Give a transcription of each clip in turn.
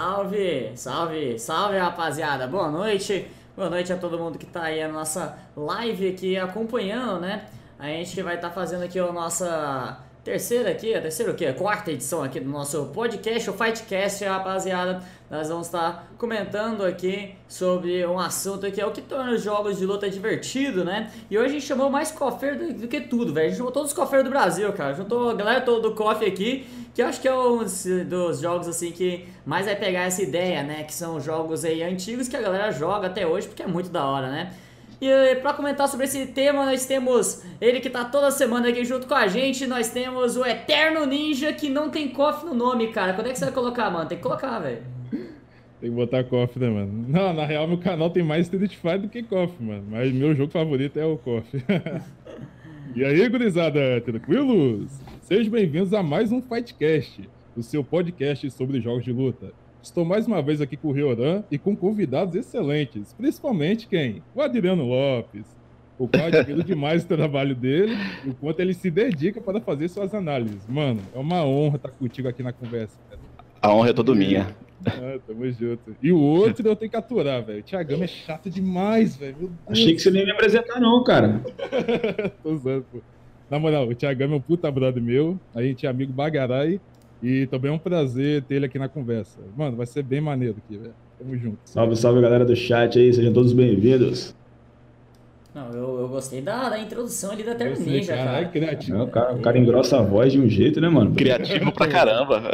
Salve, salve, salve rapaziada, boa noite, boa noite a todo mundo que tá aí na nossa live aqui acompanhando, né? A gente vai estar tá fazendo aqui a nossa terceira aqui, a terceira o quê? A quarta edição aqui do nosso podcast, o Fightcast, rapaziada. Nós vamos estar comentando aqui sobre um assunto que é o que torna os jogos de luta divertido, né? E hoje a gente chamou mais cofeiro do, do que tudo, velho. A gente chamou todos os cofeiros do Brasil, cara. Juntou a galera toda do coffee aqui que eu acho que é um dos jogos assim que mais vai pegar essa ideia, né? Que são jogos aí antigos que a galera joga até hoje porque é muito da hora, né? E para comentar sobre esse tema, nós temos ele que tá toda semana aqui junto com a gente. Nós temos o Eterno Ninja que não tem KOF no nome, cara. Quando é que você vai colocar, mano? Tem que colocar, velho. Tem que botar KOF, né, mano? Não, na real, meu canal tem mais Street Fighter do que KOF, mano. Mas meu jogo favorito é o KOF. e aí, gurizada, tranquilos? Sejam bem-vindos a mais um Fightcast, o seu podcast sobre jogos de luta. Estou mais uma vez aqui com o Rioran e com convidados excelentes, principalmente quem? O Adriano Lopes, o qual admiro demais o trabalho dele e o quanto ele se dedica para fazer suas análises. Mano, é uma honra estar contigo aqui na conversa. Cara. A honra é toda minha. Ah, tamo junto. E o outro eu tenho que aturar, velho. O Thiagão é chato demais, velho. Achei que você nem ia me apresentar, não, cara. Tô usando, pô. Na moral, o Thiagão é um puta brother meu. A gente é amigo bagarai. E também é um prazer ter ele aqui na conversa. Mano, vai ser bem maneiro aqui, velho. Tamo junto. Salve, salve galera do chat aí, sejam todos bem-vindos. Não, eu, eu gostei da, da introdução ali da Ninja, cara. cara. É criativo. o, cara, o cara engrossa a voz de um jeito, né, mano? Criativo pra caramba.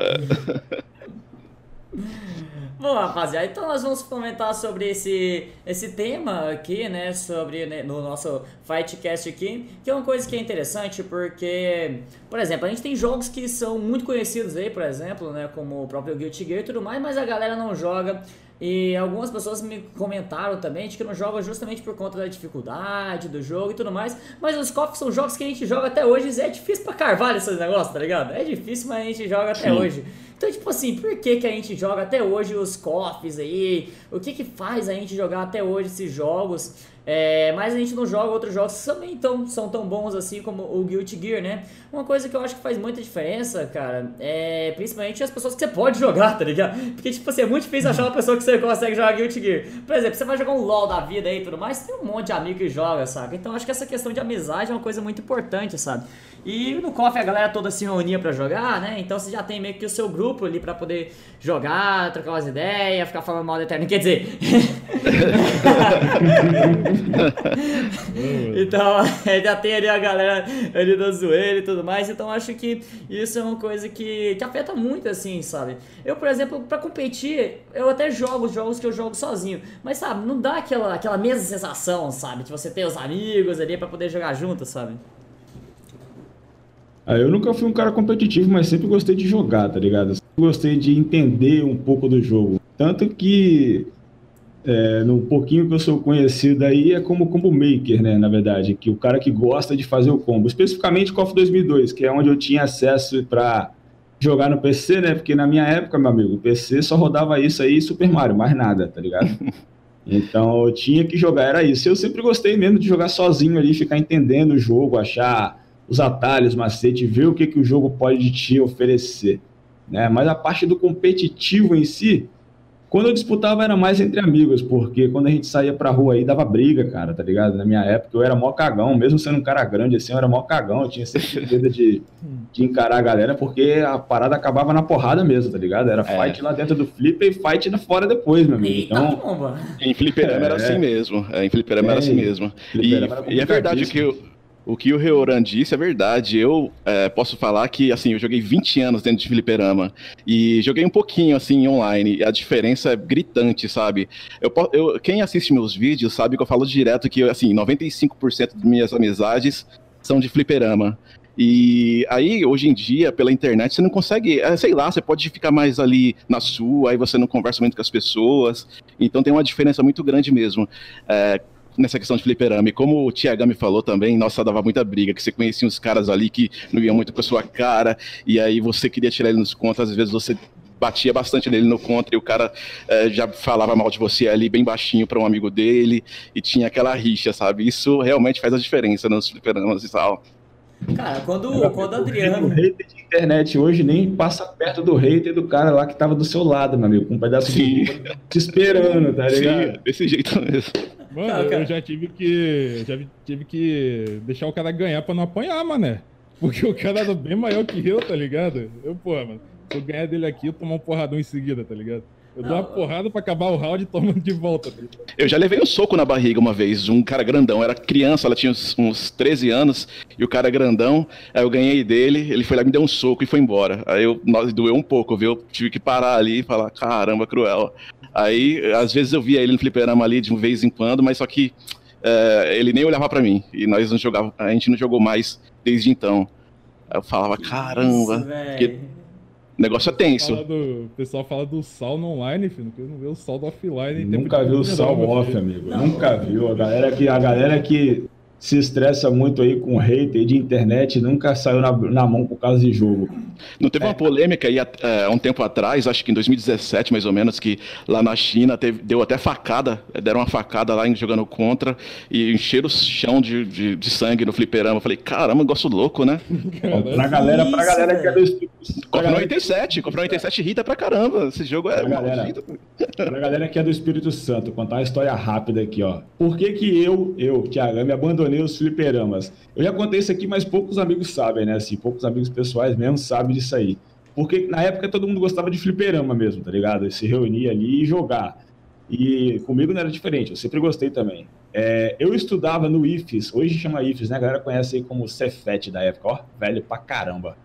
Bom, rapaziada, então nós vamos comentar sobre esse, esse tema aqui, né, sobre né, no nosso Fightcast aqui, que é uma coisa que é interessante porque, por exemplo, a gente tem jogos que são muito conhecidos aí, por exemplo, né, como o próprio Guilty Gear e tudo mais, mas a galera não joga e algumas pessoas me comentaram também de que não joga justamente por conta da dificuldade do jogo e tudo mais. Mas os cofres são jogos que a gente joga até hoje e é difícil pra carvalho esses negócios, tá ligado? É difícil, mas a gente joga até Sim. hoje. Então, tipo assim, por que, que a gente joga até hoje os cofres aí? O que que faz a gente jogar até hoje esses jogos? É, mas a gente não joga outros jogos que também tão, são tão bons assim como o Guilty Gear, né? Uma coisa que eu acho que faz muita diferença, cara, é principalmente as pessoas que você pode jogar, tá ligado? Porque, tipo assim, é muito difícil achar uma pessoa que você consegue jogar Guilty Gear. Por exemplo, você vai jogar um LoL da vida aí e tudo mais, tem um monte de amigo que joga, sabe? Então acho que essa questão de amizade é uma coisa muito importante, sabe? E no KOF a galera toda se reunia para jogar, né? Então você já tem meio que o seu grupo ali para poder jogar, trocar umas ideias, ficar falando mal da Eterno. Quer dizer. então, já tem ali a galera ali da zoeira e tudo mais. Então acho que isso é uma coisa que, que afeta muito, assim, sabe? Eu, por exemplo, para competir, eu até jogo os jogos que eu jogo sozinho. Mas, sabe, não dá aquela, aquela mesma sensação, sabe? De você ter os amigos ali para poder jogar junto, sabe? Ah, eu nunca fui um cara competitivo, mas sempre gostei de jogar, tá ligado? Sempre gostei de entender um pouco do jogo. Tanto que é, no pouquinho que eu sou conhecido aí é como combo maker, né, na verdade, que o cara que gosta de fazer o combo, especificamente KOF 2002, que é onde eu tinha acesso para jogar no PC, né, porque na minha época, meu amigo, o PC só rodava isso aí Super Mario, mais nada, tá ligado? Então eu tinha que jogar, era isso. Eu sempre gostei mesmo de jogar sozinho ali, ficar entendendo o jogo, achar os atalhos, macete, ver o que, que o jogo pode te oferecer. Né? Mas a parte do competitivo em si, quando eu disputava era mais entre amigos, porque quando a gente saía pra rua aí dava briga, cara, tá ligado? Na minha época eu era mó cagão, mesmo sendo um cara grande assim, eu era mó cagão, eu tinha sempre medo de, de encarar a galera, porque a parada acabava na porrada mesmo, tá ligado? Era é. fight lá dentro do flipper e fight lá fora depois, meu amigo. Então, em fliperama é, era assim mesmo, é, em fliperama é, era assim mesmo. E, e é verdade que eu o que o Reoran disse é verdade. Eu é, posso falar que, assim, eu joguei 20 anos dentro de Fliperama e joguei um pouquinho, assim, online. E a diferença é gritante, sabe? Eu, eu, quem assiste meus vídeos sabe que eu falo direto que, assim, 95% das minhas amizades são de Fliperama. E aí, hoje em dia, pela internet, você não consegue, é, sei lá, você pode ficar mais ali na sua, aí você não conversa muito com as pessoas. Então tem uma diferença muito grande mesmo. É, nessa questão de fliperama. E como o Tiagami falou também, nossa, dava muita briga, que você conhecia uns caras ali que não iam muito com a sua cara, e aí você queria tirar ele nos contos, às vezes você batia bastante nele no contra e o cara é, já falava mal de você ali bem baixinho para um amigo dele e tinha aquela rixa, sabe? Isso realmente faz a diferença nos fliperamas e tal. Cara, quando, quando o Adriano. O hater de internet hoje nem passa perto do hater do cara lá que tava do seu lado, meu amigo, com um pedaço Sim. de te esperando, tá ligado? Sim, desse jeito mesmo. Mano, Não, eu já tive que. Já tive que deixar o cara ganhar pra não apanhar, mané. Porque o cara era bem maior que eu, tá ligado? Eu, pô, mano, se eu ganhar dele aqui, eu tomar um porradão em seguida, tá ligado? Eu dou uma porrada pra acabar o round e tomo de volta. Tá eu já levei um soco na barriga uma vez, um cara grandão. Era criança, ela tinha uns, uns 13 anos, e o cara grandão, aí eu ganhei dele, ele foi lá, me deu um soco e foi embora. Aí eu, nós doeu um pouco, viu? Eu tive que parar ali e falar, caramba, cruel. Aí, às vezes eu via ele no fliperama ali de vez em quando, mas só que é, ele nem olhava para mim. E nós não jogava, a gente não jogou mais desde então. Aí eu falava, caramba, porque o negócio é tenso. o pessoal fala do sal no online, filho. Porque não vê o sal do offline. Nunca viu o sal off, amigo. Não. Nunca viu. A galera que, a galera que se estressa muito aí com hater de internet, nunca saiu na, na mão por causa de jogo. Não teve é. uma polêmica aí é, um tempo atrás, acho que em 2017 mais ou menos, que lá na China teve, deu até facada, deram uma facada lá jogando contra e encheram o chão de, de, de sangue no fliperama. Eu falei, caramba, gosto louco, né? pra galera, pra galera que é do Espírito Copa 97, Copa 97 irrita pra caramba. Esse jogo é pra galera, pra galera que é do Espírito Santo, contar uma história rápida aqui, ó. Por que que eu, eu, Thiago, me abandonei abandonei os fliperamas. Eu já contei isso aqui, mas poucos amigos sabem, né? Assim, poucos amigos pessoais mesmo sabem disso aí. Porque na época todo mundo gostava de fliperama mesmo, tá ligado? Se reunir ali e jogar. E comigo não era diferente, eu sempre gostei também. É, eu estudava no IFES, hoje chama IFES, né? A galera conhece aí como Cefet da época, ó, velho pra caramba.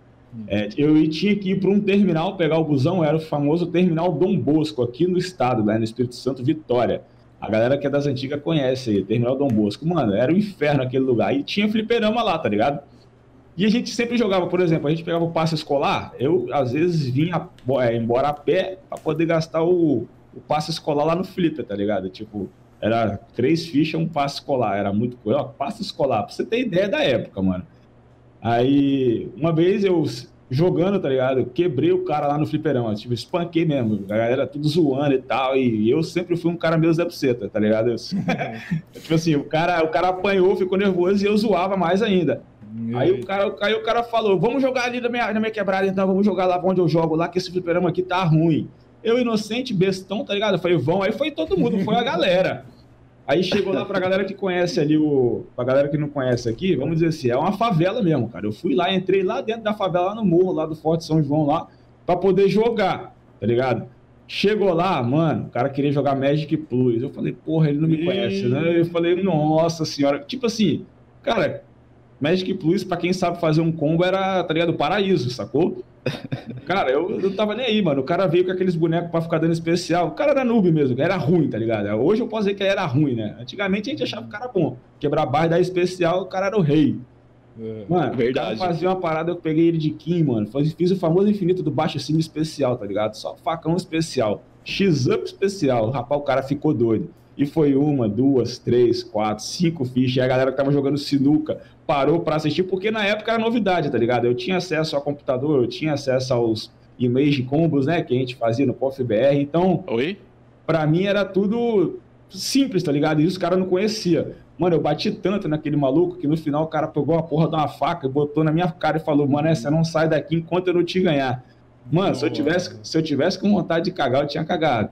É, eu tinha que ir para um terminal, pegar o busão, era o famoso terminal Dom Bosco, aqui no estado, lá no Espírito Santo, Vitória. A galera que é das antigas conhece Terminal Dom Bosco. Mano, era um inferno aquele lugar. E tinha fliperama lá, tá ligado? E a gente sempre jogava, por exemplo, a gente pegava o passe escolar, eu às vezes vinha é, embora a pé para poder gastar o, o passe escolar lá no Flipper, tá ligado? Tipo, era três fichas, um passe escolar. Era muito coisa. Passe escolar, pra você ter ideia da época, mano. Aí, uma vez eu jogando, tá ligado? Quebrei o cara lá no fliperão, tipo, espanquei mesmo, a galera tudo zoando e tal, e eu sempre fui um cara meio Zé Buceta, tá ligado? Eu, tipo assim, o cara, o cara apanhou, ficou nervoso e eu zoava mais ainda. Aí o cara, aí o cara falou, vamos jogar ali na minha, na minha quebrada, então, vamos jogar lá onde eu jogo, lá que esse fliperama aqui tá ruim. Eu, inocente, bestão, tá ligado? Eu falei, vão, aí foi todo mundo, foi a galera. Aí chegou lá pra galera que conhece ali o. Pra galera que não conhece aqui, vamos dizer assim, é uma favela mesmo, cara. Eu fui lá, entrei lá dentro da favela, lá no morro, lá do Forte São João, lá, pra poder jogar, tá ligado? Chegou lá, mano, o cara queria jogar Magic Plus. Eu falei, porra, ele não me conhece, né? Eu falei, nossa senhora. Tipo assim, cara, Magic Plus, pra quem sabe fazer um combo, era, tá ligado? Paraíso, sacou? Cara, eu não tava nem aí, mano. O cara veio com aqueles bonecos pra ficar dando especial. O cara era noob mesmo, era ruim, tá ligado? Hoje eu posso dizer que ele era ruim, né? Antigamente a gente achava o cara bom. Quebrar barra e dar especial, o cara era o rei. É, mano, verdade. fazia uma parada, eu peguei ele de Kim, mano. Fiz o famoso infinito do baixo cima especial, tá ligado? Só facão especial. X-up especial. Rapaz, o cara ficou doido. E foi uma, duas, três, quatro, cinco fichas. E a galera que tava jogando sinuca parou para assistir, porque na época era novidade, tá ligado? Eu tinha acesso ao computador, eu tinha acesso aos e-mails de combos, né, que a gente fazia no POF-BR. Então, Oi? pra mim era tudo simples, tá ligado? E os caras não conhecia. Mano, eu bati tanto naquele maluco que no final o cara pegou a porra de uma faca e botou na minha cara e falou: Mano, você não sai daqui enquanto eu não te ganhar. Mano, se eu tivesse, se eu tivesse com vontade de cagar, eu tinha cagado.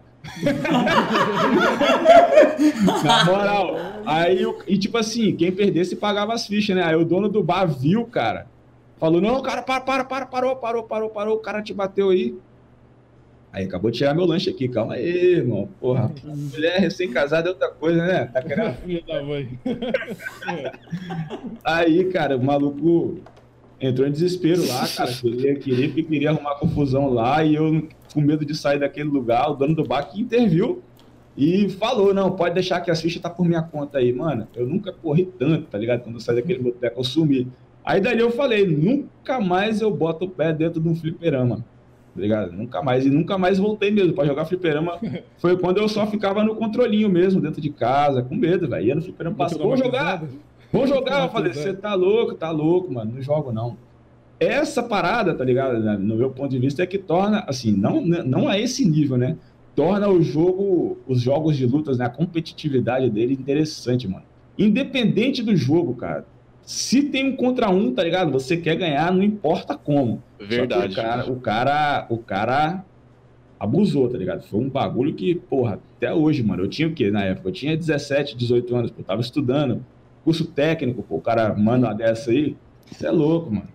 Na moral. Aí, e tipo assim, quem perdesse pagava as fichas, né? Aí o dono do bar viu, cara. Falou: Não, cara, para, para, para, parou, parou, parou, parou. O cara te bateu aí. Aí acabou de tirar meu lanche aqui. Calma aí, irmão. Porra, mulher recém-casada é outra coisa, né? Tá querendo. Aí, cara, o maluco entrou em desespero lá, cara. Queria, queria, queria arrumar confusão lá e eu com medo de sair daquele lugar. O dono do bar que interviu e falou: não, pode deixar que as fichas tá por minha conta aí, mano. Eu nunca corri tanto, tá ligado? Quando eu saí daquele boteco, eu sumi. Aí dali eu falei: nunca mais eu boto o pé dentro de um fliperama. Tá ligado? Nunca mais. E nunca mais voltei mesmo. Pra jogar fliperama foi quando eu só ficava no controlinho mesmo, dentro de casa, com medo, velho. Ia no fliperama, passou, vamos jogar. Vamos jogar. Eu falei: você tá louco, tá louco, mano. Não jogo não essa parada, tá ligado? No meu ponto de vista, é que torna, assim, não, não a esse nível, né? torna o jogo, os jogos de lutas, né, a competitividade dele interessante, mano. Independente do jogo, cara. Se tem um contra um, tá ligado? Você quer ganhar, não importa como. Verdade. o cara, o cara, o cara abusou, tá ligado? Foi um bagulho que, porra, até hoje, mano, eu tinha o quê na época? Eu tinha 17, 18 anos, pô, eu tava estudando, curso técnico, pô, o cara manda uma dessa aí, isso é louco, mano.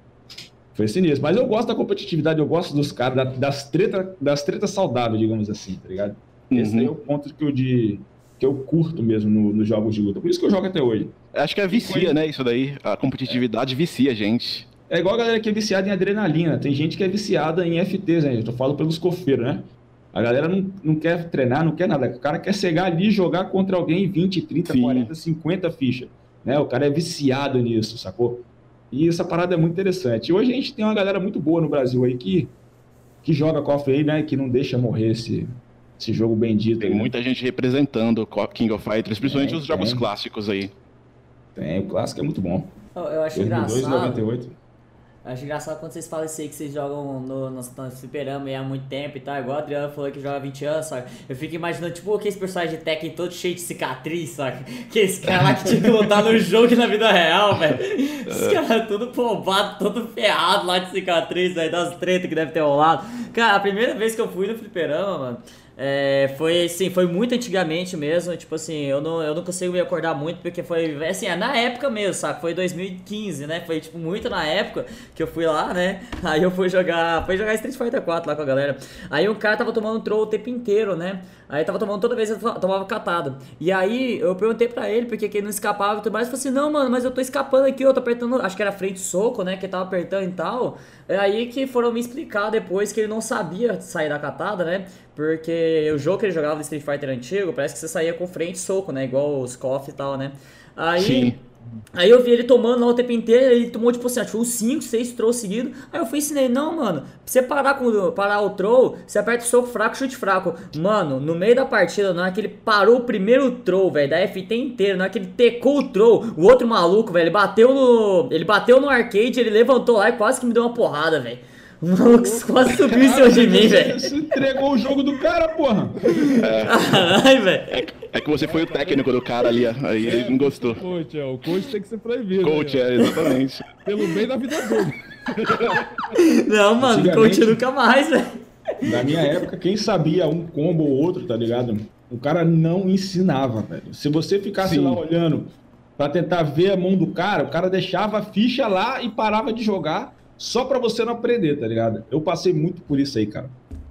Foi sinistro. Mas eu gosto da competitividade, eu gosto dos caras, das tretas das treta saudáveis, digamos assim, tá ligado? Uhum. Esse aí é o ponto que eu, de, que eu curto mesmo no, nos jogos de luta. Por isso que eu jogo até hoje. Acho que é vicia, né? Isso daí. A competitividade é. vicia a gente. É igual a galera que é viciada em adrenalina. Tem gente que é viciada em FTs, né? Eu falo pelos cofeiros, né? A galera não, não quer treinar, não quer nada. O cara quer chegar ali e jogar contra alguém 20, 30, Sim. 40, 50 fichas. Né? O cara é viciado nisso, sacou? E essa parada é muito interessante. E hoje a gente tem uma galera muito boa no Brasil aí que, que joga KOF aí, né? Que não deixa morrer esse, esse jogo bendito. Tem aí, muita né? gente representando o King of Fighters, principalmente é, os jogos clássicos aí. Tem, o clássico é muito bom. Eu acho 2002, engraçado. 98. Acho engraçado quando vocês falam isso aí que vocês jogam no, no, no fliperama há muito tempo e tal. Igual o Adriano falou que joga 20 anos, sabe? Eu fico imaginando, tipo, aqueles personagens de Tekken todo cheio de cicatriz, sabe? Que esse cara lá que tinha que lutar no jogo e na vida real, velho. Esse é. cara todo pombado, todo ferrado lá de cicatriz, aí das tretas que deve ter rolado. Cara, a primeira vez que eu fui no fliperama, mano. É, foi assim, foi muito antigamente mesmo, tipo assim, eu não, eu não consigo me acordar muito porque foi, assim, é na época mesmo, sabe? Foi 2015, né? Foi tipo muito na época que eu fui lá, né? Aí eu fui jogar, fui jogar Street Fighter 4 lá com a galera. Aí o cara tava tomando troll o tempo inteiro, né? Aí tava tomando toda vez eu tomava catado. E aí eu perguntei pra ele porque que ele não escapava e tudo mais. Ele falou assim: Não, mano, mas eu tô escapando aqui, eu tô apertando. Acho que era frente soco, né? Que tava apertando e tal. É aí que foram me explicar depois que ele não sabia sair da catada, né? Porque o jogo que ele jogava do Street Fighter antigo parece que você saía com frente soco, né? Igual os KOF e tal, né? Aí. Sim. Aí eu vi ele tomando lá o tempo inteiro, ele tomou tipo assim, acho uns 5, 6 trolls seguidos. Aí eu fui ensinei, não, mano, pra você parar, com, parar o troll, você aperta o soco fraco, chute fraco. Mano, no meio da partida, na hora que ele parou o primeiro troll, velho, da FT inteiro, na hora que ele tecou o troll, o outro maluco, velho, ele bateu no. Ele bateu no arcade, ele levantou lá e quase que me deu uma porrada, velho. O maluco quase subiu em cima de mim, velho. Você entregou o jogo do cara, porra. É. Caralho, velho. É, é, que você foi o técnico do cara ali, aí ele não gostou. Coach, é, o coach tem que ser proibido. Coach, né? é, exatamente. Pelo bem da vida dele. Não, mano, coach nunca mais, velho. Na minha época, quem sabia um combo ou outro, tá ligado? O cara não ensinava, velho. Se você ficasse Sim. lá olhando para tentar ver a mão do cara, o cara deixava a ficha lá e parava de jogar só pra você não aprender, tá ligado? Eu passei muito por isso aí, cara.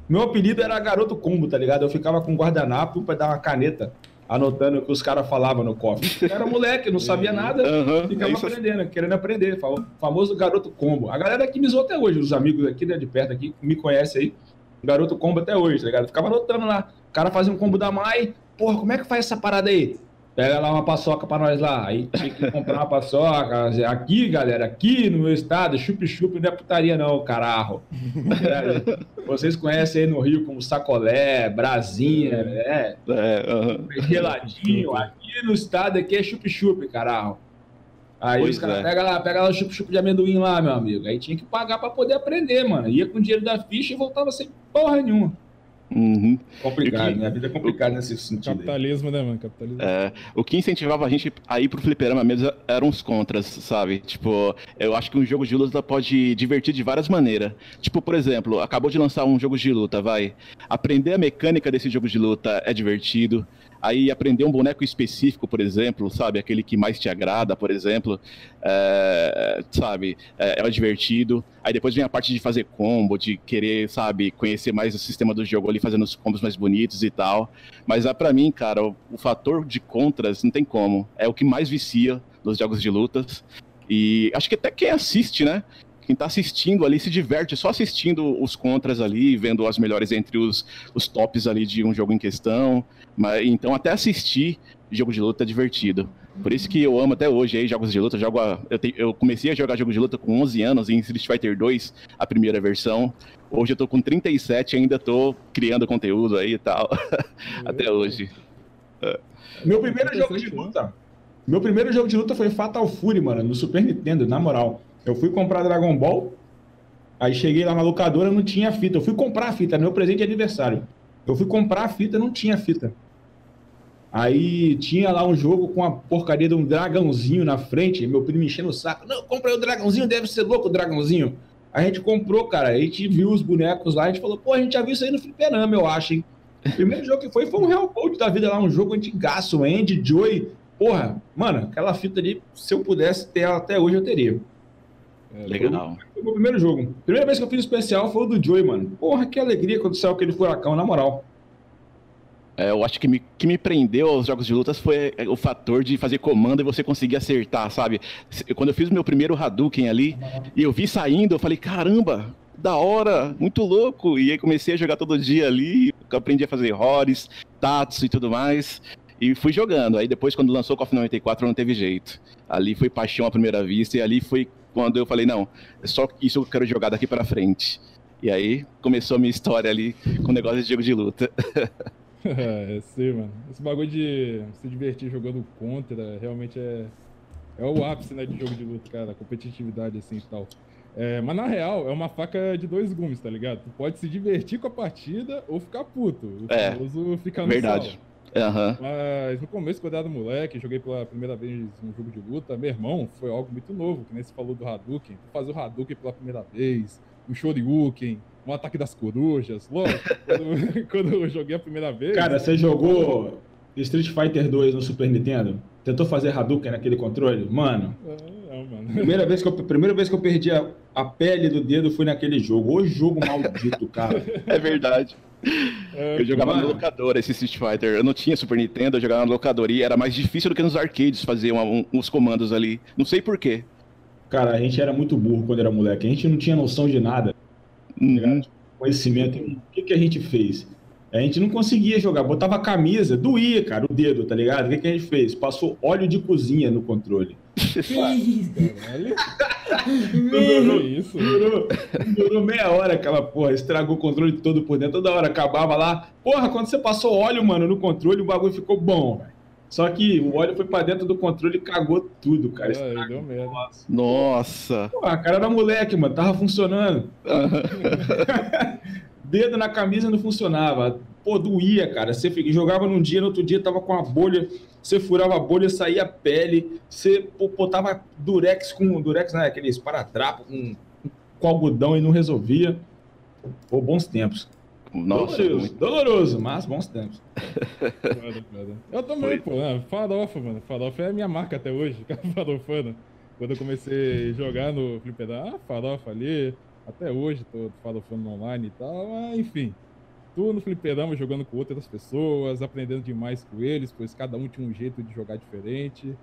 Meu apelido era Garoto Combo, tá ligado? Eu ficava com guardanapo pra dar uma caneta, anotando o que os caras falavam no cofre. Eu era moleque, não sabia nada, uhum, ficava é aprendendo, querendo aprender. Famoso Garoto Combo. A galera aqui me zoou até hoje, os amigos aqui né, de perto aqui, me conhecem aí. Garoto Combo até hoje, tá ligado? ficava anotando lá. O cara fazia um combo da Mai. Porra, como é que faz essa parada aí? Pega lá uma paçoca para nós lá. Aí tinha que comprar uma paçoca. Aqui, galera, aqui no meu estado, chup-chup não é putaria, não, caralho. Vocês conhecem aí no Rio como sacolé, brasinha, né? É, uhum. Geladinho. Aqui no estado aqui é chup-chup, caralho. Aí pois os caras é. pega lá, pega lá o chup-chup de amendoim lá, meu amigo. Aí tinha que pagar para poder aprender, mano. Ia com o dinheiro da ficha e voltava sem porra nenhuma. Uhum. Complicado, minha vida é complicada nesse sentido. Capitalismo, aí. né, mano? Capitalismo. É, o que incentivava a gente a ir pro fliperama mesmo eram os contras, sabe? Tipo, eu acho que um jogo de luta pode divertir de várias maneiras. Tipo, por exemplo, acabou de lançar um jogo de luta, vai. Aprender a mecânica desse jogo de luta é divertido. Aí aprender um boneco específico, por exemplo, sabe? Aquele que mais te agrada, por exemplo, é, sabe? É, é divertido. Aí depois vem a parte de fazer combo, de querer, sabe, conhecer mais o sistema do jogo ali, fazendo os combos mais bonitos e tal. Mas ah, para mim, cara, o, o fator de contras não tem como. É o que mais vicia nos jogos de lutas. E acho que até quem assiste, né? quem está assistindo ali se diverte só assistindo os contras ali, vendo as melhores entre os, os tops ali de um jogo em questão. Mas, então, até assistir jogo de luta é divertido. Por isso que eu amo até hoje aí jogos de luta. Eu, jogo a, eu, te, eu, comecei a jogar jogos de luta com 11 anos em Street Fighter 2, a primeira versão. Hoje eu tô com 37 e ainda tô criando conteúdo aí e tal. até hoje. Meu primeiro jogo de luta. Meu primeiro jogo de luta foi Fatal Fury, mano, no Super Nintendo, na moral. Eu fui comprar Dragon Ball, aí cheguei lá na locadora, não tinha fita. Eu fui comprar a fita, meu presente de aniversário. Eu fui comprar a fita, não tinha fita. Aí tinha lá um jogo com a porcaria de um dragãozinho na frente, meu primo enchendo o saco. Não, comprei o dragãozinho, deve ser louco o dragãozinho. A gente comprou, cara, a gente viu os bonecos lá, a gente falou, pô, a gente já viu isso aí no fliperama, eu acho, hein? O primeiro jogo que foi foi um Real Gold da vida lá, um jogo antigaço, Andy, Joey. Porra, mano, aquela fita ali, se eu pudesse ter ela até hoje, eu teria. É, legal. Foi o meu primeiro jogo. Primeira vez que eu fiz especial foi o do Joey, mano. Porra, que alegria quando saiu aquele furacão, na moral. É, eu acho que me, que me prendeu aos jogos de lutas foi o fator de fazer comando e você conseguir acertar, sabe? Quando eu fiz o meu primeiro Hadouken ali e eu vi saindo, eu falei, caramba, da hora, muito louco. E aí comecei a jogar todo dia ali, aprendi a fazer horrores, tatsu e tudo mais. E fui jogando. Aí depois, quando lançou o KOF 94, não teve jeito. Ali foi paixão à primeira vista e ali foi quando eu falei, não, é só isso que eu quero jogar daqui para frente. E aí começou a minha história ali com o negócio de jogo de luta. é, sim, mano. Esse bagulho de se divertir jogando contra realmente é, é o ápice, né, de jogo de luta, cara. Competitividade assim e tal. É, mas na real, é uma faca de dois gumes, tá ligado? Tu pode se divertir com a partida ou ficar puto. O é, ficar no verdade. Uhum. Mas no começo, quando eu era moleque, joguei pela primeira vez um jogo de luta, meu irmão, foi algo muito novo, que nem você falou do Hadouken. Fazer o Hadouken pela primeira vez, o Shoryuken, um ataque das corujas. Logo, quando, quando, eu joguei a primeira vez. Cara, você jogou Street Fighter 2 no Super Nintendo? Tentou fazer Hadouken naquele controle? Mano. É, é, mano. Primeira vez que eu, primeira vez que eu perdi a, a pele do dedo foi naquele jogo. O jogo maldito, cara. É verdade. É, eu jogava mano. na locadora esse Street Fighter. Eu não tinha Super Nintendo, eu jogava na locadora e era mais difícil do que nos arcades fazer uma, um, uns comandos ali. Não sei porquê. Cara, a gente era muito burro quando era moleque. A gente não tinha noção de nada. Uhum. Conhecimento. O que, que a gente fez? A gente não conseguia jogar. Botava a camisa, doía, cara, o dedo, tá ligado? O que, que a gente fez? Passou óleo de cozinha no controle. Durou, isso. Durou, durou meia hora aquela porra. Estragou o controle todo por dentro. Toda hora acabava lá. Porra, quando você passou óleo, mano, no controle, o bagulho ficou bom, Só que o óleo foi pra dentro do controle e cagou tudo, cara. Deu merda. Nossa. Pô, a cara da moleque, mano, tava funcionando. Dedo na camisa não funcionava. Pô, doía, cara. Você jogava num dia, no outro dia tava com a bolha você furava a bolha, saía a pele, você botava durex com durex, né, aquele esparadrapo com, com algodão e não resolvia. Pô, bons tempos. Nossa, doloroso, muito... doloroso, mas bons tempos. Eu também, Foi. pô, né? farofa, mano. Farofa é a minha marca até hoje, farofana. Quando eu comecei a jogar no fliperama, ah, farofa ali, até hoje tô farofando online e tal, mas enfim tu no fliperama jogando com outras pessoas, aprendendo demais com eles, pois cada um tinha um jeito de jogar diferente.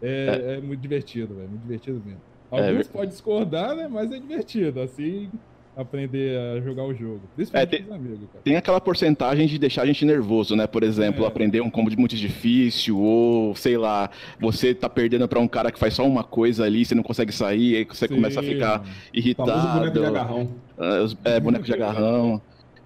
É, é. é muito divertido, velho. Muito divertido mesmo. É Alguns é, podem discordar, né? Mas é divertido, assim, aprender a jogar o jogo. Principalmente é, tem, amigos, cara. Tem aquela porcentagem de deixar a gente nervoso, né? Por exemplo, é. aprender um combo muito difícil, ou, sei lá, você tá perdendo para um cara que faz só uma coisa ali, você não consegue sair, aí você Sim. começa a ficar irritado. O boneco de agarrão. É, boneco de agarrão.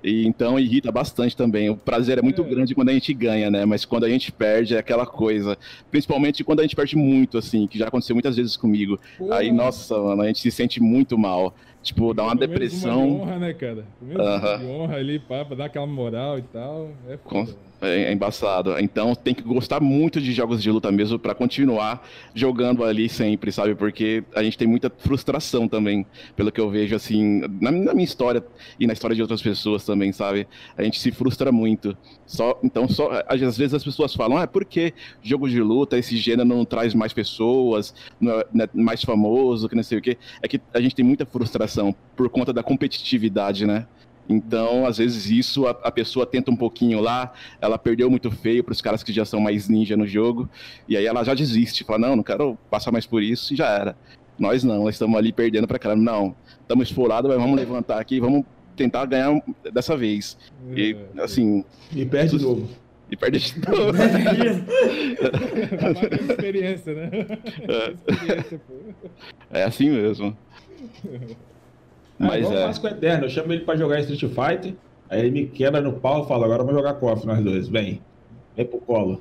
E então irrita bastante também. O prazer é muito é. grande quando a gente ganha, né? Mas quando a gente perde é aquela coisa. Principalmente quando a gente perde muito, assim, que já aconteceu muitas vezes comigo. Aí, nossa, mano, a gente se sente muito mal. Tipo, dá uma depressão. Uma de honra, né, cara? uh -huh. de honra ali, pá, pra dar aquela moral e tal. É foda. Com... É, é embaçado. Então tem que gostar muito de jogos de luta mesmo para continuar jogando ali sempre, sabe? Porque a gente tem muita frustração também, pelo que eu vejo, assim, na, minha história e na história de outras pessoas também, sabe? A gente se frustra muito. Só, então, só, às vezes as pessoas falam, ah, por que jogo de luta, esse gênero não traz mais pessoas, não é, não é mais famoso, que não sei o quê? É que a gente tem muita frustração por conta da competitividade, né? Então, às vezes, isso a, a, pessoa tenta um pouquinho lá, ela perdeu muito feio para os caras que já são mais ninja no jogo, e aí ela já desiste, fala: não, não quero passar mais por isso, e já era. Nós não, nós estamos ali perdendo para caramba. Não, estamos esfolados, mas vamos levantar aqui, vamos tentar ganhar dessa vez. E, é. assim. E perde de novo. E perde de novo. é experiência, né? É. Experiência, é assim mesmo. Mas é igual é... clássico eterno. Eu chamo ele pra jogar Street Fighter, aí ele me quebra no pau e fala, agora vamos jogar KOF nós dois. Vem, vem pro colo.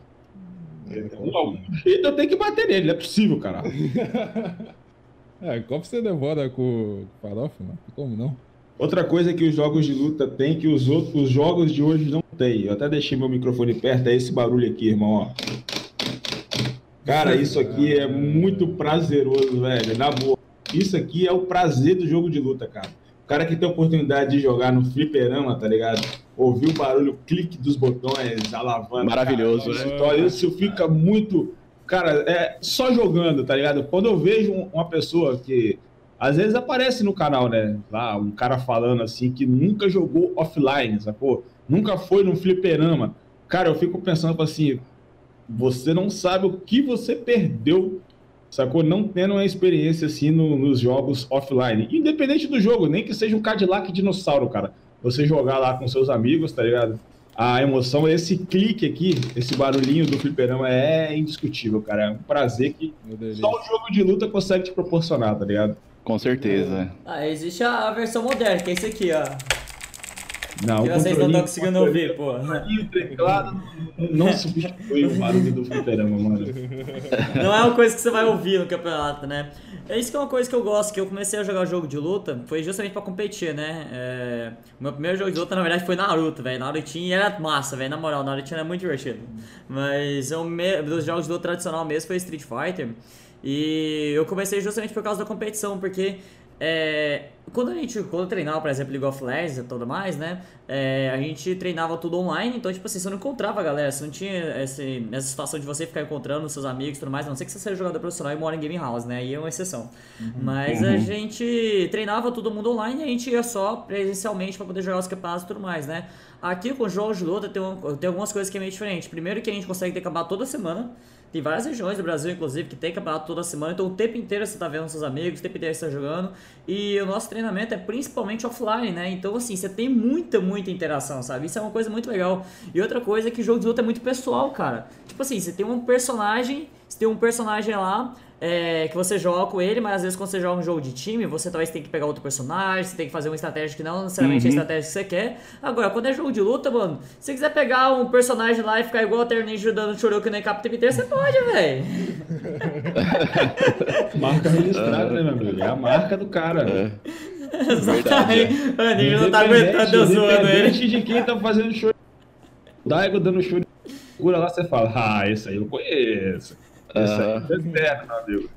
Jeito eu tenho que bater nele, não é possível, cara. é, KOF você devora com farofa, mano. Como não? Outra coisa que os jogos de luta têm que os outros os jogos de hoje não Eu até deixei meu microfone perto, é esse barulho aqui, irmão, ó. Cara, isso aqui é muito prazeroso, velho. Na boa. Isso aqui é o prazer do jogo de luta, cara. O cara que tem a oportunidade de jogar no fliperama, tá ligado? Ouvir o barulho, o clique dos botões, alavanca. Maravilhoso, cara, né? Então, isso fica muito. Cara, é só jogando, tá ligado? Quando eu vejo uma pessoa que às vezes aparece no canal, né? Lá, um cara falando assim que nunca jogou offline, sacou? Nunca foi num fliperama. Cara, eu fico pensando assim, você não sabe o que você perdeu, sacou? Não tendo uma experiência assim no, nos jogos offline. Independente do jogo, nem que seja um Cadillac dinossauro, cara. Você jogar lá com seus amigos, tá ligado? A emoção, esse clique aqui, esse barulhinho do fliperama é indiscutível, cara. É um prazer que só o jogo de luta consegue te proporcionar, tá ligado? Com certeza. Ah, existe a versão moderna, que é esse aqui, ó. Não, que vocês não estão conseguindo ouvir, pô. E o teclado não substitui o barulho do fliperama, mano. Não é uma coisa que você vai ouvir no campeonato, né? É isso que é uma coisa que eu gosto, que eu comecei a jogar jogo de luta, foi justamente pra competir, né? É... O meu primeiro jogo de luta, na verdade, foi Naruto, velho. Narutinho era massa, velho. Na moral, Narutinho era muito divertido. Mas o me... dos jogos de luta tradicional mesmo foi Street Fighter. E eu comecei justamente por causa da competição, porque é, quando a gente quando treinava, por exemplo, League of Legends e tudo mais, né? É, a gente treinava tudo online, então, tipo assim, você não encontrava a galera, você não tinha esse, essa situação de você ficar encontrando seus amigos e tudo mais, a não ser que você seja jogador profissional e mora em Game House, né? Aí é uma exceção. Uhum. Mas uhum. a gente treinava todo mundo online e a gente ia só presencialmente para poder jogar os campeonatos e tudo mais, né? Aqui com jogos de luta tem, um, tem algumas coisas que é meio diferente. Primeiro que a gente consegue ter campeonato toda semana. Tem várias regiões do Brasil, inclusive, que tem campeonato toda semana, então o tempo inteiro você tá vendo seus amigos, o tempo inteiro você tá jogando. E o nosso treinamento é principalmente offline, né? Então, assim, você tem muita, muita interação, sabe? Isso é uma coisa muito legal. E outra coisa é que o jogo de luta é muito pessoal, cara. Tipo assim, você tem um personagem, você tem um personagem lá, é, que você joga com ele, mas às vezes quando você joga um jogo de time, você talvez tem que pegar outro personagem, você tem que fazer uma estratégia que não necessariamente uhum. é a uhum. estratégia que você quer. Agora, quando é jogo de luta, mano, se você quiser pegar um personagem lá e ficar igual o Terninja dando Shoryuken no cap inteiro, você pode, velho. marca registrada, né, meu amigo? É a marca do cara. É. Exatamente. O Ninja não tá aguentando eu zoando ele. de quem tá fazendo show. Daigo dando show. Cura lá, você fala, ah, esse aí eu conheço. Isso é amigo.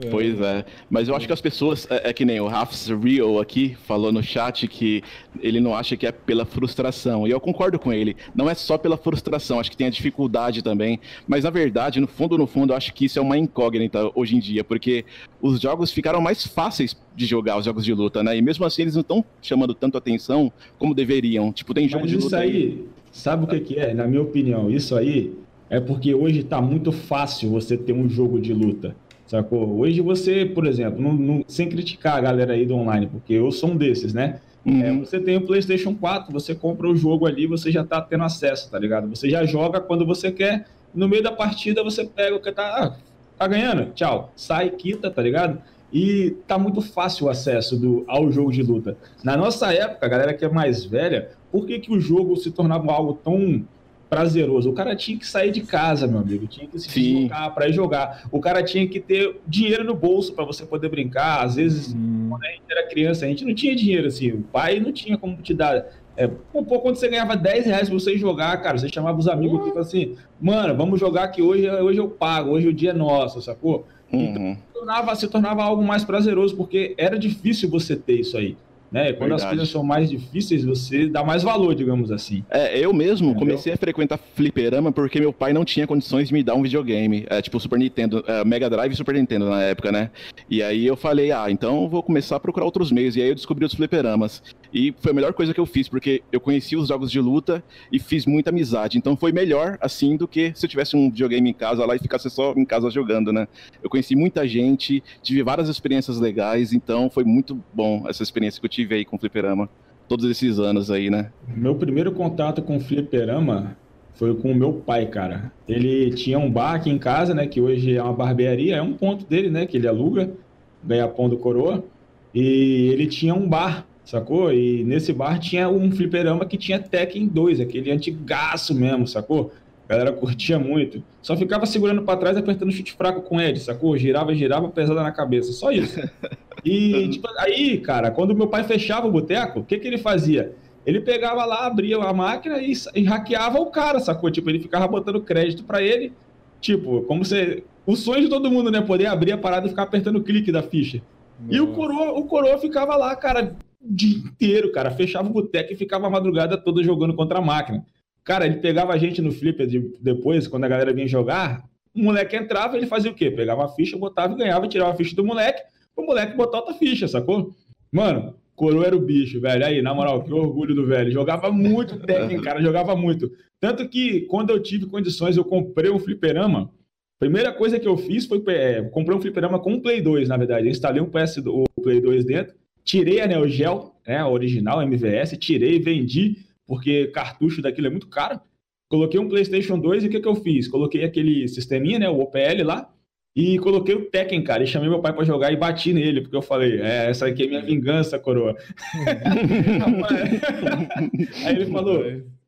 É. Pois é, mas eu acho que as pessoas, é, é que nem o Rafs Real aqui falou no chat que ele não acha que é pela frustração, e eu concordo com ele, não é só pela frustração, acho que tem a dificuldade também, mas na verdade, no fundo, no fundo, eu acho que isso é uma incógnita hoje em dia, porque os jogos ficaram mais fáceis de jogar, os jogos de luta, né, e mesmo assim eles não estão chamando tanto atenção como deveriam, tipo, tem jogo mas de luta isso aí, aí, sabe o que, que é? Na minha opinião, isso aí é porque hoje está muito fácil você ter um jogo de luta, sacou? Hoje você, por exemplo, não, não, sem criticar a galera aí do online, porque eu sou um desses, né? Uhum. É, você tem o PlayStation 4, você compra o jogo ali, você já está tendo acesso, tá ligado? Você já joga quando você quer, no meio da partida você pega o que tá, ah, tá ganhando, tchau, sai, quita, tá ligado? E tá muito fácil o acesso do, ao jogo de luta. Na nossa época, a galera que é mais velha, por que, que o jogo se tornava algo tão prazeroso. O cara tinha que sair de casa, meu amigo, tinha que se deslocar para ir jogar. O cara tinha que ter dinheiro no bolso para você poder brincar. Às vezes, hum. quando a gente era criança, a gente não tinha dinheiro assim. O pai não tinha como te dar. É, um pouco quando você ganhava 10 reais pra você jogar, cara, você chamava os amigos aqui e assim, mano, vamos jogar que hoje, hoje eu pago, hoje o dia é nosso, sacou? Uhum. Então, se tornava, se tornava algo mais prazeroso, porque era difícil você ter isso aí. Né? Quando Verdade. as coisas são mais difíceis, você dá mais valor, digamos assim. É, eu mesmo Entendeu? comecei a frequentar fliperama porque meu pai não tinha condições de me dar um videogame. É, tipo Super Nintendo, é, Mega Drive e Super Nintendo na época, né? E aí eu falei, ah, então vou começar a procurar outros meios. E aí eu descobri os fliperamas. E foi a melhor coisa que eu fiz, porque eu conheci os jogos de luta e fiz muita amizade. Então foi melhor assim do que se eu tivesse um videogame em casa lá e ficasse só em casa jogando, né? Eu conheci muita gente, tive várias experiências legais, então foi muito bom essa experiência que eu tive aí com o fliperama. Todos esses anos aí, né? Meu primeiro contato com o fliperama foi com o meu pai, cara. Ele tinha um bar aqui em casa, né? Que hoje é uma barbearia, é um ponto dele, né? Que ele aluga, ganha pão do coroa. E ele tinha um bar sacou? E nesse bar tinha um fliperama que tinha Tekken 2, aquele antigaço mesmo, sacou? A galera curtia muito. Só ficava segurando para trás, apertando chute fraco com ele, sacou? Girava, girava, pesada na cabeça. Só isso. E, tipo, aí, cara, quando meu pai fechava o boteco, o que, que ele fazia? Ele pegava lá, abria a máquina e, e hackeava o cara, sacou? Tipo, ele ficava botando crédito para ele. Tipo, como se. O sonho de todo mundo, né? Poder abrir a parada e ficar apertando o clique da ficha. Nossa. E o coroa, o coroa ficava lá, cara, dia inteiro, cara. Fechava o boteco e ficava a madrugada toda jogando contra a máquina. Cara, ele pegava a gente no flipper de, depois, quando a galera vinha jogar. O moleque entrava, ele fazia o quê? Pegava a ficha, botava e ganhava, tirava a ficha do moleque, o moleque botar outra ficha, sacou? Mano, Coroa era o bicho, velho. Aí, na moral, que orgulho do velho. Jogava muito técnico, cara, jogava muito. Tanto que, quando eu tive condições, eu comprei um fliperama. Primeira coisa que eu fiz foi é, comprei um fliperama com um Play 2, na verdade. Eu instalei um PS, o Play 2 dentro, tirei a Neo Geo, né, a original, MVS, tirei, vendi, porque cartucho daquilo é muito caro. Coloquei um PlayStation 2 e o que, que eu fiz? Coloquei aquele sisteminha, né, o OPL lá, e coloquei o Tekken, cara, e chamei meu pai para jogar e bati nele, porque eu falei, é, essa aqui é minha vingança, coroa. aí ele falou,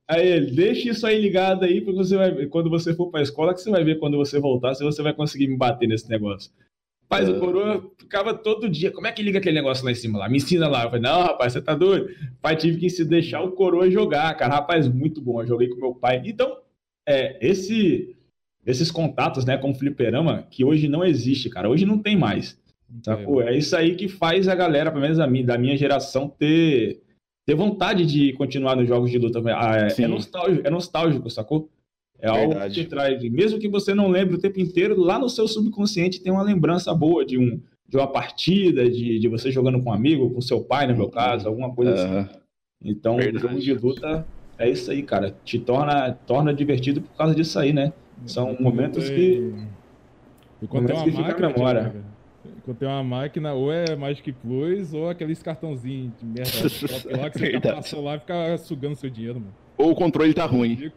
aí ele, deixa isso aí ligado aí, porque você vai, quando você for para a escola, que você vai ver quando você voltar, se você vai conseguir me bater nesse negócio. Rapaz, o coroa ficava todo dia. Como é que liga aquele negócio lá em cima lá? Me ensina lá. Eu falei, não, rapaz, você tá doido? Pai, tive que se deixar o coroa jogar, cara. Rapaz, muito bom. Eu joguei com meu pai. Então, é, esse, esses contatos, né, com o fliperama, que hoje não existe, cara. Hoje não tem mais. Sacou? É isso aí que faz a galera, pelo menos a mim, da minha geração, ter, ter vontade de continuar nos jogos de luta. Ah, é, é, nostálgico, é nostálgico, sacou? É Verdade. algo que te traz, mesmo que você não lembre o tempo inteiro, lá no seu subconsciente tem uma lembrança boa de, um, de uma partida, de, de você jogando com um amigo, com seu pai, no meu caso, alguma coisa uhum. assim. Então, o jogo de luta é isso aí, cara. Te torna, torna divertido por causa disso aí, né? São momentos que. Momentos que fica a memória. Quando tem uma máquina, ou é Magic Plus, ou aqueles cartãozinhos de merda lá que você passou lá e fica sugando seu dinheiro, mano. Ou o controle tá ruim.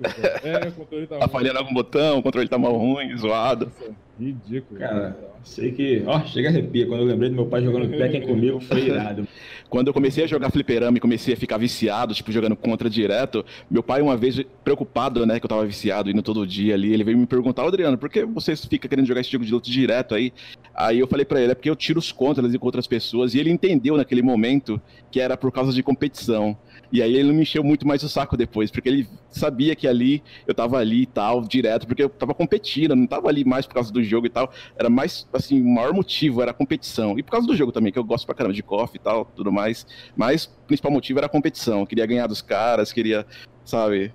é, o controle tá, tá ruim. falhando algum botão, o controle tá mal ruim, zoado. Nossa, ridículo. Cara, sei que. Ó, chega a arrepia. Quando eu lembrei do meu pai jogando Tekken comigo, foi irado. Quando eu comecei a jogar fliperama e comecei a ficar viciado, tipo, jogando contra direto, meu pai, uma vez, preocupado, né, que eu tava viciado, indo todo dia ali, ele veio me perguntar, Adriano, por que você fica querendo jogar esse jogo de luta direto aí? Aí eu falei para ele, é porque eu tiro os contras com outras pessoas, e ele entendeu naquele momento que era por causa de competição. E aí ele não me encheu muito mais o saco depois, porque ele sabia que ali eu tava ali e tal, direto, porque eu tava competindo, não tava ali mais por causa do jogo e tal. Era mais, assim, o maior motivo era a competição. E por causa do jogo também, que eu gosto pra caramba de coffee e tal, tudo mais. Mas o principal motivo era a competição. Eu queria ganhar dos caras, queria, sabe,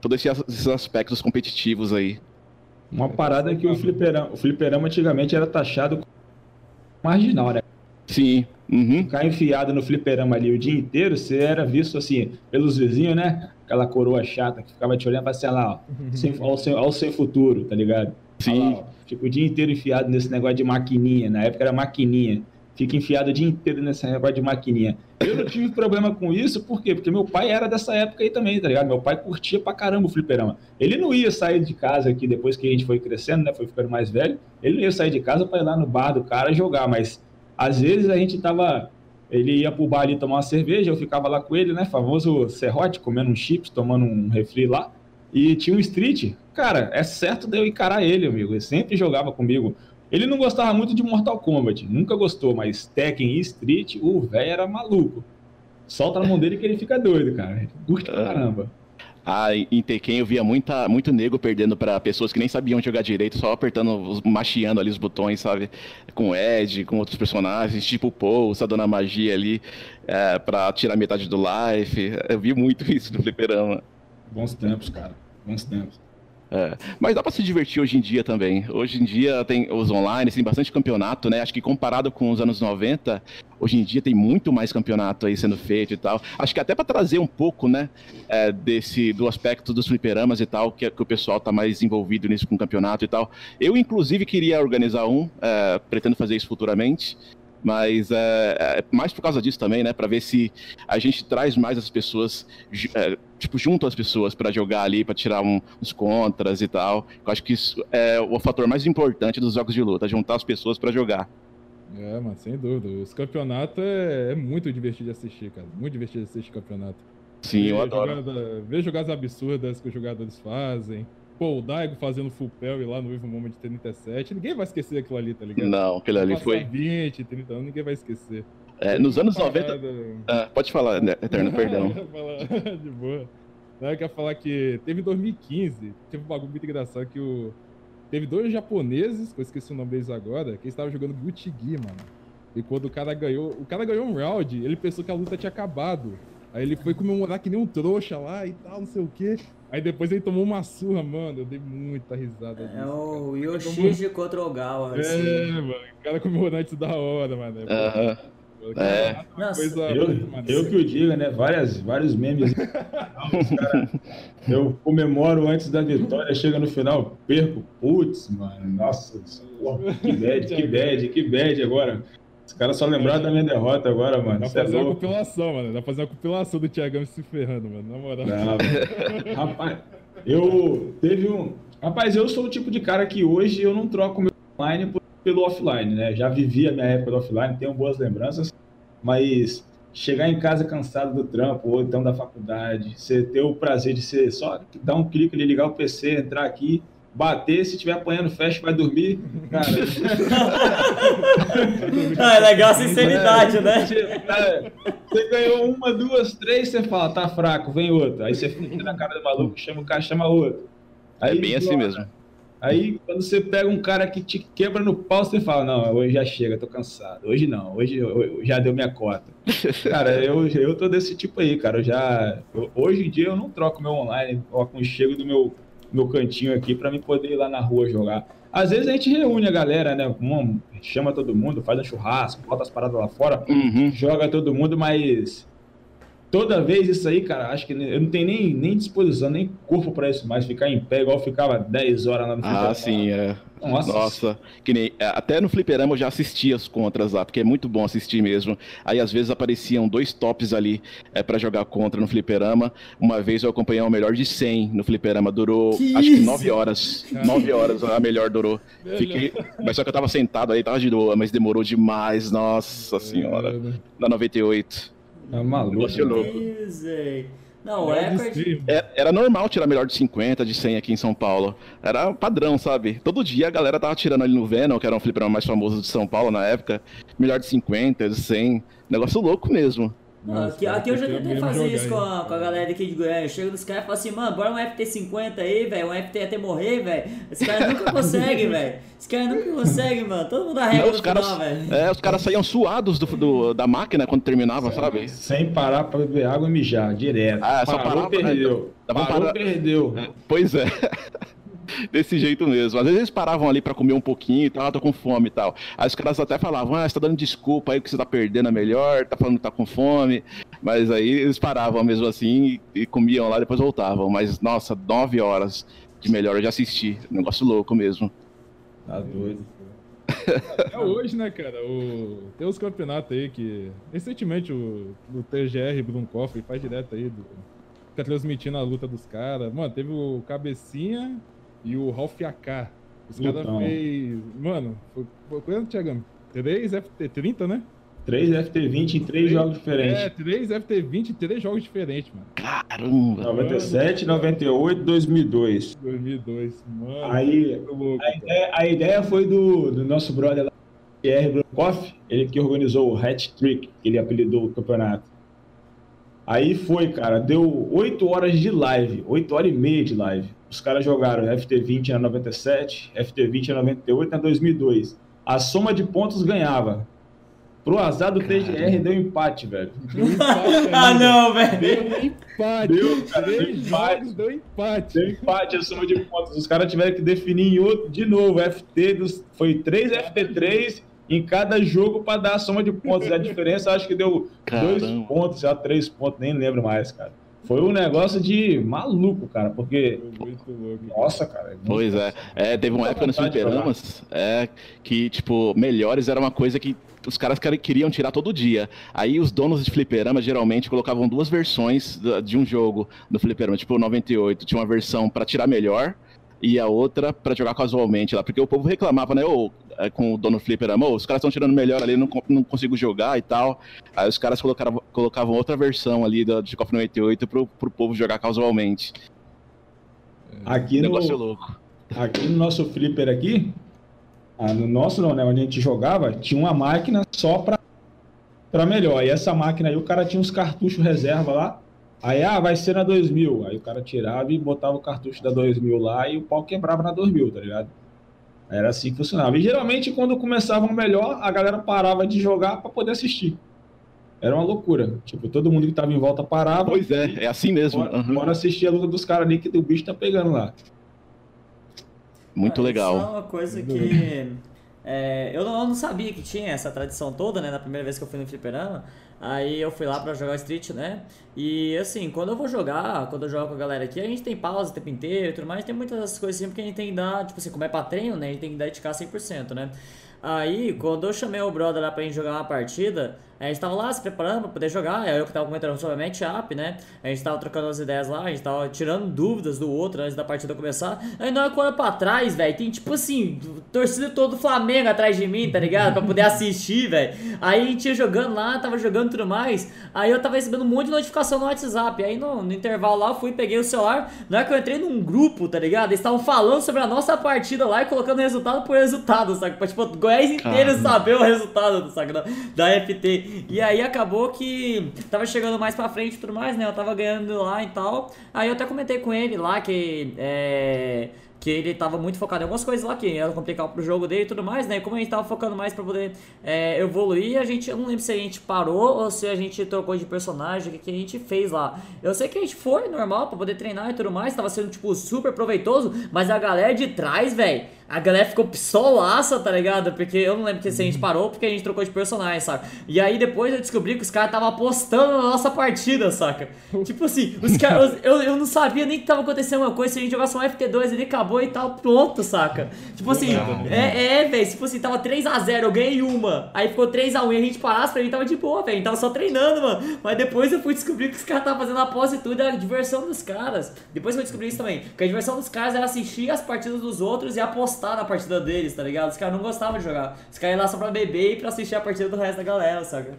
todos esses aspectos competitivos aí. Uma parada é que o fliperama, o fliperama antigamente era taxado marginal, né? Sim. Uhum. Ficar enfiado no fliperama ali o dia inteiro, você era visto assim, pelos vizinhos, né? Aquela coroa chata que ficava te olhando pra sei lá, ó, sem, ao, sem, ao sem futuro, tá ligado? Sim. Lá, fica o dia inteiro enfiado nesse negócio de maquininha. Na época era maquininha. Fica enfiado o dia inteiro nesse negócio de maquininha. Eu não tive problema com isso, por quê? Porque meu pai era dessa época aí também, tá ligado? Meu pai curtia pra caramba o fliperama. Ele não ia sair de casa aqui depois que a gente foi crescendo, né? Foi ficando mais velho. Ele não ia sair de casa pra ir lá no bar do cara jogar, mas às vezes a gente tava. Ele ia pro bar ali tomar uma cerveja, eu ficava lá com ele, né? Famoso serrote, comendo um chips, tomando um refri lá. E tinha um street. Cara, é certo de eu encarar ele, amigo. Ele sempre jogava comigo. Ele não gostava muito de Mortal Kombat, nunca gostou, mas Tekken e Street, o velho era maluco. Solta na mão dele que ele fica doido, cara. Curte pra caramba. Ah, em Tekken eu via muita, muito nego perdendo para pessoas que nem sabiam jogar direito, só apertando, machiando ali os botões, sabe? Com Ed, com outros personagens, tipo o Paul, só dando a magia ali é, pra tirar metade do life. Eu vi muito isso no fliperama. Bons tempos, cara. Bons tempos. É, mas dá para se divertir hoje em dia também. Hoje em dia tem os online, tem bastante campeonato, né? Acho que comparado com os anos 90, hoje em dia tem muito mais campeonato aí sendo feito e tal. Acho que até para trazer um pouco, né, é, desse do aspecto dos fliperamas e tal, que, que, o pessoal tá mais envolvido nisso com o campeonato e tal. Eu inclusive queria organizar um, é, pretendo fazer isso futuramente. Mas é, é, mais por causa disso também, né? Para ver se a gente traz mais as pessoas, é, tipo, junto às pessoas para jogar ali, para tirar um, uns contras e tal. Eu acho que isso é o fator mais importante dos jogos de luta, juntar as pessoas para jogar. É, mas sem dúvida. Os campeonatos é, é, muito divertido de assistir, cara. Muito divertido de assistir campeonato. Sim, ver eu adoro. Jogada, ver jogadas absurdas que os jogadores fazem. Pô, o Daigo fazendo full parry lá no Evil Moment 37, ninguém vai esquecer aquilo ali, tá ligado? Não, aquilo ali foi. 20, 30 anos, ninguém vai esquecer. É, nos anos 90. Ah, pode falar, né, Eterno, perdão. de boa. Não, eu quero falar que teve em 2015, teve um bagulho muito engraçado que o. Teve dois japoneses, que eu esqueci o nome deles agora, que estavam jogando Gucci mano. E quando o cara ganhou. O cara ganhou um round, ele pensou que a luta tinha acabado. Aí ele foi comemorar que nem um trouxa lá e tal, não sei o quê. Aí depois ele tomou uma surra, mano. Eu dei muita risada. É disso. o Yoshiji contra o Gawa. É, assim. mano. O cara comemorou antes da hora, mano. Aham. Uh -huh. É. Coisa eu, eu que o diga, né? Várias, vários memes. cara, eu comemoro antes da vitória, chega no final, perco. Putz, mano, nossa, que bad, que bad, que bad agora. Os caras só lembraram da minha derrota agora, mano. Dá pra fazer é uma compilação, mano. Dá pra fazer uma compilação do Thiagão se ferrando, mano. Na moral. Não, rapaz, eu teve um. Rapaz, eu sou o tipo de cara que hoje eu não troco meu online pelo offline, né? Já vivi a minha época do offline, tenho boas lembranças, mas chegar em casa cansado do trampo ou então da faculdade, você ter o prazer de ser só dar um clique ali, ligar o PC, entrar aqui bater, se tiver apanhando fecha, vai dormir. Cara. ah, é legal a sinceridade, né? Você ganhou uma, duas, três, você fala, tá fraco, vem outra. Aí você fica na cara do maluco, chama o cara, chama outro. Aí, é bem assim mesmo. Aí, quando você pega um cara que te quebra no pau, você fala, não, hoje já chega, tô cansado. Hoje não, hoje eu, já deu minha cota. cara, eu, eu tô desse tipo aí, cara. Eu já, eu, hoje em dia eu não troco meu online, o aconchego do meu meu cantinho aqui para mim poder ir lá na rua jogar. Às vezes a gente reúne a galera, né? chama todo mundo, faz um churrasco, bota as paradas lá fora, uhum. joga todo mundo, mas toda vez isso aí, cara, acho que eu não tenho nem, nem disposição, nem corpo para isso mais, ficar em pé igual ficava 10 horas lá no Ah, sim, é. Nossa. Nossa, que nem, é, até no fliperama eu já assisti as contras lá, porque é muito bom assistir mesmo. Aí às vezes apareciam dois tops ali é, para jogar contra no fliperama. Uma vez eu acompanhei o melhor de 100 no fliperama, durou que acho que 9 horas. 9 horas a melhor durou. Fiquei, mas só que eu tava sentado aí, tava de boa, mas demorou demais, nossa senhora. Na 98. É maluco. Né? louco. Não, é recorde... Era, era normal tirar melhor de 50, de 100 aqui em São Paulo. Era padrão, sabe? Todo dia a galera tava tirando ali no Venom, que era um fliperama mais famoso de São Paulo na época. Melhor de 50, de 100. Negócio louco mesmo. Nossa, aqui, aqui eu já tentei fazer isso com a, com a galera aqui de Goiânia. Chega nos caras e fala assim, mano, bora um FT50 aí, velho. Um FT até morrer, velho. Esse cara nunca consegue, velho. Esse cara nunca consegue, mano. Todo mundo arrega os caras, velho. É, os caras saíam suados do, do, da máquina quando terminava, sabe? Sem parar pra beber água e mijar, direto. Ah, só Parou, perdeu. Né? Parou, parar... perdeu. Pois é. Desse jeito mesmo. Às vezes eles paravam ali para comer um pouquinho e tal, ah, tô com fome e tal. Aí os caras até falavam, ah, você tá dando desculpa aí que você tá perdendo é melhor, tá falando que tá com fome. Mas aí eles paravam mesmo assim e, e comiam lá e depois voltavam. Mas, nossa, nove horas de melhor eu já assisti. Negócio louco mesmo. Tá doido. Até hoje, né, cara? O... Tem os campeonatos aí que. Recentemente o, o TGR Brunkoff faz direto aí. Do... Fica transmitindo a luta dos caras. Mano, teve o Cabecinha e o Ralph AK. Os caras fez. Mano, foi, foi quanto, Thiagão? 3 FT30, né? 3 FT20 em 3 jogos diferentes. É, 3 FT20 em 3 jogos diferentes, mano. Caramba! 97, 98 2002. 2002, mano. Aí, louco, a, ideia, a, ideia, foi do, do nosso brother lá, Pierre Blancoff, ele que organizou o Hat Trick, que ele apelidou o campeonato. Aí foi, cara, deu 8 horas de live, 8 horas e meia de live. Os caras jogaram FT20 na 97, FT20 na 98 na 2002. A soma de pontos ganhava. Pro azar do Caramba. TGR deu empate, velho. Deu empate, ah, não, velho. Deu empate. Deu, cara, deu empate. Deu empate. Deu empate a soma de pontos. Os caras tiveram que definir em outro, de novo. FT dos, foi 3 FT3 em cada jogo para dar a soma de pontos. A diferença acho que deu 2 pontos, já 3 pontos, nem lembro mais, cara. Foi um negócio de maluco, cara, porque. Nossa, cara. É pois é. é. Teve uma época nos fliperamas é, que, tipo, melhores era uma coisa que os caras queriam tirar todo dia. Aí os donos de fliperama geralmente colocavam duas versões de um jogo no fliperama. Tipo, o 98 tinha uma versão para tirar melhor e a outra para jogar casualmente lá. Porque o povo reclamava, né? Ou, é, com o dono flipper, amor, os caras estão tirando melhor ali, não, não consigo jogar e tal. Aí os caras colocaram, colocavam outra versão ali do, de KOF 98 pro, pro povo jogar casualmente. Aqui no, negócio louco. Aqui no nosso flipper aqui, ah, no nosso não, né? Onde a gente jogava, tinha uma máquina só pra para melhor. E essa máquina aí, o cara tinha uns cartuchos reserva lá. Aí, ah, vai ser na 2000. Aí o cara tirava e botava o cartucho da 2000 lá e o pau quebrava na 2000, tá ligado? Era assim que funcionava. E geralmente, quando começava o melhor, a galera parava de jogar para poder assistir. Era uma loucura. Tipo, todo mundo que tava em volta parava. Pois é, é assim mesmo. Bora, uhum. bora assistir a luta dos caras ali que o bicho tá pegando lá. Muito ah, legal. Isso é uma coisa que. É, eu, não, eu, não, sabia que tinha essa tradição toda, né? Na primeira vez que eu fui no fliperama. Aí eu fui lá pra jogar Street, né? E assim, quando eu vou jogar, quando eu jogo com a galera aqui, a gente tem pausa o tempo inteiro e tudo mais. Tem muitas coisas assim, porque a gente tem que dar, tipo assim, como é pra treino, né? A gente tem que dedicar 100%, né? Aí, quando eu chamei o brother lá pra gente jogar uma partida, a gente tava lá se preparando pra poder jogar, é eu que tava comentando sobre a matchup, né? A gente tava trocando as ideias lá, a gente tava tirando dúvidas do outro antes da partida começar. Aí na hora que eu olho pra trás, velho, tem tipo assim, torcida todo do Flamengo atrás de mim, tá ligado? Pra poder assistir, velho. Aí a gente ia jogando lá, tava jogando tudo mais. Aí eu tava recebendo um monte de notificação no WhatsApp. Aí no, no intervalo lá, eu fui, peguei o celular. Na hora que eu entrei num grupo, tá ligado? Eles estavam falando sobre a nossa partida lá e colocando resultado por resultado, sabe? Pra tipo, o Goiás inteiro Caramba. saber o resultado, sabe? Da, da FT. E aí acabou que tava chegando mais pra frente e tudo mais, né? Eu tava ganhando lá e tal. Aí eu até comentei com ele lá que é que ele tava muito focado em algumas coisas lá que era complicado pro jogo dele e tudo mais, né? E como a gente tava focando mais pra poder é, evoluir, a gente, eu não lembro se a gente parou ou se a gente trocou de personagem, o que, que a gente fez lá. Eu sei que a gente foi normal pra poder treinar e tudo mais, tava sendo, tipo, super proveitoso, mas a galera de trás, velho, a galera ficou pistolaça, tá ligado? Porque eu não lembro que se a gente parou porque a gente trocou de personagem, saca? E aí depois eu descobri que os caras estavam apostando na nossa partida, saca? Tipo assim, os caras. Eu, eu não sabia nem que tava acontecendo uma coisa. Se a gente jogasse um FT2 ele acabou e tal, pronto, saca? Tipo assim, é, é velho. Tipo assim, tava 3x0, eu ganhei uma. Aí ficou 3x1 e a gente parasse pra mim tava de boa, velho. Tava só treinando, mano. Mas depois eu fui descobrir que os caras estavam fazendo aposta e tudo, era a diversão dos caras. Depois eu descobri isso também. Que a diversão dos caras era assistir as partidas dos outros e apostar apostar na partida deles, tá ligado? Os caras não gostavam de jogar. Os caras iam lá só pra beber e pra assistir a partida do resto da galera, saca?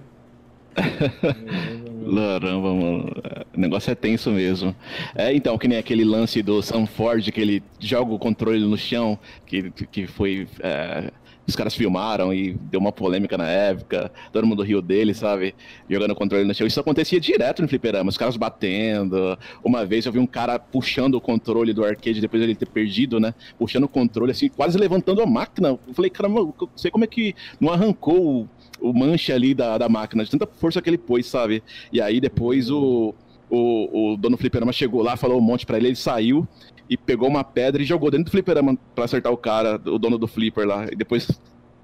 Caramba, mano. O negócio é tenso mesmo. É, então, que nem aquele lance do Sanford, que ele joga o controle no chão, que, que foi é, os caras filmaram e deu uma polêmica na época, todo mundo riu dele, sabe? Jogando controle no chão. Isso acontecia direto no fliperama, os caras batendo. Uma vez eu vi um cara puxando o controle do arcade depois de ele ter perdido, né? Puxando o controle, assim, quase levantando a máquina. Eu falei, caramba, não sei como é que não arrancou o, manche ali da, da máquina, de tanta força que ele pôs, sabe? E aí depois o. O, o dono do fliperama chegou lá, falou um monte para ele, ele saiu e pegou uma pedra e jogou dentro do fliperama pra acertar o cara, o dono do flipper lá. E depois.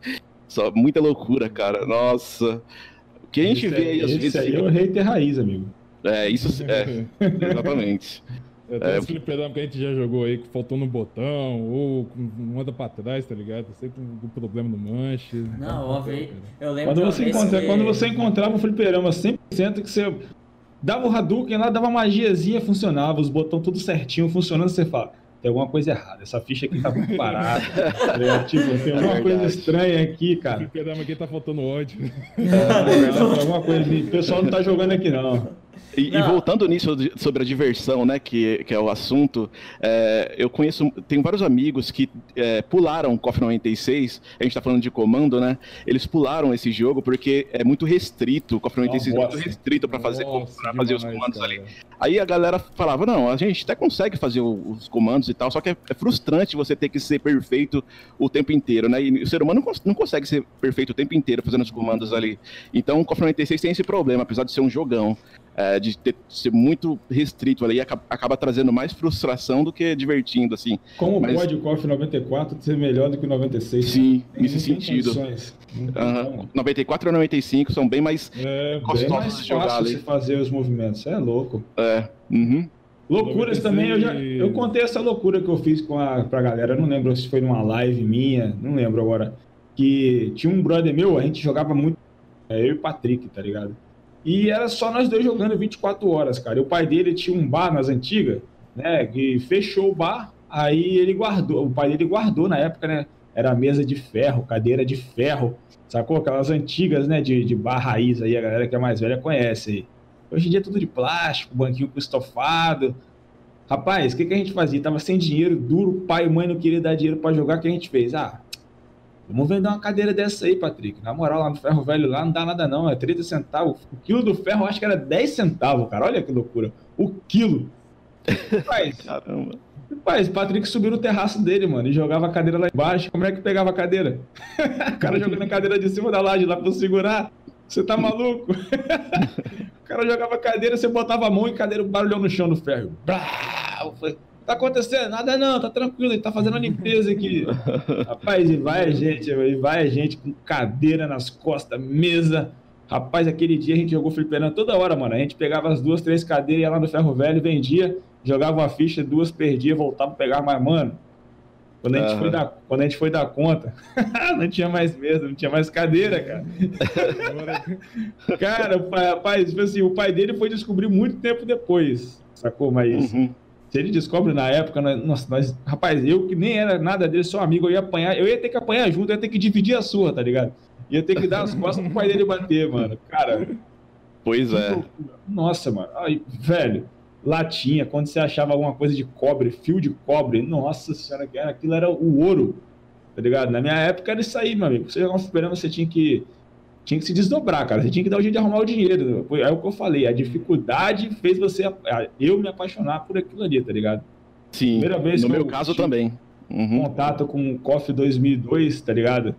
Só muita loucura, cara. Nossa. O que a gente esse vê aí. Esse aí é o hater raiz, amigo. É, isso é. exatamente. É, é, fliperama que a gente já jogou aí, que faltou no botão, ou manda pra trás, tá ligado? Sempre um problema no manche. Não, uma vez. Eu lembro quando você, encontra, que... quando você encontrava o fliperama 100% que você Dava o Hadouken lá, dava magiazinha, funcionava, os botões tudo certinho, funcionando, você fala, tem alguma coisa errada, essa ficha aqui tá muito parada. é, tipo, tem alguma é coisa estranha aqui, cara. O fliperama aqui tá faltando ódio. É, alguma coisa, o pessoal não tá jogando aqui não. E, e, voltando nisso sobre a diversão, né, que, que é o assunto, é, eu conheço, tenho vários amigos que é, pularam o KOF 96, a gente tá falando de comando, né, eles pularam esse jogo porque é muito restrito, o KOF 96 Nossa. é muito restrito para fazer, pra fazer os comandos cara. ali. Aí a galera falava, não, a gente até consegue fazer os comandos e tal, só que é, é frustrante você ter que ser perfeito o tempo inteiro, né, e o ser humano não consegue ser perfeito o tempo inteiro fazendo os comandos ali. Então o KOF 96 tem esse problema, apesar de ser um jogão é, de ter, ser muito restrito ali, acaba, acaba, trazendo mais frustração do que divertindo, assim. Como Mas... pode o KOF 94 ser melhor do que o 96? Sim, nesse sentido. Uhum. 94 e 95 são bem mais é, bem mais de jogar ali. fazer os movimentos, é louco. É, uhum. Loucuras 96... também, eu, já, eu contei essa loucura que eu fiz com a, pra galera, eu não lembro se foi numa live minha, não lembro agora, que tinha um brother meu, a gente jogava muito, é, eu e o Patrick, tá ligado? E era só nós dois jogando 24 horas, cara. E o pai dele tinha um bar nas antigas, né? Que fechou o bar, aí ele guardou. O pai dele guardou na época, né? Era mesa de ferro, cadeira de ferro, sacou? Aquelas antigas, né? De, de bar raiz aí, a galera que é mais velha conhece aí. Hoje em dia é tudo de plástico, banquinho com estofado. Rapaz, o que, que a gente fazia? Tava sem dinheiro, duro, pai e mãe não queriam dar dinheiro para jogar, o que a gente fez? Ah, Vamos vender uma cadeira dessa aí, Patrick. Na moral, lá no ferro velho lá não dá nada não, é 30 centavos. O quilo do ferro acho que era 10 centavos, cara. Olha que loucura. O quilo. Rapaz, Caramba. Rapaz, o Patrick subiu no terraço dele, mano, e jogava a cadeira lá embaixo. Como é que pegava a cadeira? o cara jogando a cadeira de cima da laje lá pra segurar. Você tá maluco? o cara jogava a cadeira, você botava a mão e a cadeira barulhou no chão do ferro. Brau! Tá acontecendo? Nada não, tá tranquilo, ele tá fazendo a limpeza aqui. Rapaz, e vai a gente, e vai a gente com cadeira nas costas, mesa. Rapaz, aquele dia a gente jogou fliperando toda hora, mano. A gente pegava as duas, três cadeiras, ia lá no ferro velho, vendia, jogava uma ficha, duas perdia, voltava pra pegar mais, mano. Quando a, gente uhum. foi dar, quando a gente foi dar conta, não tinha mais mesa, não tinha mais cadeira, cara. cara, o pai, rapaz, tipo assim, o pai dele foi descobrir muito tempo depois, sacou? Mas uhum. Se ele descobre na época, nós, nossa, nós, rapaz, eu que nem era nada dele, só amigo, eu ia apanhar, eu ia ter que apanhar junto, eu ia ter que dividir a sua, tá ligado? Ia ter que dar as costas pro pai dele bater, mano. Cara. Pois é. Nossa, mano. Ai, velho, latinha, quando você achava alguma coisa de cobre, fio de cobre, nossa senhora, aquilo era o ouro, tá ligado? Na minha época era isso aí, meu amigo. Você jogar um fliperama, você tinha que tinha que se desdobrar, cara. Você tinha que dar o jeito de arrumar o dinheiro. É o que eu falei. A dificuldade fez você, eu me apaixonar por aquilo ali, tá ligado? Sim. Primeira vez no meu caso também. Uhum. Contato com o KOF 2002, tá ligado?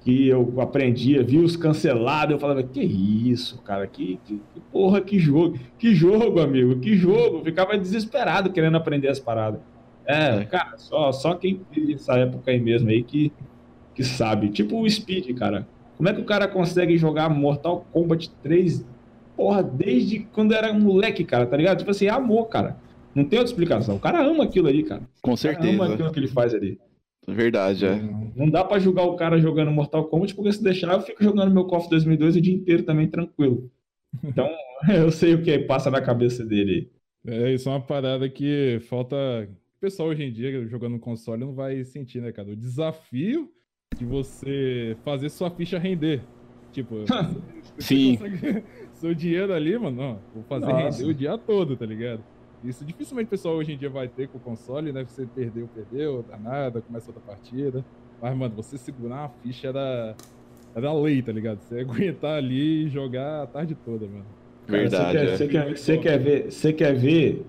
Que eu aprendia, vi os cancelados, eu falava, que isso, cara, que, que, que, porra, que jogo, que jogo, amigo, que jogo. Eu ficava desesperado querendo aprender as paradas. É, cara, só, só quem teve essa época aí mesmo aí que, que sabe. Tipo o Speed, cara. Como é que o cara consegue jogar Mortal Kombat 3, porra, desde quando era moleque, cara, tá ligado? Tipo assim, é amor, cara. Não tem outra explicação. O cara ama aquilo ali, cara. Com certeza. ama aquilo que ele faz ali. Verdade, é. Não dá para julgar o cara jogando Mortal Kombat, porque se deixar, eu fico jogando meu KOF 2002 o dia inteiro também, tranquilo. Então, eu sei o que passa na cabeça dele. É, isso é uma parada que falta. O pessoal hoje em dia, jogando no console, não vai sentir, né, cara? O desafio de você fazer sua ficha render. Tipo, Sim. seu dinheiro ali, mano, ó, vou fazer Nossa. render o dia todo, tá ligado? Isso dificilmente o pessoal hoje em dia vai ter com o console, né? Você perdeu, perdeu, danada, começa outra partida. Mas, mano, você segurar uma ficha era, era lei, tá ligado? Você aguentar ali e jogar a tarde toda, mano. Verdade. Cara, você, quer, é. você, quer, você, quer ver, você quer ver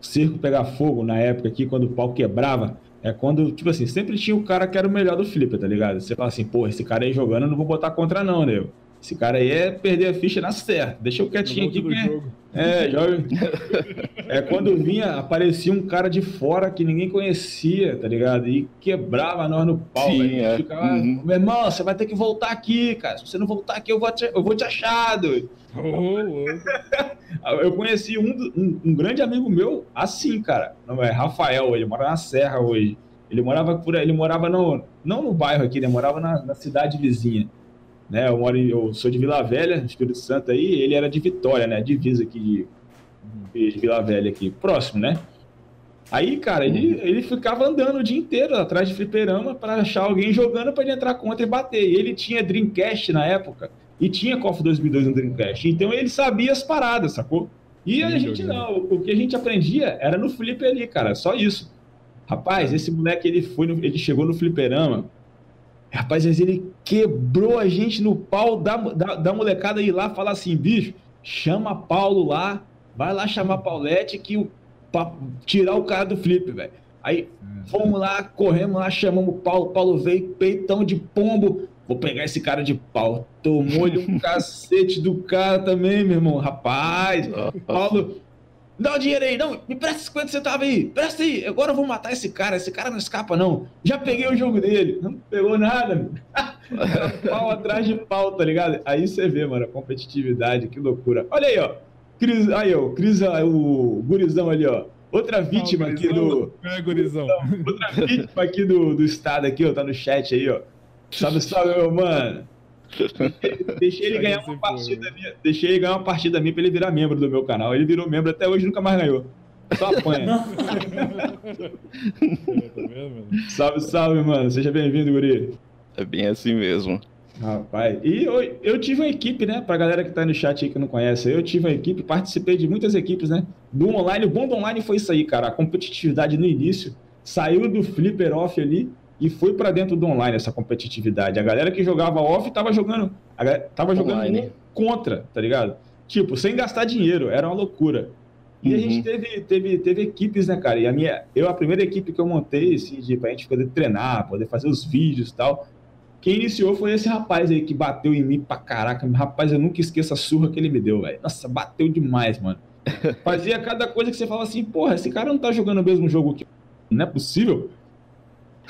o circo pegar fogo na época aqui, quando o pau quebrava? É quando, tipo assim, sempre tinha o cara que era o melhor do flipper, tá ligado? Você fala assim, pô, esse cara aí jogando, eu não vou botar contra não, né? Esse cara aí é perder a ficha na certa. Deixa eu quietinho aqui. Porque... É, joga. é quando vinha, aparecia um cara de fora que ninguém conhecia, tá ligado? E quebrava nós no pau. Sim, é. Ficava, uhum. meu irmão, você vai ter que voltar aqui, cara. Se você não voltar aqui, eu vou te, eu vou te achar, doido. Oh, eu conheci um, um, um, grande amigo meu assim, cara. Não é Rafael, ele mora na Serra hoje. Ele morava por ele morava no não no bairro aqui, ele morava na, na cidade vizinha. Né, eu moro em, eu sou de Vila Velha, Espírito Santo aí, ele era de Vitória, né, divisa aqui de, de Vila Velha aqui, próximo, né? Aí, cara, ele, ele ficava andando o dia inteiro atrás de fliperama para achar alguém jogando para ele entrar contra e bater. E ele tinha Dreamcast na época. E tinha KOF 2002 no Dreamcast. Então ele sabia as paradas, sacou? E a gente não. O que a gente aprendia era no flip ali, cara. Só isso. Rapaz, esse moleque, ele foi, no, ele chegou no fliperama. Rapaz, ele quebrou a gente no pau da, da, da molecada ir lá falar assim, bicho, chama Paulo lá, vai lá chamar Paulette que o, pra tirar o cara do flip, velho. Aí fomos lá, corremos lá, chamamos o Paulo, Paulo veio, peitão de pombo, Vou pegar esse cara de pau. Tomou-lhe um cacete do cara também, meu irmão. Rapaz, Paulo, dá o dinheiro aí. Não, me presta 50 centavos aí. Presta aí. Agora eu vou matar esse cara. Esse cara não escapa, não. Já peguei o jogo dele. Não pegou nada, meu. pau atrás de pau, tá ligado? Aí você vê, mano, a competitividade. Que loucura. Olha aí, ó. Cris, aí, ó. Cris, o gurizão ali, ó. Outra vítima aqui do. É, gurizão. Outra vítima aqui do, do estado aqui, ó. Tá no chat aí, ó. Salve, salve, meu mano. Deixei ele ganhar uma partida minha. Deixei ele ganhar uma partida minha pra ele virar membro do meu canal. Ele virou membro até hoje nunca mais ganhou. Só apanha. salve, salve, mano. Seja bem-vindo, Guri. É bem assim mesmo. Rapaz, e eu, eu tive uma equipe, né? Pra galera que tá no chat aí que não conhece, eu tive uma equipe, participei de muitas equipes, né? Do online, o bom do online foi isso aí, cara. A competitividade no início saiu do flipper off ali e foi para dentro do online essa competitividade. A galera que jogava off tava jogando, tava jogando contra, tá ligado? Tipo, sem gastar dinheiro, era uma loucura. E uhum. a gente teve, teve, teve equipes, né, cara? E a minha, eu, a primeira equipe que eu montei, assim, de, pra gente poder treinar, poder fazer os vídeos e tal, quem iniciou foi esse rapaz aí que bateu em mim pra caraca. Rapaz, eu nunca esqueço a surra que ele me deu, velho. Nossa, bateu demais, mano. Fazia cada coisa que você fala assim, porra, esse cara não tá jogando o mesmo jogo que. Não é possível.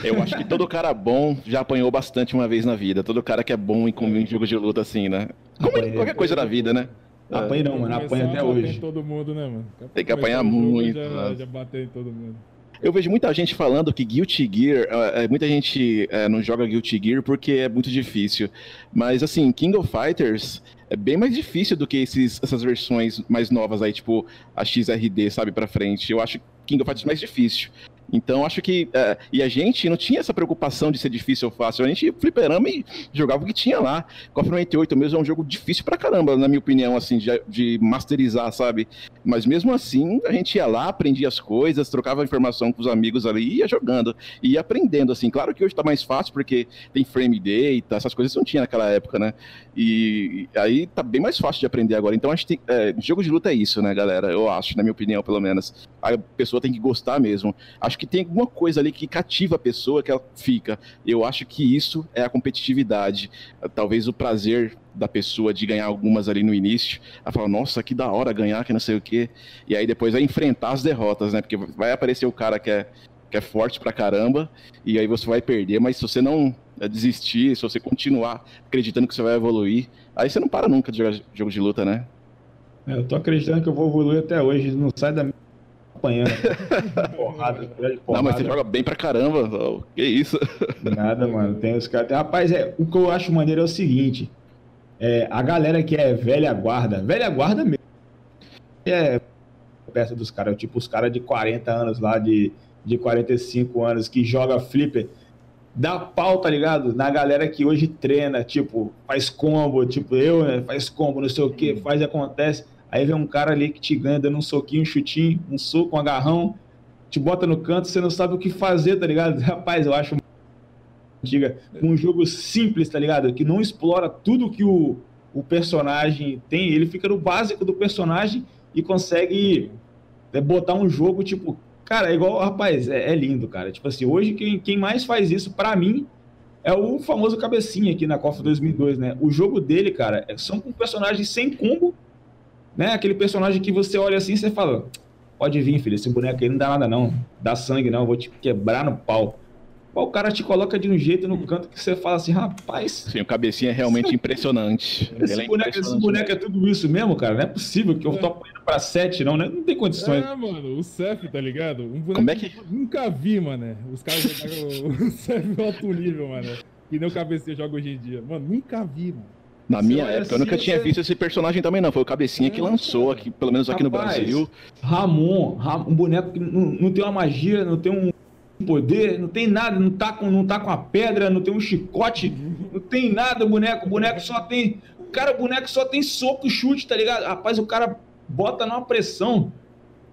Eu acho que todo cara bom já apanhou bastante uma vez na vida. Todo cara que é bom em, em jogo de luta, assim, né? Como em qualquer coisa da vida, né? Apanha não, mano. Apanha até hoje. todo mundo, né, mano? Tem que apanhar muito. Já, já bateu em todo mundo. Eu vejo muita gente falando que Guilty Gear, é, muita gente é, não joga Guilty Gear porque é muito difícil. Mas assim, King of Fighters é bem mais difícil do que esses, essas versões mais novas aí, tipo a XRD, sabe, pra frente. Eu acho King of Fighters mais difícil. Então acho que. É, e a gente não tinha essa preocupação de ser difícil ou fácil. A gente fliperama e jogava o que tinha lá. KOF 98 mesmo é um jogo difícil pra caramba, na minha opinião, assim, de, de masterizar, sabe? Mas mesmo assim, a gente ia lá, aprendia as coisas, trocava informação com os amigos ali ia jogando. E ia aprendendo, assim. Claro que hoje tá mais fácil porque tem frame data, essas coisas não tinha naquela época, né? E aí tá bem mais fácil de aprender agora. Então acho que é, jogo de luta é isso, né, galera? Eu acho, na minha opinião, pelo menos. A pessoa tem que gostar mesmo. Acho acho que tem alguma coisa ali que cativa a pessoa que ela fica. Eu acho que isso é a competitividade. Talvez o prazer da pessoa de ganhar algumas ali no início. Ela fala, nossa, que da hora ganhar, que não sei o quê. E aí depois vai enfrentar as derrotas, né? Porque vai aparecer o cara que é, que é forte pra caramba, e aí você vai perder, mas se você não é, desistir, se você continuar acreditando que você vai evoluir, aí você não para nunca de jogar jogo de luta, né? É, eu tô acreditando que eu vou evoluir até hoje, não sai da apanhando. porrada, porrada. Não, mas você joga bem pra caramba. Que isso? Nada, mano. Tem os caras. Rapaz, é, o que eu acho maneiro é o seguinte: é, a galera que é velha guarda, velha guarda mesmo. É perto dos caras, tipo os caras de 40 anos lá, de, de 45 anos, que joga flipper. Dá pau, tá ligado? Na galera que hoje treina, tipo, faz combo, tipo eu, né? Faz combo, não sei o que, faz e acontece Aí vem um cara ali que te ganha dando um soquinho, um chutinho, um soco, um agarrão, te bota no canto, você não sabe o que fazer, tá ligado? Rapaz, eu acho diga, um jogo simples, tá ligado? Que não explora tudo que o, o personagem tem, ele fica no básico do personagem e consegue é, botar um jogo, tipo, cara, é igual, rapaz, é, é, lindo, cara. Tipo assim, hoje quem, quem mais faz isso, para mim, é o famoso cabecinha aqui na Copa 2002, né? O jogo dele, cara, é, são com personagens sem combo né? Aquele personagem que você olha assim e você fala: pode vir, filho, esse boneco aí não dá nada, não. Dá sangue, não, vou te quebrar no pau. O cara te coloca de um jeito no canto que você fala assim, rapaz. Sim, o cabecinha é realmente impressionante. Esse, é boneco, esse boneco é tudo isso mesmo, cara? Não é possível que eu tô apanhando pra 7, não, né? Não tem condições. É, mano, o Cef, tá ligado? Um boneco Como é que... nunca vi, mano. Os caras jogaram o Cef alto nível, mano. Que nem o cabecinha joga hoje em dia. Mano, nunca vi, mano. Na minha época, assim, eu nunca tinha visto esse personagem também, não. Foi o Cabecinha que lançou aqui, pelo menos aqui Rapaz, no Brasil. Ramon, um boneco que não, não tem uma magia, não tem um poder, não tem nada, não tá com, não tá com a pedra, não tem um chicote, não tem nada, boneco. O boneco só tem. Cara, o boneco só tem soco e chute, tá ligado? Rapaz, o cara bota numa pressão.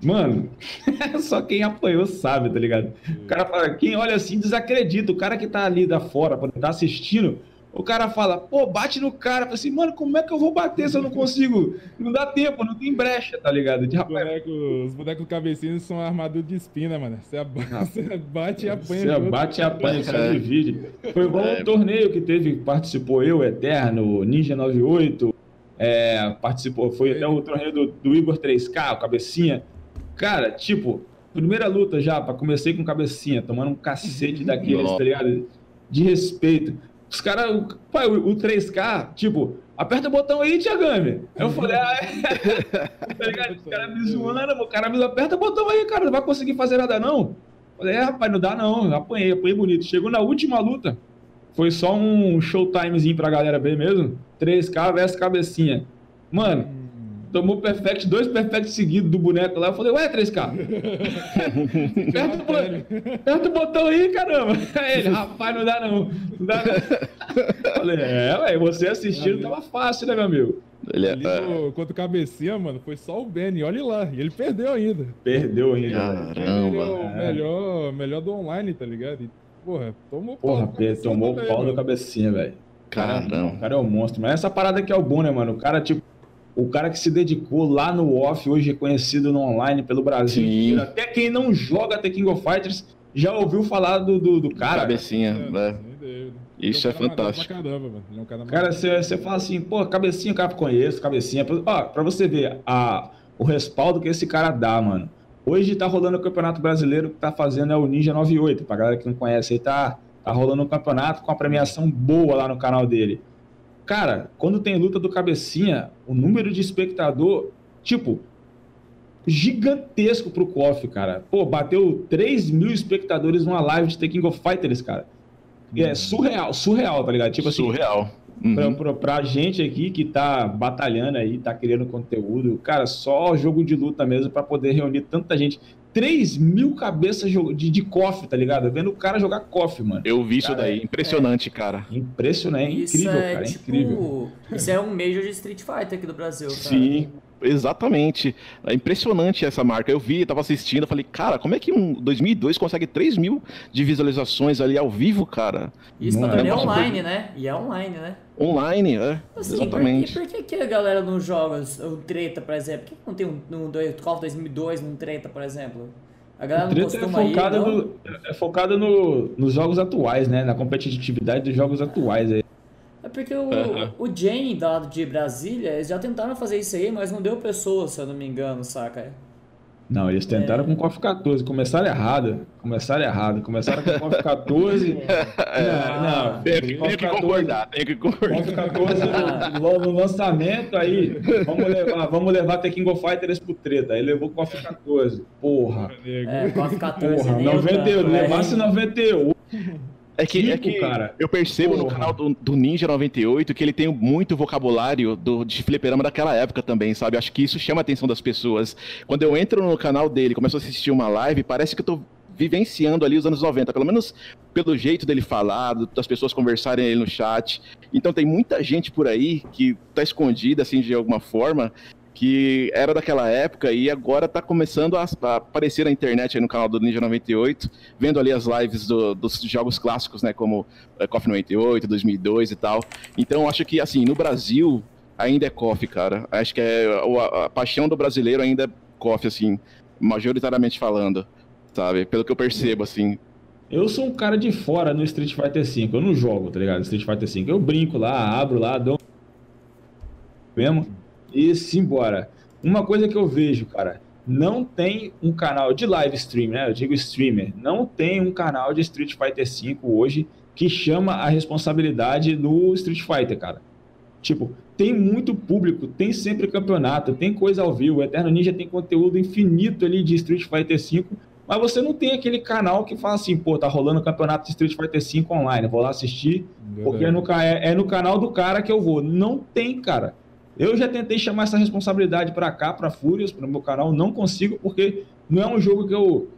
Mano, só quem apanhou sabe, tá ligado? O cara fala, quem olha assim desacredita. O cara que tá ali da fora, pra tá assistindo, o cara fala, pô, bate no cara. Fala assim, mano, como é que eu vou bater se eu não consigo? Não dá tempo, não tem brecha, tá ligado? De, os, bonecos, os bonecos cabecinhos são armadura de espina, mano. Você, ab você bate e apanha. Você bate e apanha, você é. divide. Foi igual é. um torneio que teve, participou eu, Eterno, Ninja 98, é, participou, foi até o torneio do, do Igor 3K, o Cabecinha. Cara, tipo, primeira luta já, pra comecei com Cabecinha, tomando um cacete daqueles, tá ligado? De respeito. Os caras, pai, o, o 3K, tipo, aperta o botão aí, Tiagami. Eu falei, ah, é. tá ligado? Os caras me zoando, o cara me aperta o botão aí, cara, não vai conseguir fazer nada não. falei, é, rapaz, não dá não. Eu apanhei, apanhei bonito. Chegou na última luta, foi só um showtimezinho pra galera ver mesmo. 3K versus cabecinha. Mano, tomou perfect, dois perfect seguidos do boneco lá. Eu falei, ué, 3K. aperta, o botão aí, caramba. Aí ele, rapaz, não dá não. Não dá não. falei, é, ué, você assistindo tava fácil, né, meu amigo? Ele é... Ali no, contra o cabecinha, mano, foi só o Benny, olha lá. E ele perdeu ainda. Perdeu ainda. Caramba. Ele é o melhor, melhor do online, tá ligado? porra, tomou Porra, Pedro, tomou o pau do cabecinha, velho. Caramba. O cara é um monstro. Mas essa parada que é o bom, né, mano? O cara, tipo, o cara que se dedicou lá no off, hoje reconhecido no online pelo Brasil. Sim. Até quem não joga The King of Fighters já ouviu falar do, do, do cara. Cabecinha, né? Isso é fantástico. Caramba, é um cara Cara, você fala assim, pô, cabecinha, cara, conheço, cabecinha. Ó, pra você ver a, o respaldo que esse cara dá, mano. Hoje tá rolando o Campeonato Brasileiro, que tá fazendo é o Ninja 98. Pra galera que não conhece aí, tá, tá rolando um campeonato com a premiação boa lá no canal dele. Cara, quando tem luta do cabecinha, o número de espectador, tipo, gigantesco pro KOF, cara. Pô, bateu 3 mil espectadores numa live de The King of Fighters, cara. É surreal, surreal, tá ligado? Tipo assim. Surreal. Uhum. Pra, pra, pra, gente aqui que tá batalhando aí, tá criando conteúdo, cara, só jogo de luta mesmo para poder reunir tanta gente. 3 mil cabeças de, de coffee, tá ligado? Vendo o cara jogar coffee, mano. Eu vi isso daí, impressionante, é, cara. Impressionante, é incrível, é, cara, é tipo, incrível. Isso é um Major de Street Fighter aqui do Brasil, cara. Sim, Exatamente. É impressionante essa marca. Eu vi, tava assistindo, falei, cara, como é que um 2002 consegue 3 mil de visualizações ali ao vivo, cara? Isso não, é, é online, né? E é online, né? Online, é. Assim, exatamente. Por, por, que, que a galera não joga o treta, por exemplo? Por que não tem um, um, um Call of 2002 num treta, por exemplo? A galera não costuma é focada, ir, não? No, é focada no, nos jogos atuais, né? Na competitividade dos jogos atuais aí. É porque o, uhum. o Jane, lado de Brasília, eles já tentaram fazer isso aí, mas não deu pessoas, se eu não me engano, saca? Não, eles tentaram é. com o KOF 14, começaram errado. Começaram errado. Começaram com o KOF 14. não, não. Tem que, tem que concordar, tem que concordar. KOF 14 no, no, lançamento, aí, vamos levar, vamos levar The King of Fighters pro treta. Aí levou o KOF 14. Porra. É, KOF 14. Porra, 98, levasse 98. É que, é que cara. eu percebo Porra. no canal do, do, Ninja 98 que ele tem muito vocabulário do, de fliperama daquela época também, sabe? Acho que isso chama a atenção das pessoas. Quando eu entro no canal dele começo a assistir uma live, parece que eu tô vivenciando ali os anos 90, pelo menos pelo jeito dele falar, das pessoas conversarem aí no chat. Então tem muita gente por aí que tá escondida, assim, de alguma forma, que era daquela época e agora está começando a, aparecer na internet no canal do Ninja 98, vendo ali as lives do, dos jogos clássicos, né, como é, KOF 98, 2002 e tal. Então acho que assim, no Brasil ainda é KOF, cara. Acho que é a, a paixão do brasileiro ainda é KOF assim, majoritariamente falando, sabe? Pelo que eu percebo assim. Eu sou um cara de fora no Street Fighter V, eu não jogo, tá ligado? Street Fighter V, eu brinco lá, abro lá, dou mesmo e simbora. Uma coisa que eu vejo, cara, não tem um canal de live stream, né? Eu digo streamer, não tem um canal de Street Fighter V hoje que chama a responsabilidade do Street Fighter, cara. Tipo, tem muito público, tem sempre campeonato, tem coisa ao vivo. O Eterno Ninja tem conteúdo infinito ali de Street Fighter V, mas você não tem aquele canal que fala assim, pô, tá rolando o campeonato de Street Fighter V online, vou lá assistir, porque é no, é, é no canal do cara que eu vou. Não tem, cara. Eu já tentei chamar essa responsabilidade para cá, para Fúrias, para o meu canal, não consigo, porque não é um jogo que eu,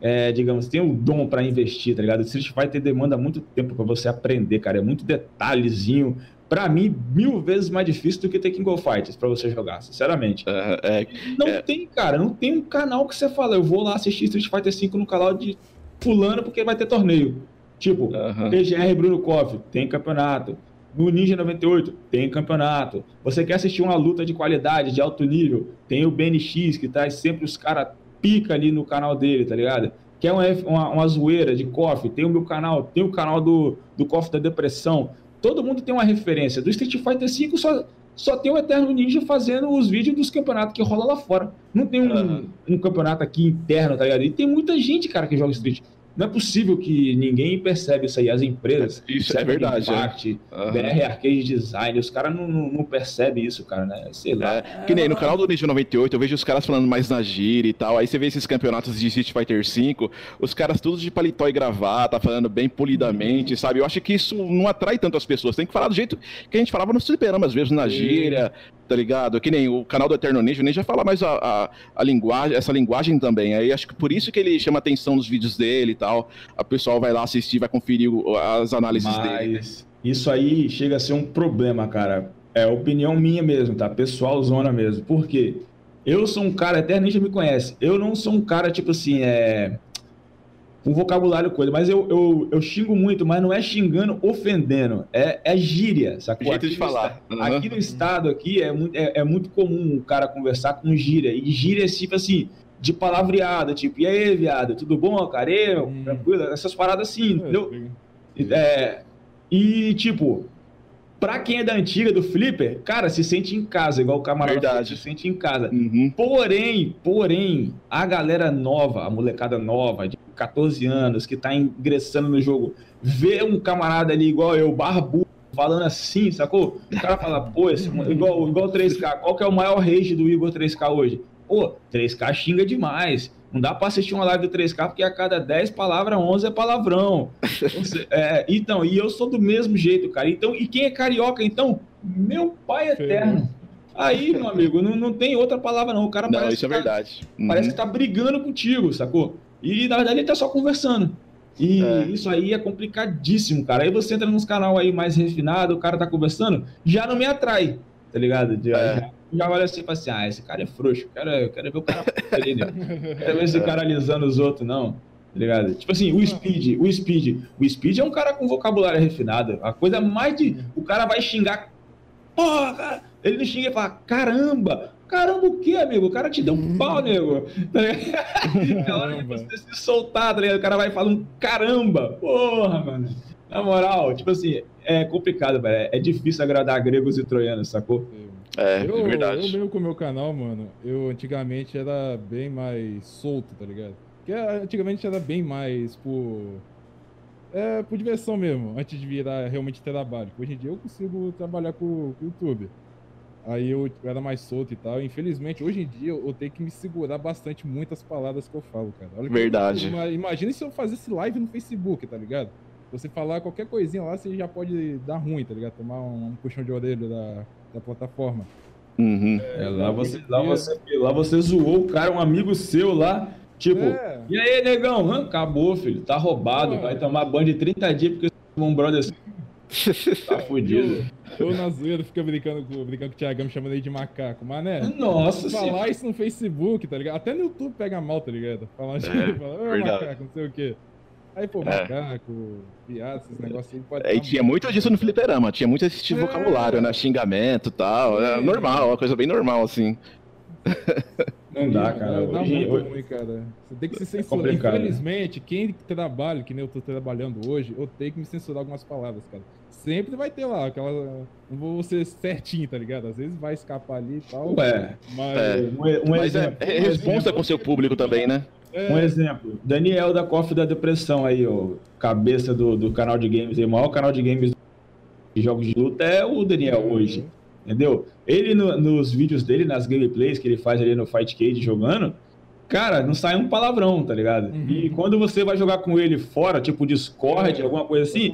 é, digamos, tenho o dom para investir, tá ligado? Street Fighter demanda muito tempo para você aprender, cara, é muito detalhezinho. Para mim, mil vezes mais difícil do que ter King of Fighters para você jogar, sinceramente. é, não é... tem, cara, não tem um canal que você fala, eu vou lá assistir Street Fighter 5 no canal de fulano porque vai ter torneio. Tipo, uhum. PGR Bruno Koff, tem campeonato. No Ninja 98 tem campeonato. Você quer assistir uma luta de qualidade, de alto nível? Tem o BNX, que traz sempre os caras pica ali no canal dele, tá ligado? Quer uma, uma, uma zoeira de KOF? Tem o meu canal, tem o canal do, do KOF da Depressão. Todo mundo tem uma referência. Do Street Fighter V só, só tem o Eterno Ninja fazendo os vídeos dos campeonatos que rola lá fora. Não tem um, uhum. um campeonato aqui interno, tá ligado? E tem muita gente, cara, que joga Street. Não é possível que ninguém percebe isso aí. As empresas. Isso é verdade. Impact, é. uhum. BR Arcade Design, os caras não, não, não percebem isso, cara, né? Sei lá. É, que nem no canal do Ninja 98, eu vejo os caras falando mais na gira e tal. Aí você vê esses campeonatos de Street Fighter V, os caras todos de paletó e gravata, falando bem polidamente, sabe? Eu acho que isso não atrai tanto as pessoas. Tem que falar do jeito que a gente falava no fliperama, às vezes na gíria, tá ligado? Que nem o canal do Eterno Ninja, o Ninja fala mais a, a, a, linguagem, essa linguagem também. Aí acho que por isso que ele chama atenção nos vídeos dele tal. A pessoal vai lá assistir, vai conferir as análises Mas dele. Isso aí chega a ser um problema, cara. É opinião minha mesmo, tá? Pessoal zona mesmo. Por quê? Eu sou um cara, Eterno Ninja me conhece. Eu não sou um cara, tipo assim, é um vocabulário coisa, mas eu, eu, eu xingo muito, mas não é xingando, ofendendo, é, é gíria, sacou? Jeito aqui de falar. Uhum. Aqui no estado, aqui, é muito, é, é muito comum o cara conversar com gíria, e gíria é tipo assim, de palavreado, tipo, e aí, viado, tudo bom, cara? E, hum. tranquilo? Essas paradas assim, é, entendeu? É, e, tipo, Pra quem é da antiga do Flipper, cara, se sente em casa, igual o camarada Verdade. se sente em casa. Uhum. Porém, porém, a galera nova, a molecada nova, de 14 anos, que tá ingressando no jogo, vê um camarada ali igual eu, barbudo, falando assim, sacou? O cara fala, pô, esse, igual, igual 3K, qual que é o maior rage do Igor 3K hoje? Pô, 3K xinga demais. Não dá para assistir uma live do 3K porque a cada 10 palavras, 11 é palavrão. é, então, e eu sou do mesmo jeito, cara. Então, e quem é carioca, então? Meu pai eterno. Aí, meu amigo, não, não tem outra palavra, não. O cara não, parece isso é tá, verdade. Uhum. Parece que tá brigando contigo, sacou? E na verdade ele tá só conversando. E é. isso aí é complicadíssimo, cara. Aí você entra nos canal aí mais refinado, o cara tá conversando, já não me atrai, tá ligado? Já, é já olha assim e fala assim: ah, esse cara é frouxo, quero, quero ver o cara ali, né? Quero ver esse cara alisando os outros, não. Tá ligado? Tipo assim, o Speed, o Speed. O Speed é um cara com vocabulário refinado. A coisa mais de. O cara vai xingar. Porra, cara. Ele não xinga e fala: caramba, Caramba, o que, amigo? O cara te deu um pau, nego. Tá é hora de você se soltar, tá ligado? O cara vai falando caramba. Porra, mano. Na moral, tipo assim, é complicado, velho. É difícil agradar gregos e troianos, sacou? É, eu, é verdade. Eu mesmo com o meu canal, mano, eu antigamente era bem mais solto, tá ligado? Porque antigamente era bem mais por. É, por diversão mesmo, antes de virar realmente trabalho. Hoje em dia eu consigo trabalhar com, o YouTube. Aí eu era mais solto e tal. Infelizmente, hoje em dia eu tenho que me segurar bastante muitas palavras que eu falo, cara. Olha Verdade. Eu, imagina se eu fazesse live no Facebook, tá ligado? Você falar qualquer coisinha lá, você já pode dar ruim, tá ligado? Tomar um, um puxão de orelha da, da plataforma. Uhum. É, lá, você, lá, você, lá você zoou o cara, um amigo seu lá, tipo, é. e aí, negão? Hum, acabou, filho, tá roubado, vai tomar banho de 30 dias porque um brother tá fudido. Eu, eu na zoeira fica brincando com, brincando com o Thiagão, me chamando aí de macaco. Mas, né? Nossa Falar isso no Facebook, tá ligado? Até no YouTube pega mal, tá ligado? Falar, é, fala, macaco, não sei o quê. Aí, pô, é. macaco, piada, esses negócios aí pode. É, e tinha muito disso no fliperama, tinha muito esse tipo de é. vocabulário, né? Xingamento e tal. É normal, uma coisa bem normal, assim. Não dá, cara. Não dá muito ruim, cara. Você tem que se censurar. É Infelizmente, quem trabalha, que nem eu tô trabalhando hoje, eu tenho que me censurar algumas palavras, cara. Sempre vai ter lá aquela. Não vou ser certinho, tá ligado? Às vezes vai escapar ali e tal. Ué, mas, é. um, um mas é, é responsa com o seu público também, né? É. Um exemplo, Daniel da Coffee da Depressão aí, ó, cabeça do, do canal de games, o maior canal de games de jogos de luta é o Daniel hoje, entendeu? Ele no, nos vídeos dele, nas gameplays que ele faz ali no Fight Cage jogando, cara, não sai um palavrão, tá ligado? Uhum. E quando você vai jogar com ele fora, tipo Discord, é, alguma coisa assim,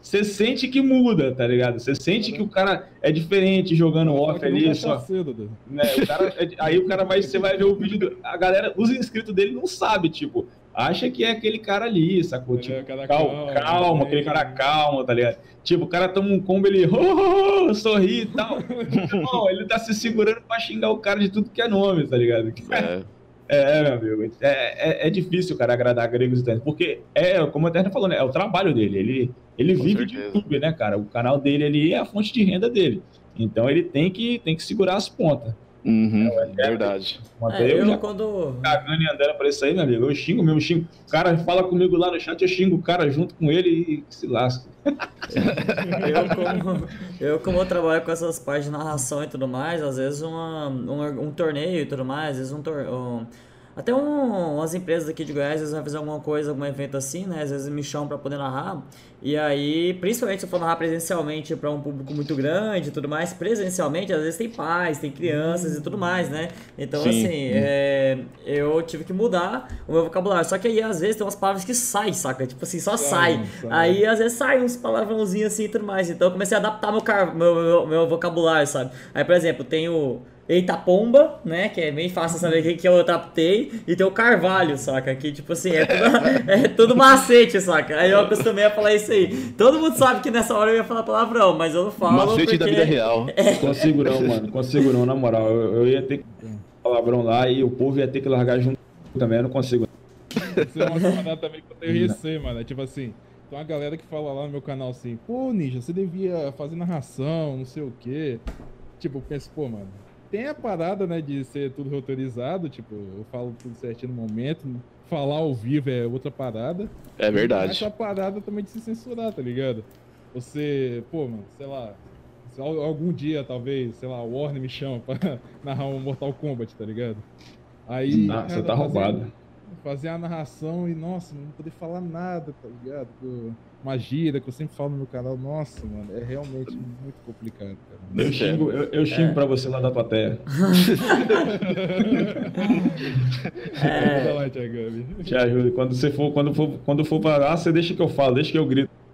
você sente que muda, tá ligado? Você sente que o cara é diferente jogando off ali. Só, cedo, né? o cara, é aí o cara vai, você vai ver o vídeo, do, a galera, os inscritos dele não sabe, tipo, acha que é aquele cara ali, sacou? É, tipo, calma, calma, calma aquele cara calmo, tá ligado? Tipo, o cara toma um combo, ele oh, oh, sorri e tal. não, ele tá se segurando pra xingar o cara de tudo que é nome, tá ligado? É. É, meu amigo, é, é, é difícil, cara, agradar gregos e porque é, como o Eterno falou, né, é o trabalho dele, ele, ele vive certeza. de YouTube, né, cara, o canal dele ali é a fonte de renda dele, então ele tem que, tem que segurar as pontas. Uhum, é, verdade. É, eu, já quando... cagando e andando pra isso aí, meu amigo, eu xingo mesmo, xingo. O cara fala comigo lá no chat, eu xingo o cara junto com ele e se lasca. eu, como, eu, como eu trabalho com essas partes de narração e tudo mais, às vezes uma, um, um torneio e tudo mais, às vezes um, tor um até um, umas empresas aqui de Goiás, às vezes vai fazer alguma coisa, algum evento assim, né? Às vezes me chamam para poder narrar. E aí, principalmente se eu for narrar presencialmente para um público muito grande e tudo mais, presencialmente, às vezes tem pais, tem crianças e tudo mais, né? Então, Sim. assim, é, eu tive que mudar o meu vocabulário. Só que aí, às vezes, tem umas palavras que saem, saca? Tipo assim, só sai. sai. Aí, às vezes, saem uns palavrãozinhos assim e tudo mais. Então, eu comecei a adaptar meu, meu, meu, meu vocabulário, sabe? Aí, por exemplo, tem o Eita Pomba, né? Que é bem fácil saber o que eu adaptei. E tem o Carvalho, saca? Que tipo assim, é tudo, é tudo macete, saca? Aí eu acostumei a falar isso aí. Todo mundo sabe que nessa hora eu ia falar palavrão, mas eu não falo. Macete porque... da vida real. É. Consigo não, mano. Consigo não, na moral. Eu, eu ia ter que palavrão lá e o povo ia ter que largar junto também. Eu não consigo. Isso é uma parada também que eu tenho receio, mano. É tipo assim, tem uma galera que fala lá no meu canal assim, pô, Ninja, você devia fazer narração, não sei o quê. Tipo, eu penso, pô, mano, tem a parada, né, de ser tudo roteirizado, tipo, eu falo tudo certinho no momento, falar ao vivo é outra parada. É verdade. Essa parada também de se censurar, tá ligado? Você, pô, mano, sei lá, algum dia, talvez, sei lá, o Warner me chama pra narrar um Mortal Kombat, tá ligado? Aí. Ah, você tá roubado. Fazer a narração e, nossa, não poder falar nada, tá ligado? Uma gíria que eu sempre falo no meu canal, nossa, mano, é realmente muito complicado, cara. Eu xingo, eu, eu xingo é. pra você lá da plateia. é. Te ajuda. Quando você for, quando for, quando for pra lá, você deixa que eu falo, deixa que eu grito.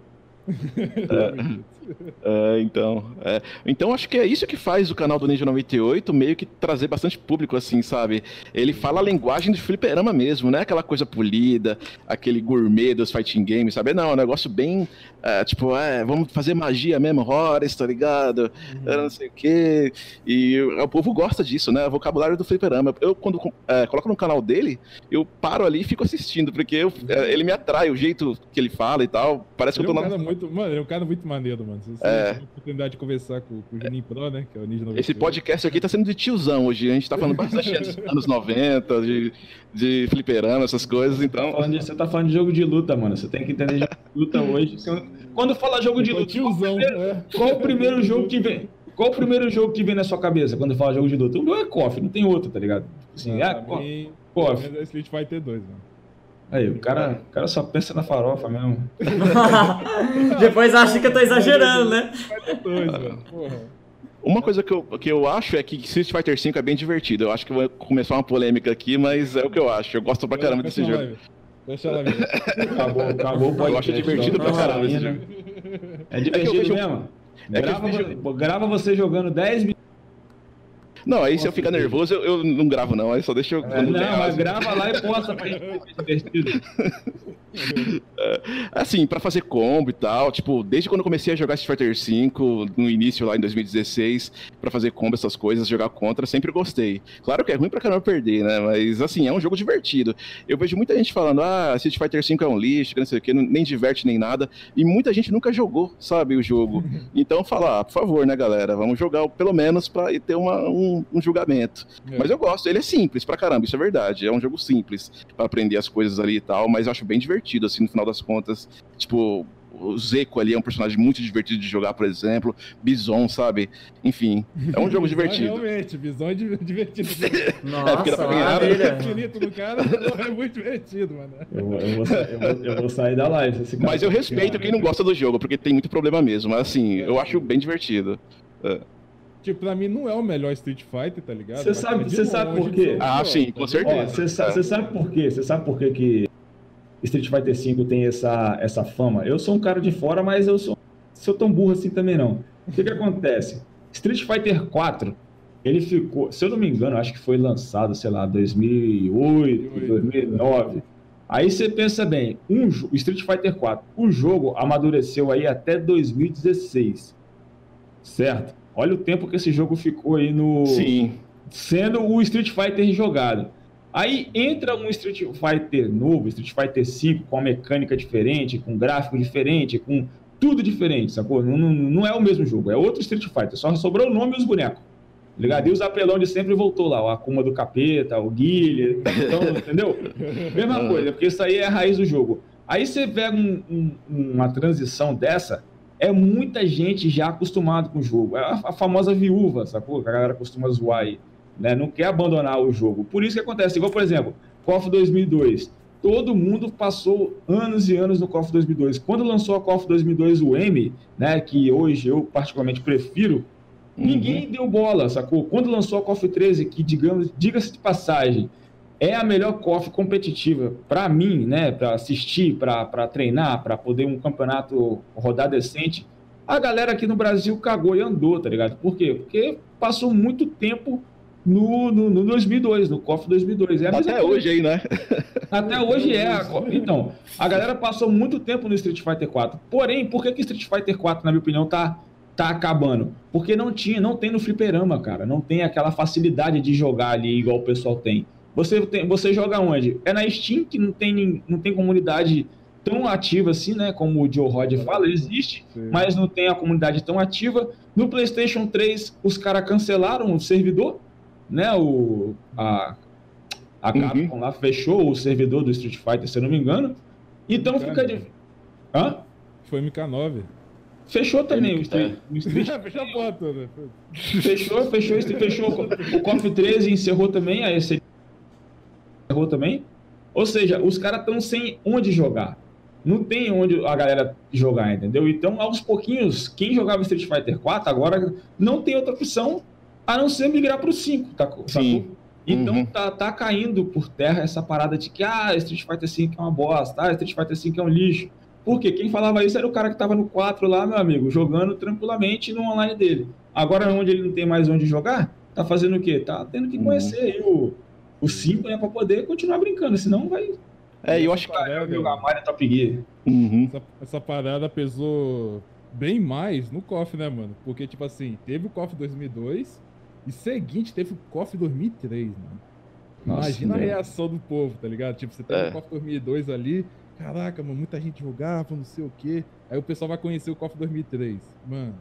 É, é, então, é. então acho que é isso que faz o canal do Ninja 98 meio que trazer bastante público, assim, sabe? Ele fala a linguagem do fliperama mesmo, não é aquela coisa polida, aquele gourmet dos fighting games, sabe? Não, é um negócio bem, é, tipo, é, vamos fazer magia mesmo, Horus, tá ligado? Uhum. não sei o quê. E o povo gosta disso, né? O vocabulário do fliperama. Eu, quando é, coloco no canal dele, eu paro ali e fico assistindo, porque eu, é, ele me atrai, o jeito que ele fala e tal. Parece ele que eu tô é um na... muito, Mano, ele é um cara muito maneiro, mano. Você é. a oportunidade de conversar com, com o Juninho Pro, né? Que é o Ninja 98. Esse podcast aqui tá sendo de tiozão hoje. A gente tá falando bastante dos anos 90, de, de fliperama, essas coisas, então. Você tá, de, você tá falando de jogo de luta, mano. Você tem que entender jogo de luta hoje. Quando fala jogo de luta, tiozão, qual, o primeiro, é. qual o primeiro jogo que vem? Qual o primeiro jogo que vem na sua cabeça quando fala jogo de luta? O meu é KOF, não tem outro, tá ligado? Assim, ah, é, KOF. É Street Fighter 2, mano. Aí, o cara, o cara só pensa na farofa mesmo. Depois acha que eu tô exagerando, né? Uma coisa que eu, que eu acho é que Street Fighter V é bem divertido. Eu acho que vou começar uma polêmica aqui, mas é o que eu acho. Eu gosto pra caramba desse jogo. Deixa ela ver. Acabou, acabou pode Eu acho divertido pra caramba esse jogo. É divertido é mesmo? É grava, grava você jogando 10 minutos não, aí se eu ficar nervoso, eu, eu, não gravo, não. Aí só deixa eu. É, não, mas grava lá e posta pra gente divertido. É, assim, pra fazer combo e tal, tipo, desde quando eu comecei a jogar Street Fighter V, no início lá em 2016, pra fazer combo, essas coisas, jogar contra, sempre gostei. Claro que é ruim pra caramba perder, né? Mas assim, é um jogo divertido. Eu vejo muita gente falando, ah, Street Fighter V é um lixo, não sei o que, nem diverte nem nada. E muita gente nunca jogou, sabe, o jogo. Então fala, ah, por favor, né, galera, vamos jogar pelo menos pra ter uma, um, um julgamento. É. Mas eu gosto, ele é simples pra caramba, isso é verdade. É um jogo simples pra aprender as coisas ali e tal, mas eu acho bem divertido assim, no final das contas. Tipo, o Zeco ali é um personagem muito divertido de jogar, por exemplo. Bison, sabe? Enfim, é um jogo divertido. Realmente, Bison é divertido. Nossa, é porque dá pra ganhar. O infinito do cara é muito divertido, mano. Eu, eu, vou, eu, vou, eu vou, sair da live. Mas eu respeito quem não gosta do jogo, porque tem muito problema mesmo. Mas assim, eu acho bem divertido. É. Tipo, pra mim não é o melhor Street Fighter, tá ligado? Você sabe, você sabe por quê? Ah, sim, com certeza. Você sabe, sabe por quê? Você sabe por quê que Street Fighter V tem essa, essa fama. Eu sou um cara de fora, mas eu sou, sou tão burro assim também não. O que, que acontece? Street Fighter 4, ele ficou, se eu não me engano, acho que foi lançado, sei lá, 2008, 2009. Aí você pensa bem, um, o Street Fighter 4, o jogo amadureceu aí até 2016, certo? Olha o tempo que esse jogo ficou aí no... Sim. Sendo o Street Fighter jogado. Aí entra um Street Fighter novo, Street Fighter 5, com uma mecânica diferente, com gráfico diferente, com tudo diferente, sacou? Não, não, não é o mesmo jogo, é outro Street Fighter, só sobrou o nome e os bonecos. Tá ligado? E os apelão de sempre voltou lá, o Akuma do Capeta, o Guilherme, então, entendeu? Mesma coisa, porque isso aí é a raiz do jogo. Aí você pega um, um, uma transição dessa, é muita gente já acostumado com o jogo. É a, a famosa viúva, sacou? Que a galera costuma zoar aí né? não quer abandonar o jogo. Por isso que acontece, igual, por exemplo, KOF 2002. Todo mundo passou anos e anos no KOF 2002. Quando lançou a KOF 2002 o M, né, que hoje eu particularmente prefiro, uhum. ninguém deu bola, sacou? Quando lançou a KOF 13, que digamos, diga-se de passagem, é a melhor KOF competitiva para mim, né, para assistir, para treinar, para poder um campeonato rodar decente. A galera aqui no Brasil cagou e andou, tá ligado? Por quê? Porque passou muito tempo no, no, no 2002, no KOF 2002. É Até hoje aí, né? Até hoje é. A... Então, a galera passou muito tempo no Street Fighter 4. Porém, por que, que Street Fighter 4, na minha opinião, tá, tá acabando? Porque não tinha, não tem no fliperama, cara. Não tem aquela facilidade de jogar ali igual o pessoal tem. Você, tem, você joga onde? É na Steam, que não tem, não tem comunidade tão ativa assim, né? Como o Joe Rod fala, existe, Sim. mas não tem a comunidade tão ativa. No PlayStation 3, os caras cancelaram o servidor, né? O, a, a uhum. Capcom lá fechou o servidor do Street Fighter, se eu não me engano. Então MK fica de. Hã? Foi MK9. Fechou também o Street, o Street... fechou a porra toda. Fechou, fechou, fechou. O KOF 13 encerrou também, a esse encerrou também. Ou seja, os caras estão sem onde jogar. Não tem onde a galera jogar, entendeu? Então, aos pouquinhos, quem jogava Street Fighter 4 agora não tem outra opção a não ser migrar para o 5, tá? Sim. Então uhum. tá, tá caindo por terra essa parada de que ah, Street Fighter 5 é uma bosta, ah, Street Fighter 5 é um lixo. Porque quem falava isso era o cara que tava no 4 lá, meu amigo, jogando tranquilamente no online dele. Agora, onde ele não tem mais onde jogar, tá fazendo o quê? Tá tendo que uhum. conhecer uhum. o, o 5 né, para poder continuar brincando, senão vai. É, eu acho que. Parada, jogar Mario Top Gear. Uhum. Essa, essa parada pesou bem mais no KOF, né, mano? Porque, tipo assim, teve o KOF 2002 e seguinte teve o KOF 2003, mano. Nossa, Imagina a reação do povo, tá ligado? Tipo, você teve é. o KOF 2002 ali, caraca, mano, muita gente jogava, não sei o quê. Aí o pessoal vai conhecer o KOF 2003. Mano.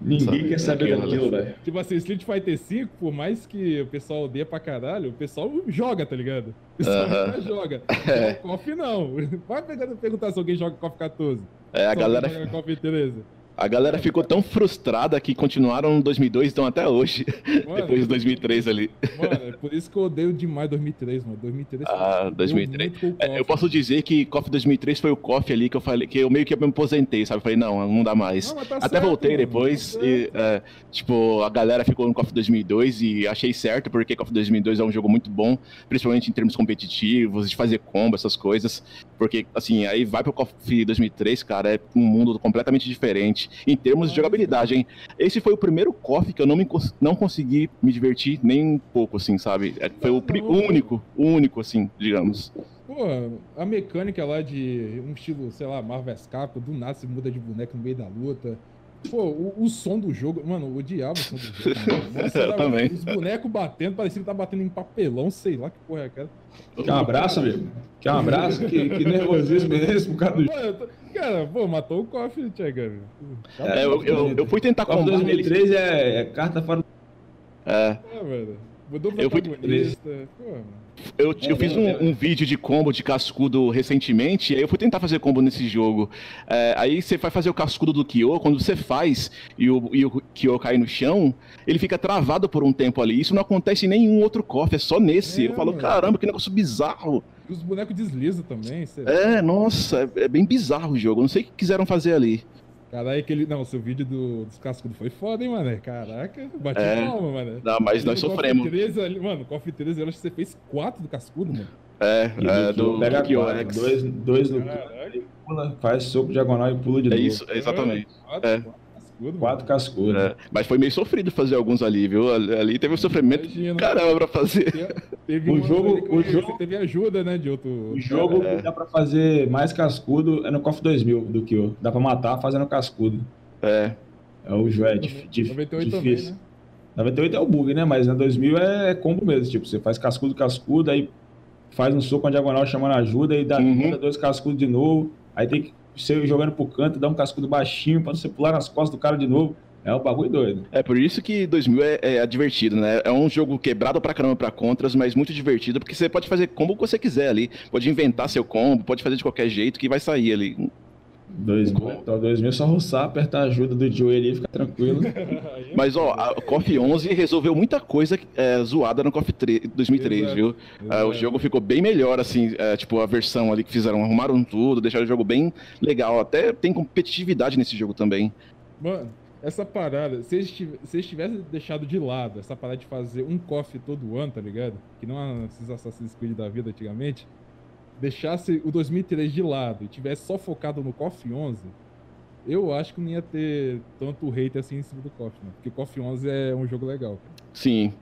Ninguém quer saber daquilo, velho. Tipo assim, Street Fighter V, por mais que o pessoal odeia pra caralho, o pessoal joga, tá ligado? O pessoal uh -huh. joga. É. O KOF não. Vai perguntar se alguém joga KOF 14. É, a galera. Joga KOF 13. A galera ficou tão frustrada que continuaram em 2002 e estão até hoje. Mano, depois de 2003 ali. Mano, é por isso que eu odeio demais 2003, mano. 2003 Ah, 2003. É, eu posso dizer que KOF 2003 foi o KOF ali que eu falei, que eu meio que me aposentei, sabe? Eu falei, não, não dá mais. Não, tá até certo, voltei mano, depois tá e, é, tipo, a galera ficou no KOF 2002 e achei certo, porque KOF 2002 é um jogo muito bom, principalmente em termos competitivos, de fazer combo, essas coisas. Porque, assim, aí vai pro KOF 2003, cara, é um mundo completamente diferente em termos de jogabilidade, hein? Esse foi o primeiro KOF que eu não, me, não consegui me divertir nem um pouco, assim, sabe? É, foi o, o único, o único, assim, digamos. Pô, a mecânica lá de um estilo, sei lá, Marvel Capcom, do nada se muda de boneco no meio da luta. Pô, o, o, som do jogo, mano, o diabo o som do jogo. Nossa, eu também. Os bonecos batendo, parecia que tá batendo em papelão, sei lá que porra é aquela. Quer um abraço, amigo? Quer um abraço? que, que nervosismo é esse por causa do jogo? Cara, pô, matou o Coffee, Tchega. É, eu, eu, eu, fui tentar combater. 2003 é, é carta fora. É. É, velho. Mudou o protagonista. Fui... Pô, eu, eu fiz um, um, vídeo de combo de cascudo recentemente, e aí eu fui tentar fazer combo nesse jogo. É, aí você vai fazer o cascudo do Kyo, quando você faz e o, e o Kyo cai no chão, ele fica travado por um tempo ali. Isso não acontece em nenhum outro cofre, é só nesse. É, eu falo, caramba, que negócio bizarro. Os bonecos deslizam também. É, nossa, é, é, bem bizarro o jogo. Eu não sei o que quiseram fazer ali. Caralho, aquele. Não, seu vídeo do, dos cascudos foi foda, hein, mano? Caraca, bati é... palma, mano. Não, mas nós sofremos. 13 ali, mano, Coffee 13, eu acho que você fez 4 do cascudo, mano. É, é do, pega do quatro, dois, dois no pula, faz soco diagonal e pula de é novo. É isso, exatamente. É. Cascudo, Quatro cascudos. É, mas foi meio sofrido fazer alguns ali, viu? Ali teve um sofrimento Imagina, caramba pra fazer. Teve o jogo, o jogo teve ajuda, né, de outro. O jogo é. que dá pra fazer mais cascudo é no KOF 2000 do que o. Dá pra matar fazendo cascudo. É. É o jogo é dif, 98 difícil. Também, né? 98 é o bug, né? Mas na 2000 é combo mesmo. Tipo, você faz cascudo, cascudo, aí faz um soco com a diagonal chamando ajuda, e dá uhum. dois cascudos de novo. Aí tem que você jogando pro canto, dá um cascudo baixinho pra você pular nas costas do cara de novo. É um bagulho doido. É por isso que 2000 é, é, divertido, né? É um jogo quebrado pra caramba pra contras, mas muito divertido, porque você pode fazer combo que você quiser ali. Pode inventar seu combo, pode fazer de qualquer jeito que vai sair ali. 2000, então 2000 só roçar, apertar a ajuda do Joey ali e ficar tranquilo. Mas ó, a KOF 11 resolveu muita coisa é, zoada no KOF 2003, Exato. viu? Exato. Uh, o jogo ficou bem melhor, assim, é, tipo a versão ali que fizeram, arrumaram tudo, deixaram o jogo bem legal. Até tem competitividade nesse jogo também. Mano, essa parada, se eles, tivessem deixado de lado essa parada de fazer um KOF todo ano, tá ligado? Que não esses Assassin's Creed da vida antigamente deixasse o 2003 de lado e tivesse só focado no KOF 11, eu acho que não ia ter tanto hate assim em cima do KOF, né? Porque o KOF 11 é um jogo legal. Sim.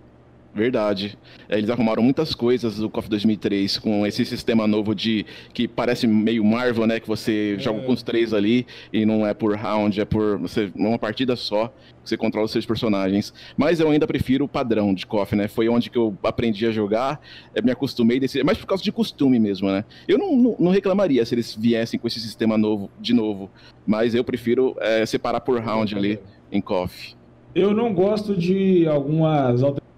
Verdade. É, eles arrumaram muitas coisas do KOF 2003 com esse sistema novo de que parece meio Marvel, né? Que você é. joga com os três ali e não é por round, é por você uma partida só que você controla os seus personagens. Mas eu ainda prefiro o padrão de KOF, né? Foi onde que eu aprendi a jogar, me acostumei desse, é mais por causa de costume mesmo, né? Eu não, não, não, reclamaria se eles viessem com esse sistema novo de novo, mas eu prefiro é, separar por round ali em KOF. Eu não gosto de algumas alternativas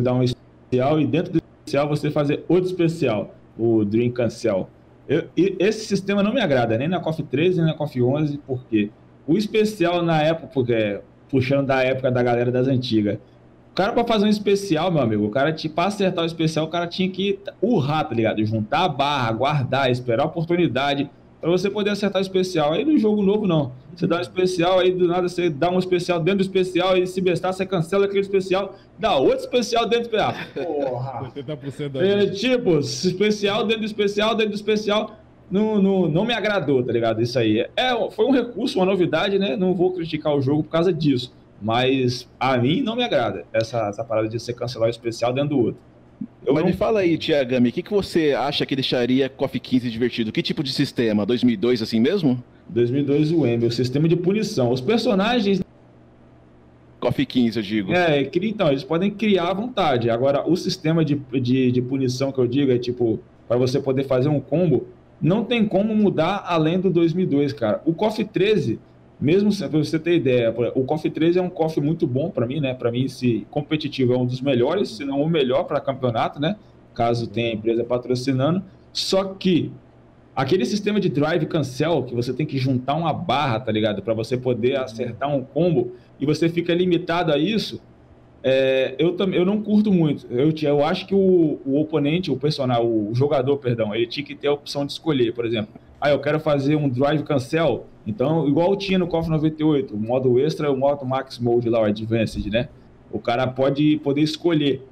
dar um especial e dentro do especial você fazer outro especial, o Dream Cancel. Eu, esse sistema não me agrada, nem na KOF 13, nem na KOF 11, porque o especial na época, porque, puxando da época da galera das antigas, o cara para fazer um especial, meu amigo, o cara, para acertar o especial, o cara tinha que urrar, tá ligado? Juntar a barra, guardar, esperar a oportunidade para você poder acertar o especial. Aí no jogo novo, não. Você dá um especial, aí do nada você dá um especial dentro do especial, e se bestar, você cancela aquele especial, dá outro especial dentro do especial. Porra! 70% é, tipo, especial dentro do especial, dentro do especial. Não, não, não me agradou, tá ligado? Isso aí. É, foi um recurso, uma novidade, né? Não vou criticar o jogo por causa disso. Mas a mim não me agrada essa, essa parada de você cancelar o especial dentro do outro. Eu Mas não... me fala aí, Tiagami, o que, que você acha que deixaria KOF 15 divertido? Que tipo de sistema? 2002 assim mesmo? 2002 o Ember, o sistema de punição. Os personagens... KOF 15, eu digo. É, então, eles podem criar à vontade. Agora, o sistema de, de, de punição que eu digo é tipo, para você poder fazer um combo, não tem como mudar além do 2002, cara. O KOF 13 mesmo para você ter ideia, o KOF 13 é um KOF muito bom para mim, né? Para mim, se competitivo é um dos melhores, se não o melhor para campeonato, né? Caso tenha empresa patrocinando. Só que aquele sistema de drive cancel que você tem que juntar uma barra, tá ligado? Para você poder acertar um combo e você fica limitado a isso. É, eu, eu não curto muito. Eu, eu acho que o, o oponente, o personagem, o jogador, perdão, ele tinha que ter a opção de escolher, por exemplo. Ah, eu quero fazer um drive cancel então, igual tinha no KOF 98, o modo extra é o modo max mode lá, o advanced, né? O cara pode poder escolher.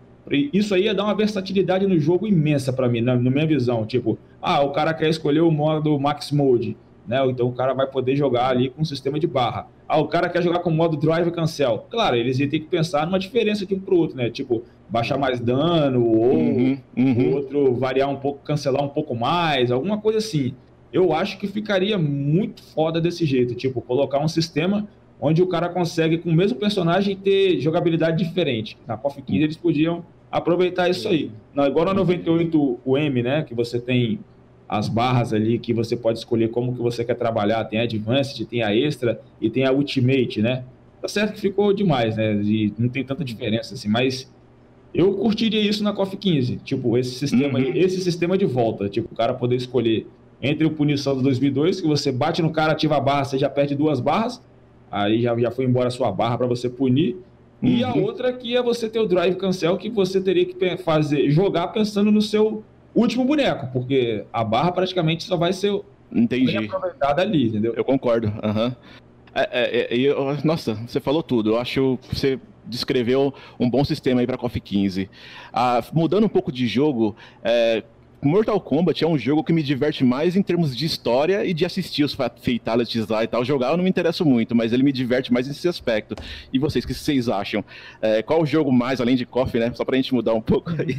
Isso aí ia dar uma versatilidade no jogo imensa para mim, na, na, minha visão. Tipo, ah, o cara quer escolher o modo max mode, né? Então o cara vai poder jogar ali com um sistema de barra. Ah, o cara quer jogar com o modo drive cancel. Claro, eles iam ter que pensar numa diferença de um pro outro, né? Tipo, baixar mais dano ou uhum, uhum. o outro variar um pouco, cancelar um pouco mais, alguma coisa assim eu acho que ficaria muito foda desse jeito. Tipo, colocar um sistema onde o cara consegue, com o mesmo personagem, ter jogabilidade diferente. Na KOF 15 eles podiam aproveitar isso aí. Igual na 98 o M, né? Que você tem as barras ali que você pode escolher como que você quer trabalhar. Tem a Advanced, tem a Extra e tem a Ultimate, né? Tá certo que ficou demais, né? E não tem tanta diferença assim, mas eu curtiria isso na KOF 15. Tipo, esse sistema, uhum. esse sistema de volta. Tipo, o cara poder escolher entre o Punição do 2002, que você bate no cara, ativa a barra, você já perde duas barras, aí já, já foi embora a sua barra para você punir. Uhum. E a uhum. outra que é você ter o drive cancel, que você teria que fazer, jogar pensando no seu último boneco, porque a barra praticamente só vai ser Entendi. aproveitada ali, entendeu? Eu concordo. Uhum. É, é, é, nossa, você falou tudo. Eu acho que você descreveu um bom sistema aí para KOF 15. Ah, mudando um pouco de jogo, é, Mortal Kombat é um jogo que me diverte mais em termos de história e de assistir os fatalities lá e tal. Jogar eu não me interesso muito, mas ele me diverte mais nesse aspecto. E vocês, o que vocês acham? É, qual o jogo mais, além de Coffee, né? Só pra gente mudar um pouco aí.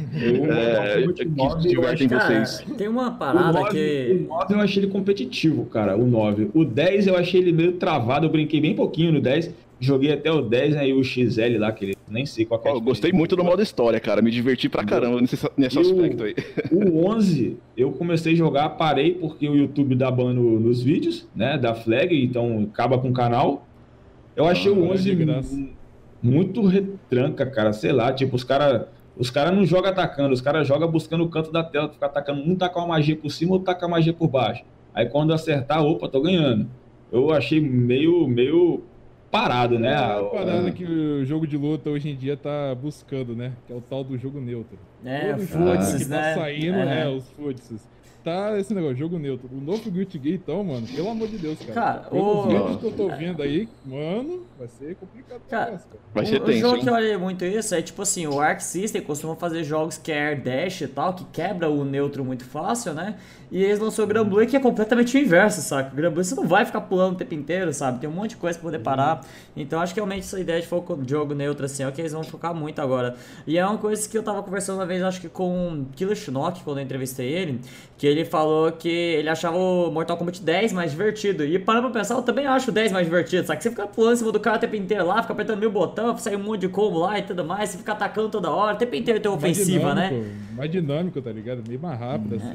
é, que divertem vocês. Cara, tem uma parada o 9, que. O 9 eu achei ele competitivo, cara. O 9. O 10 eu achei ele meio travado. Eu brinquei bem pouquinho no 10. Joguei até o 10, aí o XL lá, que ele nem sei qual é. Oh, gostei muito do modo história, cara. Me diverti pra caramba nesse, nesse aspecto aí. O 11, eu comecei a jogar, parei porque o YouTube dá ban no, nos vídeos, né? Da flag, então acaba com o canal. Eu achei ah, o 11 muito retranca, cara. Sei lá, tipo, os caras os cara não jogam atacando, os caras jogam buscando o canto da tela, ficar atacando. Um tacar uma magia por cima, outro tacar a magia por baixo. Aí quando acertar, opa, tô ganhando. Eu achei meio, meio parado, né? É a parada que o jogo de luta hoje em dia tá buscando, né? Que é o tal do jogo neutro. É, Todo jogo que tá né? tá saindo, é. é os futs. tá esse negócio, jogo neutro. O novo Guilty Gear, então, mano, pelo amor de Deus, cara. Cara, Pelos o- vídeos que eu tô vendo aí, mano, vai ser complicado pra Cara, nós, cara. Vai o, ser o tenso, jogo hein? que eu olhei muito isso é tipo assim, o Arc System costuma fazer jogos que é air dash e tal, que quebra o neutro muito fácil, né? E eles lançou o Gran Blue que é completamente o inverso, saca? O Gran Blue você não vai ficar pulando o tempo inteiro, sabe? Tem um monte de coisa pra poder parar. Então acho que realmente essa ideia de foco de jogo neutro assim é o que eles vão focar muito agora. E é uma coisa que eu tava conversando uma vez, acho que com o Killer Shinnok, quando eu entrevistei ele, que ele falou que ele achava o Mortal Kombat 10 mais divertido. E parando pra pensar, eu também acho o 10 mais divertido, sabe? Você fica pulando em cima do cara o tempo inteiro lá, fica apertando mil botão, sai um monte de combo lá e tudo mais, você fica atacando toda hora, o tempo inteiro tem Mais ofensiva, né? dinâmico, Mais dinâmico, tá ligado? Meio mais rápido, assim.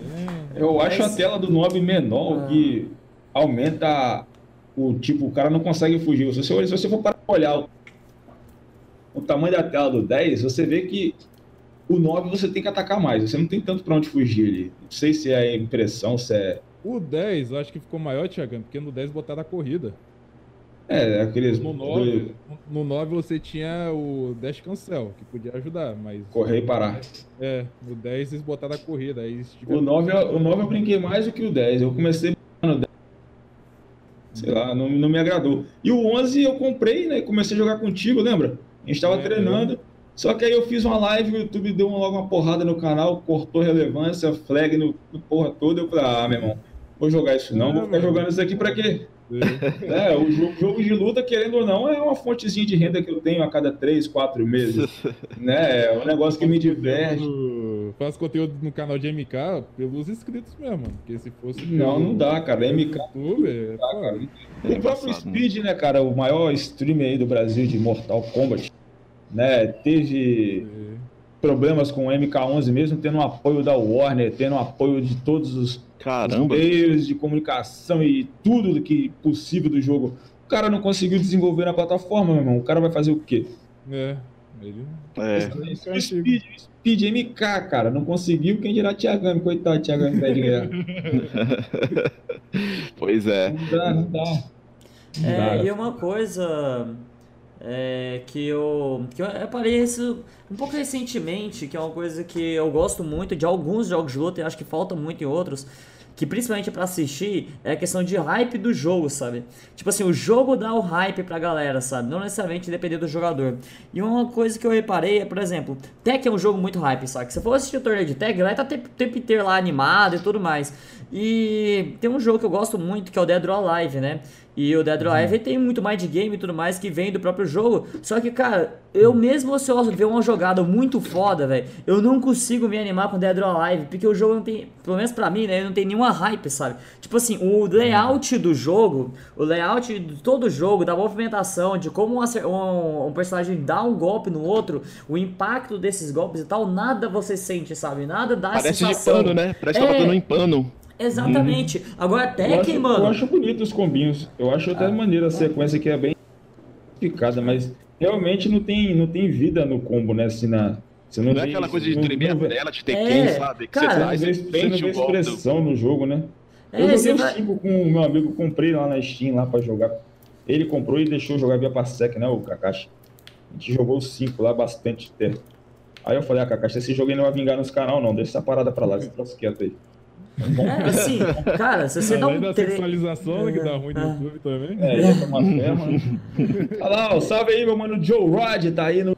é. Eu acho a tela do Nob menor, Ah. o que aumenta o tipo, o cara não consegue fugir. Se você, se você for para olhar o, o tamanho da tela do 10, você vê que o 9 você tem que atacar mais. Você não tem tanto para onde fugir ali. Não sei se é impressão, se é. O 10, eu acho que ficou maior, Thiagão, porque no 10 botaram a corrida. É, aqueles. No 9, no 9 você tinha o Dash Cancel, que podia ajudar, mas Correr e parar. é, no 10 eles botaram a corrida. Aí eles O tiveram- 9, eu- o 9 eu brinquei mais do que o 10. Eu comecei no 10. Sei lá, não, não me agradou. E o 11 eu comprei, né? Comecei a jogar contigo, lembra? A gente tava É, treinando. Só que aí eu fiz uma live, o YouTube deu uma- logo uma porrada no canal, cortou relevância, flag no, no porra toda. Eu falei, ah, meu irmão, vou jogar isso não, É, vou ficar jogando isso aqui pra quê? É. É, o jogo, jogo de luta, querendo ou não, é uma fontezinha de renda que eu tenho a cada 3, 4 meses. né? É um negócio que me diverte. Faço conteúdo no canal de MK pelos inscritos mesmo, mano. Porque se fosse. Não, não dá, cara. MK YouTube, é, pô, cara. É O próprio né? Speed, né, cara, o maior streamer aí do Brasil de Mortal Kombat, né, teve é. Problemas com o MK11 mesmo, tendo o apoio da Warner, tendo o apoio de todos os Caramba. meios de comunicação e tudo que possível do jogo. O cara não conseguiu desenvolver na plataforma, meu irmão. O cara vai fazer o quê? É. Ele. É. É. Speed, o Speed MK, cara, não conseguiu. Quem dirá Thiagami? Coitado, Thiagami pé de guerra. Pois é. Não dá, não dá. Não É, dá. e uma coisa é, que eu, que eu reparei isso um pouco recentemente, que é uma coisa que eu gosto muito de alguns jogos de luta e acho que falta muito em outros, que principalmente pra assistir é a questão de hype do jogo, sabe? Tipo assim, o jogo dá o hype pra galera, sabe? Não necessariamente depender do jogador. E uma coisa que eu reparei é, por exemplo, Tekken é um jogo muito hype, sabe? Se você for assistir o torneio de Tekken, vai tá o tempo inteiro lá animado e tudo mais. E tem um jogo que eu gosto muito, que é o Dead or Alive, né? E o Dead or Alive tem muito mais de game e tudo mais que vem do próprio jogo. Só que, cara, eu mesmo se eu ver uma jogada muito foda, velho, eu não consigo me animar com Dead or Alive, porque o jogo não tem, pelo menos pra mim, né, não tem nenhuma hype, sabe? Tipo assim, o layout do jogo, o layout de todo o jogo, da movimentação, de como um, um- um personagem dá um golpe no outro, o impacto desses golpes e tal, nada você sente, sabe? Nada dá Parece de sensação. pano, né? Parece que tá É. batendo em pano. Exatamente. Agora Eu acho, Tekken, mano. eu acho bonito os combinhos. Eu acho até maneiro a sequência que é bem ficada, mas realmente não tem, não tem vida no combo, né? Assim, na, você Não é tem- aquela coisa de não- tremer a não vê- tela, de ter É, quem, sabe? Que cara, você não vê, você não vê expressão no jogo, né? É, eu você joguei vai- o 5 com o meu amigo, comprei lá na Steam lá pra jogar. Ele comprou e deixou jogar via Parsec, né, o Kakashi. A gente jogou os 5 lá bastante tempo. Aí eu falei, ah, Kakashi, esse jogo aí não vai vingar nos canal, não. Deixa essa parada pra lá, esse troço quieto aí. É, assim, cara, se você dá Além um da tre... sexualização, né, que dá ruim no Ah. YouTube também. É, ia tomar ferro. né? Olha lá, ó, salve aí, meu mano Joe Rod, tá aí no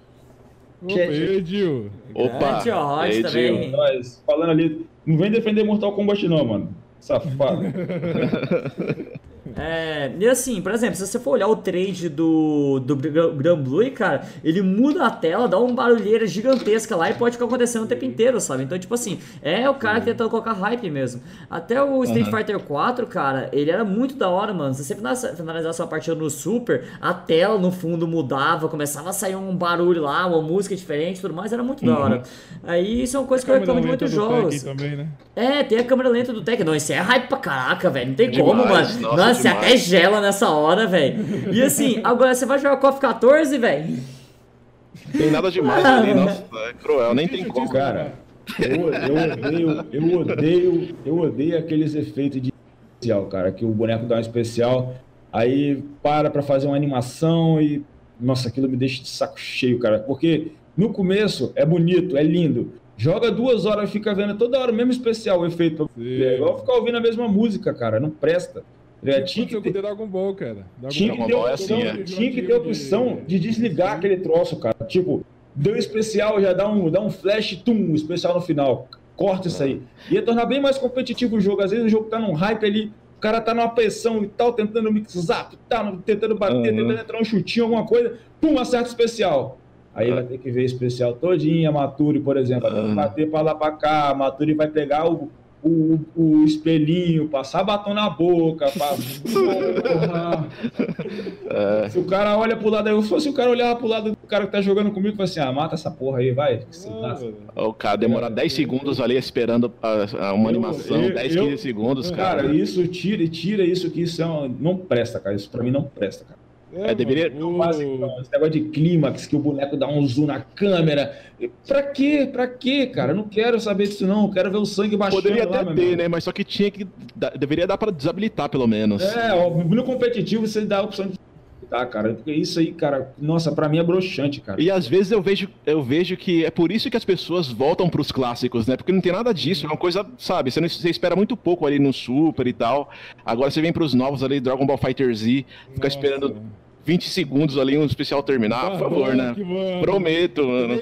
Opa, aí, Gil? Opa! Grande Rod Ei, também. Gil. nós, falando ali. Não vem defender Mortal Kombat, não, mano. Safado. É, e assim, por exemplo, se você for olhar o trade do, do Gran Gran Blue, cara, ele muda a tela, dá uma barulheira gigantesca lá e pode ficar acontecendo o tempo inteiro, sabe? Então, tipo assim, é o cara que tentando colocar hype mesmo. Até o Street Aham. Fighter 4, cara, ele era muito da hora, mano. Se você finaliza- finalizar sua partida no Super, a tela no fundo mudava, começava a sair um barulho lá, uma música diferente e tudo mais, era muito da hora. Aí isso é uma coisa que eu reclamo de muitos jogos. Também, né? É, tem a câmera lenta do Tekken. Não, isso é hype pra caraca, velho. Não tem Demais, como, mano. Nossa, você demais. até gela nessa hora, velho. E assim, agora você vai jogar KOF 14, velho? Tem nada demais ali, nossa, é cruel, nem tem como. Cara, eu, eu odeio, eu odeio, eu odeio aqueles efeitos de especial, cara, que o boneco dá um especial, aí para pra fazer uma animação e nossa, aquilo me deixa de saco cheio, cara, porque no começo é bonito, é lindo. Joga duas horas, fica vendo toda hora o mesmo especial, o efeito. É igual ficar ouvindo a mesma música, cara. Não presta. É, tinha que ter Dragon Ball, cara. Dragon tinha que ter opção, é assim, é. tinha que ter opção de desligar aquele troço, cara. Tipo, deu especial, já dá um, dá um flash, tum, especial no final. Corta isso aí. Ia tornar bem mais competitivo o jogo. Às vezes o jogo tá num hype ali, o cara tá numa pressão e tal, tentando mixar, tá, tentando bater, uhum. tentando entrar um chutinho, alguma coisa, pum, acerta especial. Aí vai ter que ver especial todinha, Maturi, por exemplo, vai bater pra lá pra cá, Maturi vai pegar o, o, o espelhinho, passar batom na boca, pra... é. Se o cara olha pro lado, se fosse o cara olhar pro lado do cara que tá jogando comigo, e assim, ah, mata essa porra aí, vai. o cara demora 10 segundos ali esperando a, a uma eu, animação, eu, 10, 15 segundos, cara. Cara, isso tira, tira isso que isso é um, não presta, cara. Isso pra mim não presta, cara. É, é deveria. Faz, então, esse negócio de clímax, que o boneco dá um zoom na câmera. Pra quê? Pra quê, cara? Eu não quero saber disso, não. Eu quero ver o sangue baixando. Poderia até lá, ter, né? Mas só que tinha que. Deveria dar pra desabilitar, pelo menos. É, no competitivo você dá a opção de tá, cara? Porque isso aí, cara, nossa, para mim é broxante, cara. E às vezes eu vejo, eu vejo que é por isso que as pessoas voltam para os clássicos, né? Porque não tem nada disso, é uma coisa, sabe? Você, não, você espera muito pouco ali no Super e tal. Agora você vem para os novos ali, Dragon Ball Fighter Z, fica nossa. esperando 20 segundos ali, um especial terminar, por favor, né? Prometo, mano.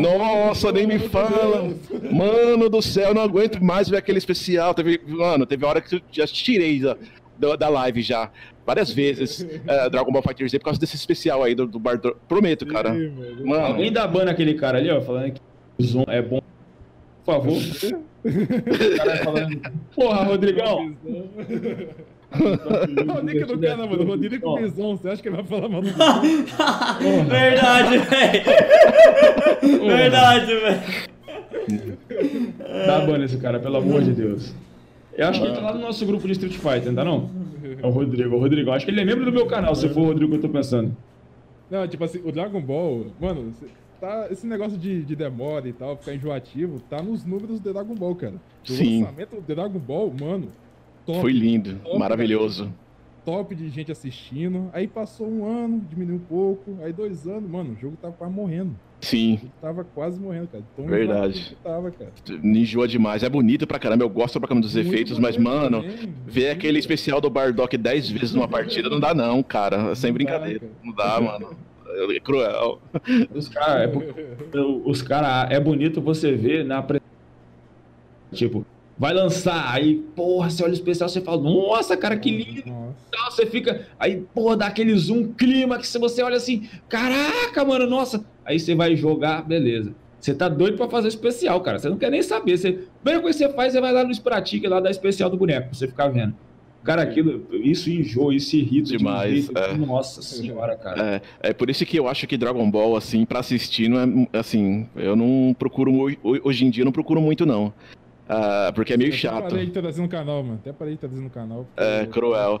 Nossa, nem me fala. Mano do céu, não aguento mais ver aquele especial. Teve, mano, teve hora que eu já tirei da, da live já. Várias vezes é, Dragon Ball Fighter Z por causa desse especial aí do, do Bar. Prometo, cara. Mano. Alguém dá ban aquele cara ali, ó, falando que o Zon é bom. Por favor. o cara falando. Porra, Rodrigão! o nick do cara, mano. Rodrigo Bison. Você acha que ele vai falar mal do Verdade, velho. Verdade, velho. Dá ban nesse cara, pelo amor de Deus. Eu acho que ele tá lá no nosso grupo de Street Fighter, não tá não? É o Rodrigo, o Rodrigo. Acho que ele é membro do meu canal, se for o Rodrigo que eu tô pensando. Não, tipo assim, o Dragon Ball, mano, tá, esse negócio de, de demora e tal, ficar enjoativo, tá nos números do Dragon Ball, cara. O Sim. lançamento do Dragon Ball, mano, Top, Foi lindo, top, maravilhoso. Top de gente assistindo. Aí passou um ano, diminuiu um pouco. Aí dois anos, mano, o jogo tava quase morrendo. Sim. tava quase morrendo, cara. Tão Verdade. Tava, cara. Enjoa demais. É bonito pra caramba. Eu gosto pra caramba dos Muito efeitos, mas, mano, também. ver aquele especial do Bardock 10 vezes numa partida não dá, não, cara. Sem não brincadeira. Dá, não dá, mano. É cruel. Os caras, é, os cara, é bonito você ver na. Tipo, vai lançar, aí, porra, você olha o especial, você fala, nossa, cara, que lindo. Nossa. Você fica, aí, porra, dá aquele zoom, clima, que você olha assim, caraca, mano, nossa. Aí você vai jogar, beleza. Você tá doido pra fazer especial, cara. Você não quer nem saber. Você, a primeira coisa que você faz, você vai lá no Spratic, lá da especial do boneco, pra você ficar vendo. Cara, aquilo, isso enjoa, isso irrita demais. De é. Nossa senhora, cara. É, é por isso que eu acho que Dragon Ball, assim, pra assistir, não é assim. Eu não procuro, hoje em dia, não procuro muito, não. Uh, porque é meio chato. Até parei de traduzir no canal, mano. Até parei de traduzir no canal. É, cruel.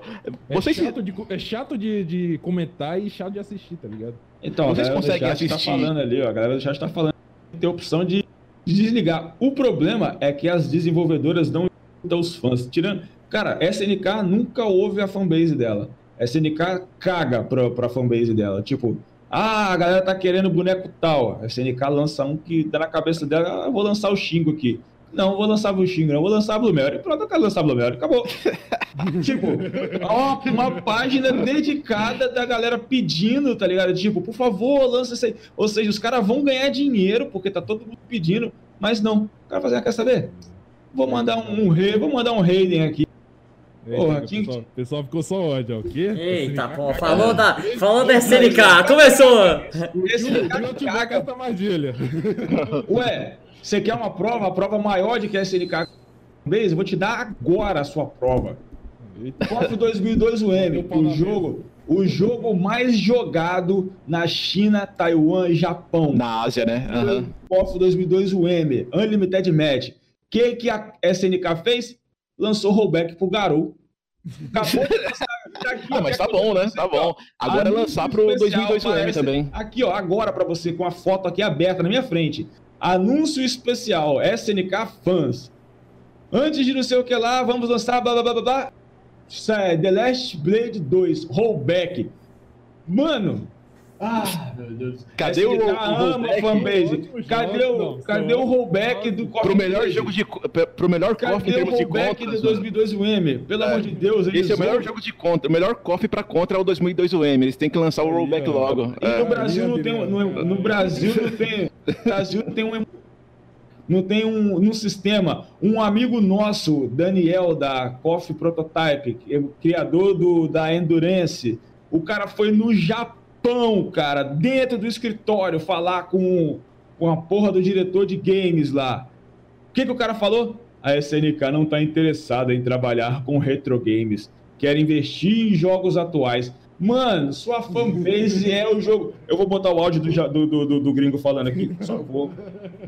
É Vocês... chato, de, é chato de, de comentar e chato de assistir, tá ligado? Então, Vocês a conseguem tá assistir. tá falando ali, ó. A galera do chat tá falando que tem opção de, de desligar. O problema é que as desenvolvedoras não escutam os fãs. Tirando. Cara, SNK nunca ouve a fanbase dela. SNK caga pra, pra fanbase dela. Tipo, ah, a galera tá querendo boneco tal. A SNK lança um que dá na cabeça dela, ah, vou lançar o Xingo aqui. Não, vou lançar não, vou lançar Blueberry. Pronto, eu quero lançar Blueberry, acabou. tipo, ó, uma página dedicada da galera pedindo, tá ligado? Tipo, por favor, lança isso aí. Ou seja, os caras vão ganhar dinheiro, porque tá todo mundo pedindo, mas não. O cara fazer, quer saber? Vou mandar um, um rei, vou mandar um Raiden aqui. Porra, Eita, pessoal, o pessoal ficou só ódio, o quê? Eita, pô, falou da, falou da SNK, começou! Esse cara caga. Ué, você quer uma prova, a prova maior de que é SNK Base? Eu vou te dar agora a sua prova. KOF 2002 UM, o jogo, o jogo mais jogado na China, Taiwan e Japão. Na Ásia, né? Uhum. KOF 2002 UM, Unlimited Match. O que, que a SNK fez? Lançou rollback pro Garou. Acabou de lançar. Aqui, ah, mas tá bom, né? Tá bom. Agora é lançar pro 2002 UM também. Aqui, ó, agora para você, com a foto aqui aberta na minha frente. Anúncio especial, SNK Fãs. Antes de não sei o que lá, vamos lançar blá blá blá blá. blá. The Last Blade 2, Rollback. Mano, Ah, meu Deus. Cadê o, o fanbase? Cadê o, cadê o rollback do Coffee Pro melhor jogo de pro melhor Coffee em termos de contra. de 2002 UM? Pelo é. amor de Deus, Esse é o melhor jogo de contra. O melhor Coffee para contra é o 2002 UM. Eles têm que lançar o rollback logo. E no Brasil não tem no, no Brasil não tem, no Brasil não tem um não tem um, um sistema. Um amigo nosso, Daniel, da Coffee Prototype, é criador do, da Endurance, o cara foi no Japão, cara, dentro do escritório, falar com, com a porra do diretor de games lá. O que, que o cara falou? A SNK não está interessada em trabalhar com retro games, quer investir em jogos atuais. Mano, sua fanbase é o jogo. Eu vou botar o áudio do, do, do, do gringo falando aqui. Só vou.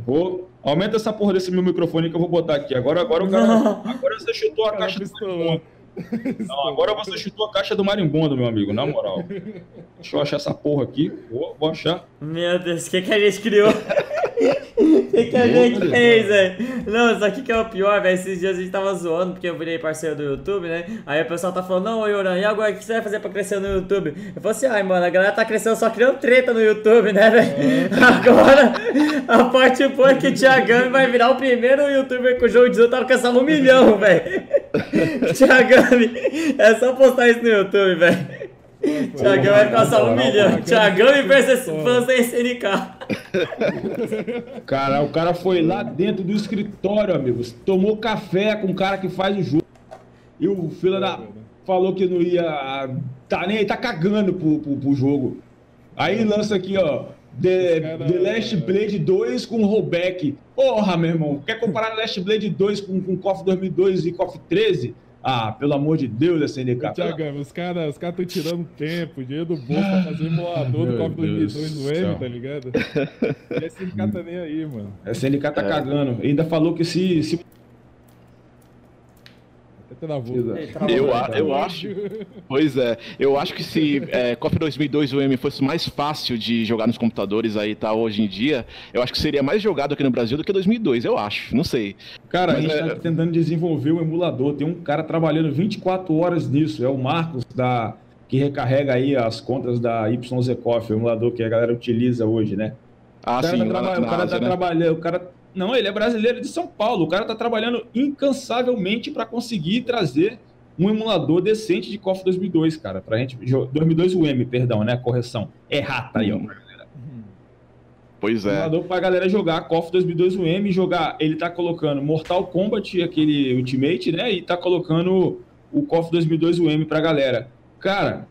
Vou. Aumenta essa porra desse meu microfone que eu vou botar aqui. Agora, agora o cara. Agora você chutou a caixa. Não, agora você chutou a caixa do marimbondo, meu amigo, na moral. Deixa eu achar essa porra aqui. Vou, vou achar. Meu Deus, o que, que a gente criou? O que, que a gente fez, velho? Não, isso aqui que é o pior, velho. Esses dias a gente tava zoando, porque eu virei parceiro do YouTube, né? Aí o pessoal tá falando, não, Yoran, e agora o que você vai fazer pra crescer no YouTube? Eu falei assim, ai, mano, a galera tá crescendo só criando treta no YouTube, né, velho? É. Agora, a parte boa é que o Thiagami vai virar o primeiro youtuber com o jogo de luta tá alcançando um milhão, velho. Thiagami, é só postar isso no YouTube, velho. Tiagão vai passar um milhão. Tiagão e versus SNK. Cara, o cara foi lá dentro do escritório, amigos. Tomou café com o cara que faz o jogo. E o filho da. Falou que não ia. Tá nem aí, tá cagando pro, pro, pro jogo. Aí lança aqui, ó. The, The Last Blade 2 com rollback. Porra, meu irmão. Quer comparar Last Blade 2 com, com KOF 2002 e KOF 13? Ah, pelo amor de Deus, SNK. Tiagão, os caras os estão tirando tempo, dinheiro do bolso pra fazer emulador do Copa 2002 no M, tá ligado? E a SNK tá nem aí, mano. A SNK tá é. cagando. Ainda falou que se, se eu, eu acho. Pois é. Eu acho que se é, KOF 2002 UM fosse mais fácil de jogar nos computadores aí tá hoje em dia, eu acho que seria mais jogado aqui no Brasil do que 2002, eu acho. Não sei. Cara, Mas a gente é... tá tentando desenvolver o emulador. Tem um cara trabalhando 24 horas nisso. É o Marcos da que recarrega aí as contas da YZ Coffee, o emulador que a galera utiliza hoje, né? Ah, o cara sim. Tá na, o cara tá né? trabalhando, o cara não, ele é brasileiro de São Paulo. O cara tá trabalhando incansavelmente para conseguir trazer um emulador decente de KOF 2002, cara, pra gente 2002 UM, perdão, né, correção. É rata aí, ó. Pois é. Emulador pra galera jogar KOF 2002 UM, jogar, ele tá colocando Mortal Kombat, aquele Ultimate, né, e tá colocando o KOF 2002 UM pra galera. Cara,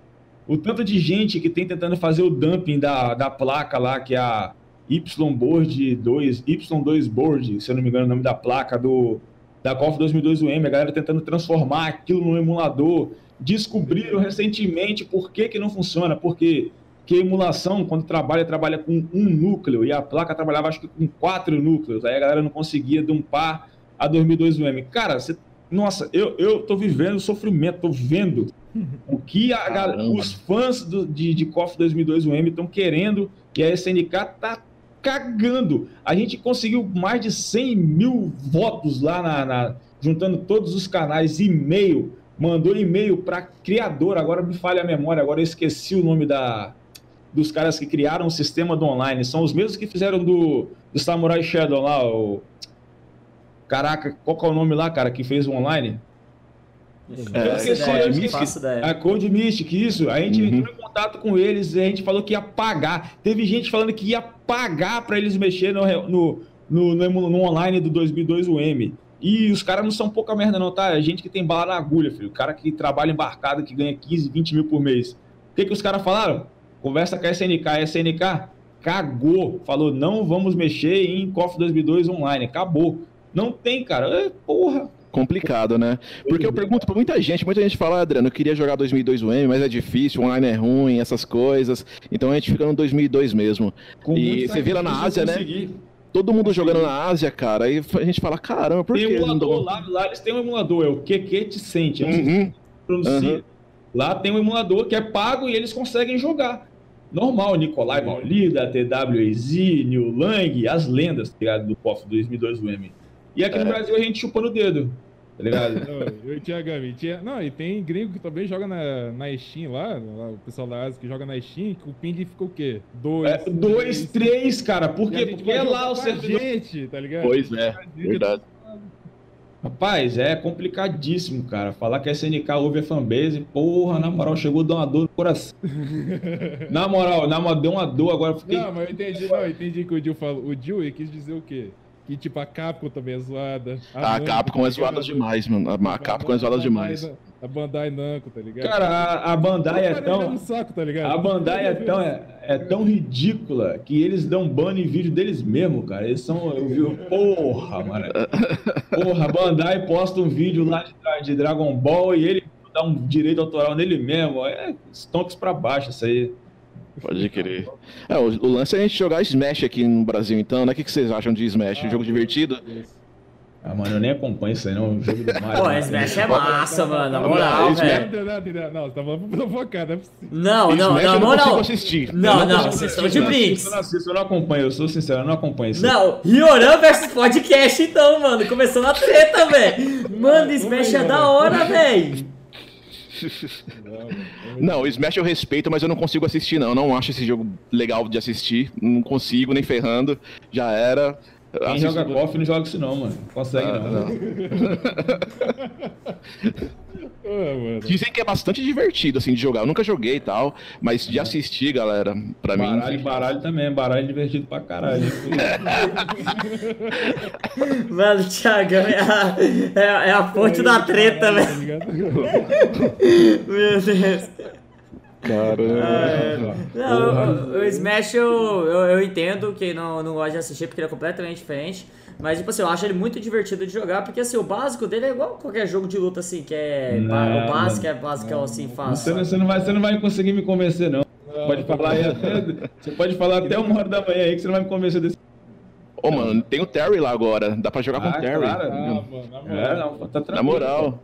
o tanto de gente que tem tentando fazer o dumping da, da placa lá, que é a Y-Board 2, Y2 Board, se eu não me engano, é o nome da placa do da KOF 2002 UM, a galera tentando transformar aquilo no emulador. Descobriram recentemente por que, que não funciona, porque que emulação, quando trabalha, trabalha com um núcleo, e a placa trabalhava acho que com quatro núcleos, aí a galera não conseguia dumpar a 2002 UM. Cara, você, nossa, eu, eu tô vivendo sofrimento, tô vendo o que a, os fãs do, de, de KOF 2002 UM estão querendo, e a SNK tá cagando. A gente conseguiu mais de 100 mil votos lá, na, na juntando todos os canais, e-mail, mandou e-mail para criador, agora me falha a memória, agora eu esqueci o nome da, dos caras que criaram o sistema do online. São os mesmos que fizeram do, do Samurai Shadow lá, o... Caraca, qual que é o nome lá, cara, que fez o online? É, a Code Mystic, isso. A gente uhum. entrou em contato com eles e a gente falou que ia pagar. Teve gente falando que ia pagar para eles mexer no, no, no, no, no online do 2002 UM. E os caras não são pouca merda, não, tá? É gente que tem bala na agulha, filho. O cara que trabalha embarcado, que ganha 15, 20 mil por mês. O que, que os caras falaram? Conversa com a SNK. A SNK cagou. Falou, não vamos mexer em KOF 2002 online. Acabou. Não tem, cara. É, porra complicado, né? Porque eu pergunto pra muita gente, muita gente fala, Adriano, eu queria jogar 2002 UM, mas é difícil, o online é ruim, essas coisas. Então a gente fica no 2002 mesmo. Com e você vê lá na Ásia, né? Todo mundo jogando na Ásia, cara, aí a gente fala, caramba, por tem que emulador, não... lá, lá eles têm um emulador, é o QQ Sente, uhum. uhum. Lá tem um emulador que é pago e eles conseguem jogar. Normal, Nicolai Maulida, TWZ, New Lang, as lendas, tá ligado? Do KOF 2002 UM. E aqui é. no Brasil a gente chupando o dedo. Tá ligado? eu tinha Gami. Tinha... Não, e tem gringo que também joga na, na Steam lá, lá, o pessoal da Ásia que joga na Steam, que o ping fica o quê? Dois. É, dois, três, três cara. Por quê? Porque é lá o servidor. Gente, tá ligado? Pois é, verdade. Rapaz, é complicadíssimo, cara. Falar que a SNK ouve a fanbase, porra, na moral, chegou a dar uma dor no coração. na moral, na moral, deu uma dor agora. Fiquei... Não, mas eu entendi, não, eu entendi que o Jill falou. O Jill quis dizer o quê? Que tipo, a Capcom também é zoada. A, a Capcom é zoada demais, mano. A, a Capcom é zoada demais. A Bandai Namco, tá ligado? Cara, a, a Bandai é tão. Saco, tá ligado? A Bandai é tão, é, é, tão ridícula que eles dão ban em vídeo deles mesmo, cara. Eles são. Eu vi, porra, mano. Porra, a Bandai posta um vídeo lá de, de Dragon Ball e ele dá um direito autoral nele mesmo. É stomps pra baixo isso aí. Pode querer. É, o, o, lance é a gente jogar Smash aqui no Brasil, então, né? O que, que vocês acham de Smash? Ah, jogo divertido? Ah, mano, eu nem acompanho isso aí, não. O jogo do Mario. Pô, Smash é massa, mano. Na moral, velho. Não, você tá falando provocar, né? Não, não, na moral. Não, não, vocês estão de brinks. Eu não assisto, eu não acompanho, eu sou sincero, eu não acompanho isso. Não, Rioran versus podcast, então, mano. Começando a treta, velho. Mano, Smash é da hora, velho. Não, o Smash eu respeito, mas eu não consigo assistir, não. Não acho esse jogo legal de assistir. Não consigo, nem ferrando. Já era. Quem joga KOF não joga isso não, mano. Consegue ah, não. não. Ah, Dizem que é bastante divertido, assim, de jogar. Eu nunca joguei e tal, mas de assistir, galera, pra baralho, mim... Baralho, baralho também. Baralho é divertido pra caralho. mano, o Thiago é a, é, é a fonte da treta, velho. Tá Meu Deus. Caramba. Ah, é. Não, o, o, Smash eu, eu, eu, entendo que não, não gosta de assistir porque ele é completamente diferente. Mas, tipo assim, eu acho ele muito divertido de jogar, porque assim, o básico dele é igual qualquer jogo de luta, assim, que é. Não, o básico é básico, não, assim, fácil. Você, você, não vai, você não vai conseguir me convencer, não. não pode falar aí até, Você pode falar até uma hora da manhã aí que você não vai me convencer desse. Ô, oh, mano, tem o Terry lá agora. Dá pra jogar ah, com o Terry. Claro, ah, mano, na moral. É, não, tá na moral.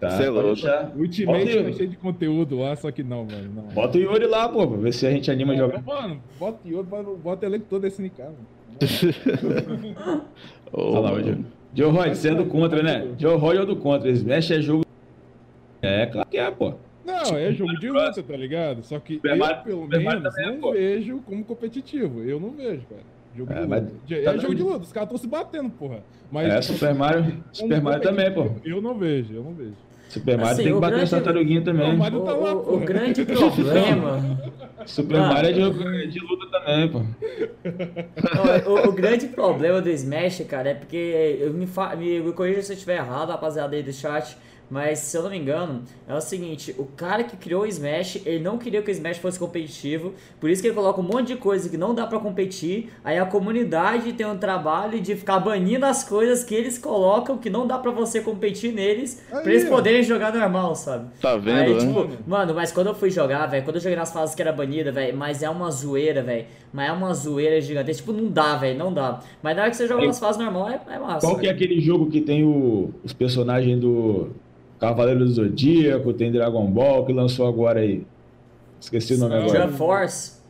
Tá, Você é louco. Ultimate tá cheio de conteúdo lá, só que não, mano. Não. Bota o Yuri lá, pô, pra ver se a gente anima a jogar. Mano, bota o Yuri, bota o elenco todo desse NK, mano. oh, Olha lá, mano. Joe Roy, você é do contra, né? Joe Roy é do contra. Smash é jogo. É, claro que é, pô. Não, é jogo de luta, tá ligado? Só que eu, pelo menos, é, não vejo como competitivo. Eu não vejo, cara. Jogo é, de luta. É tá jogo de luta, os caras estão se batendo, porra. Mas, é, Super Mario, Super Mario também, pô. Eu não vejo, eu não vejo. Super Mario assim, tem que bater grande... tartaruguinha também. O, tá lá, o, o, grande problema. Super Mario é de, de, luta também, pô. o, o, grande problema do Smash, cara, é porque. Eu me, fa... me, me corrija se eu estiver errado, rapaziada aí do chat. Mas se eu não me engano, é o seguinte: o cara que criou o Smash, ele não queria que o Smash fosse competitivo, por isso que ele coloca um monte de coisa que não dá para competir. Aí a comunidade tem um trabalho de ficar banindo as coisas que eles colocam que não dá para você competir neles, Aí, pra eles poderem jogar normal, sabe? Tá vendo? Aí, né? tipo, mano, mas quando eu fui jogar, velho, quando eu joguei nas fases que era banida, velho, mas é uma zoeira, velho. Mas é uma zoeira gigante. Tipo, não dá, velho, não dá. Mas na hora que você joga nas fases normal, é, é massa. Qual que é aquele jogo que tem o, os personagens do Cavaleiro do Zodíaco, tem Dragon Ball, que lançou agora aí. Esqueci o nome agora. Jump Force.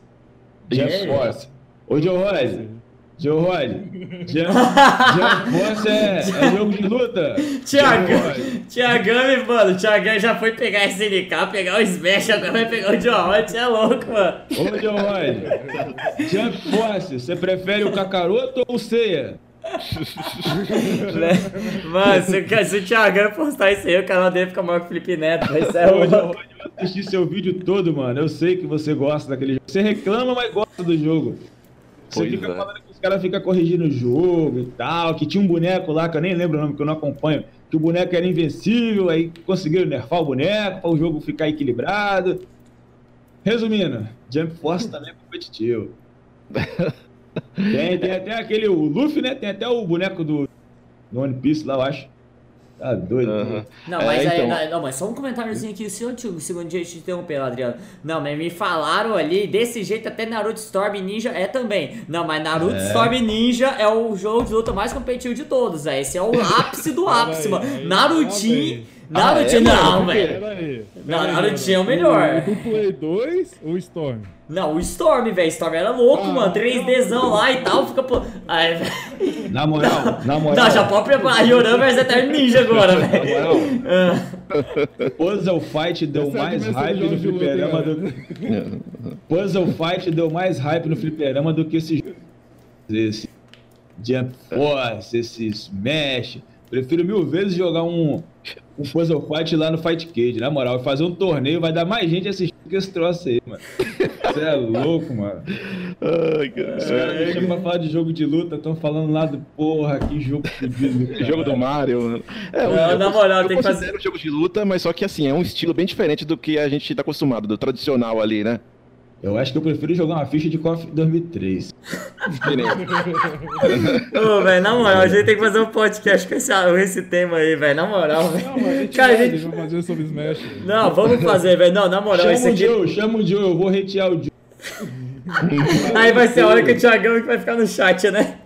Jump Force. Ô, Joe Rod. Joe Rod. Jump, Jump Force é, é, jogo de luta. Tiagami, mano. Tiagami já foi pegar esse SNK, pegar o Smash, agora vai pegar o Joe Rod. Você é louco, mano. Ô, Joe Rod. Jump Force, você prefere o Kakaroto ou o Seiya? Mano, se, se o Thiagão postar isso aí, o canal dele fica maior que o Felipe Neto. Isso é louco. Eu assisti seu vídeo todo, mano. Eu sei que você gosta daquele jogo. Você reclama, mas gosta do jogo. Você pois fica é. falando que os caras ficam corrigindo o jogo e tal. Que tinha um boneco lá, que eu nem lembro o nome, que eu não acompanho. Que o boneco era invencível, aí conseguiram nerfar o boneco para o jogo ficar equilibrado. Resumindo, Jump Force também é competitivo. Tem, tem até aquele, o Luffy, né? Tem até o boneco do, do One Piece lá, eu acho. Tá doido. Uhum. Não, mas é, então... aí, não, mas só um comentáriozinho aqui, se eu te, segundo dia te interromper, Adriano. Não, mas me falaram ali, desse jeito até Naruto Storm Ninja é também. Não, mas Naruto é. Storm Ninja é o jogo de luta mais competitivo de todos, é. Esse é o ápice do ápice, mano. Narutinho. Naruto ah, é, não, velho. Não, Naruto é o melhor. O, o Play 2 ou o Storm? Não, o Storm, velho. Storm era louco, ah, mano. 3Dzão lá e tal. Fica, pô. Ai, na moral, na moral. Não, já pode preparar. Yoran vs Eterno Ninja agora, velho. Na moral. Ah. Puzzle Fight deu Essa mais é hype no fliperama do. Puzzle Fight deu mais hype no fliperama do que esse. Esse. Jump Force, esse Smash. Prefiro mil vezes jogar um, um Puzzle Fight lá no Fight Cage, na moral. Fazer um torneio vai dar mais gente assistindo que esse troço aí, mano. Você é louco, mano. Ai, cara. Os caras me chamam pra falar de jogo de luta, estão falando lá do porra, que jogo fodido. jogo do Mario, mano. É, Não, na moral, tem que fazer. um jogo de luta, mas só que assim, é um estilo bem diferente do que a gente tá acostumado, do tradicional ali, né? Eu acho que eu prefiro jogar uma ficha de KOF 2003. Ô, velho, na moral, a gente tem que fazer um podcast com esse, esse tema aí, velho. Na moral, velho. Não, a gente Cara, vai, a gente... vai fazer sobre Smash. Não, vamos fazer, velho. Não, na moral, chama esse aqui... o Joe, chama o Joe, eu vou retear o Joe. aí vai ser a hora que o Thiagão vai ficar no chat, né?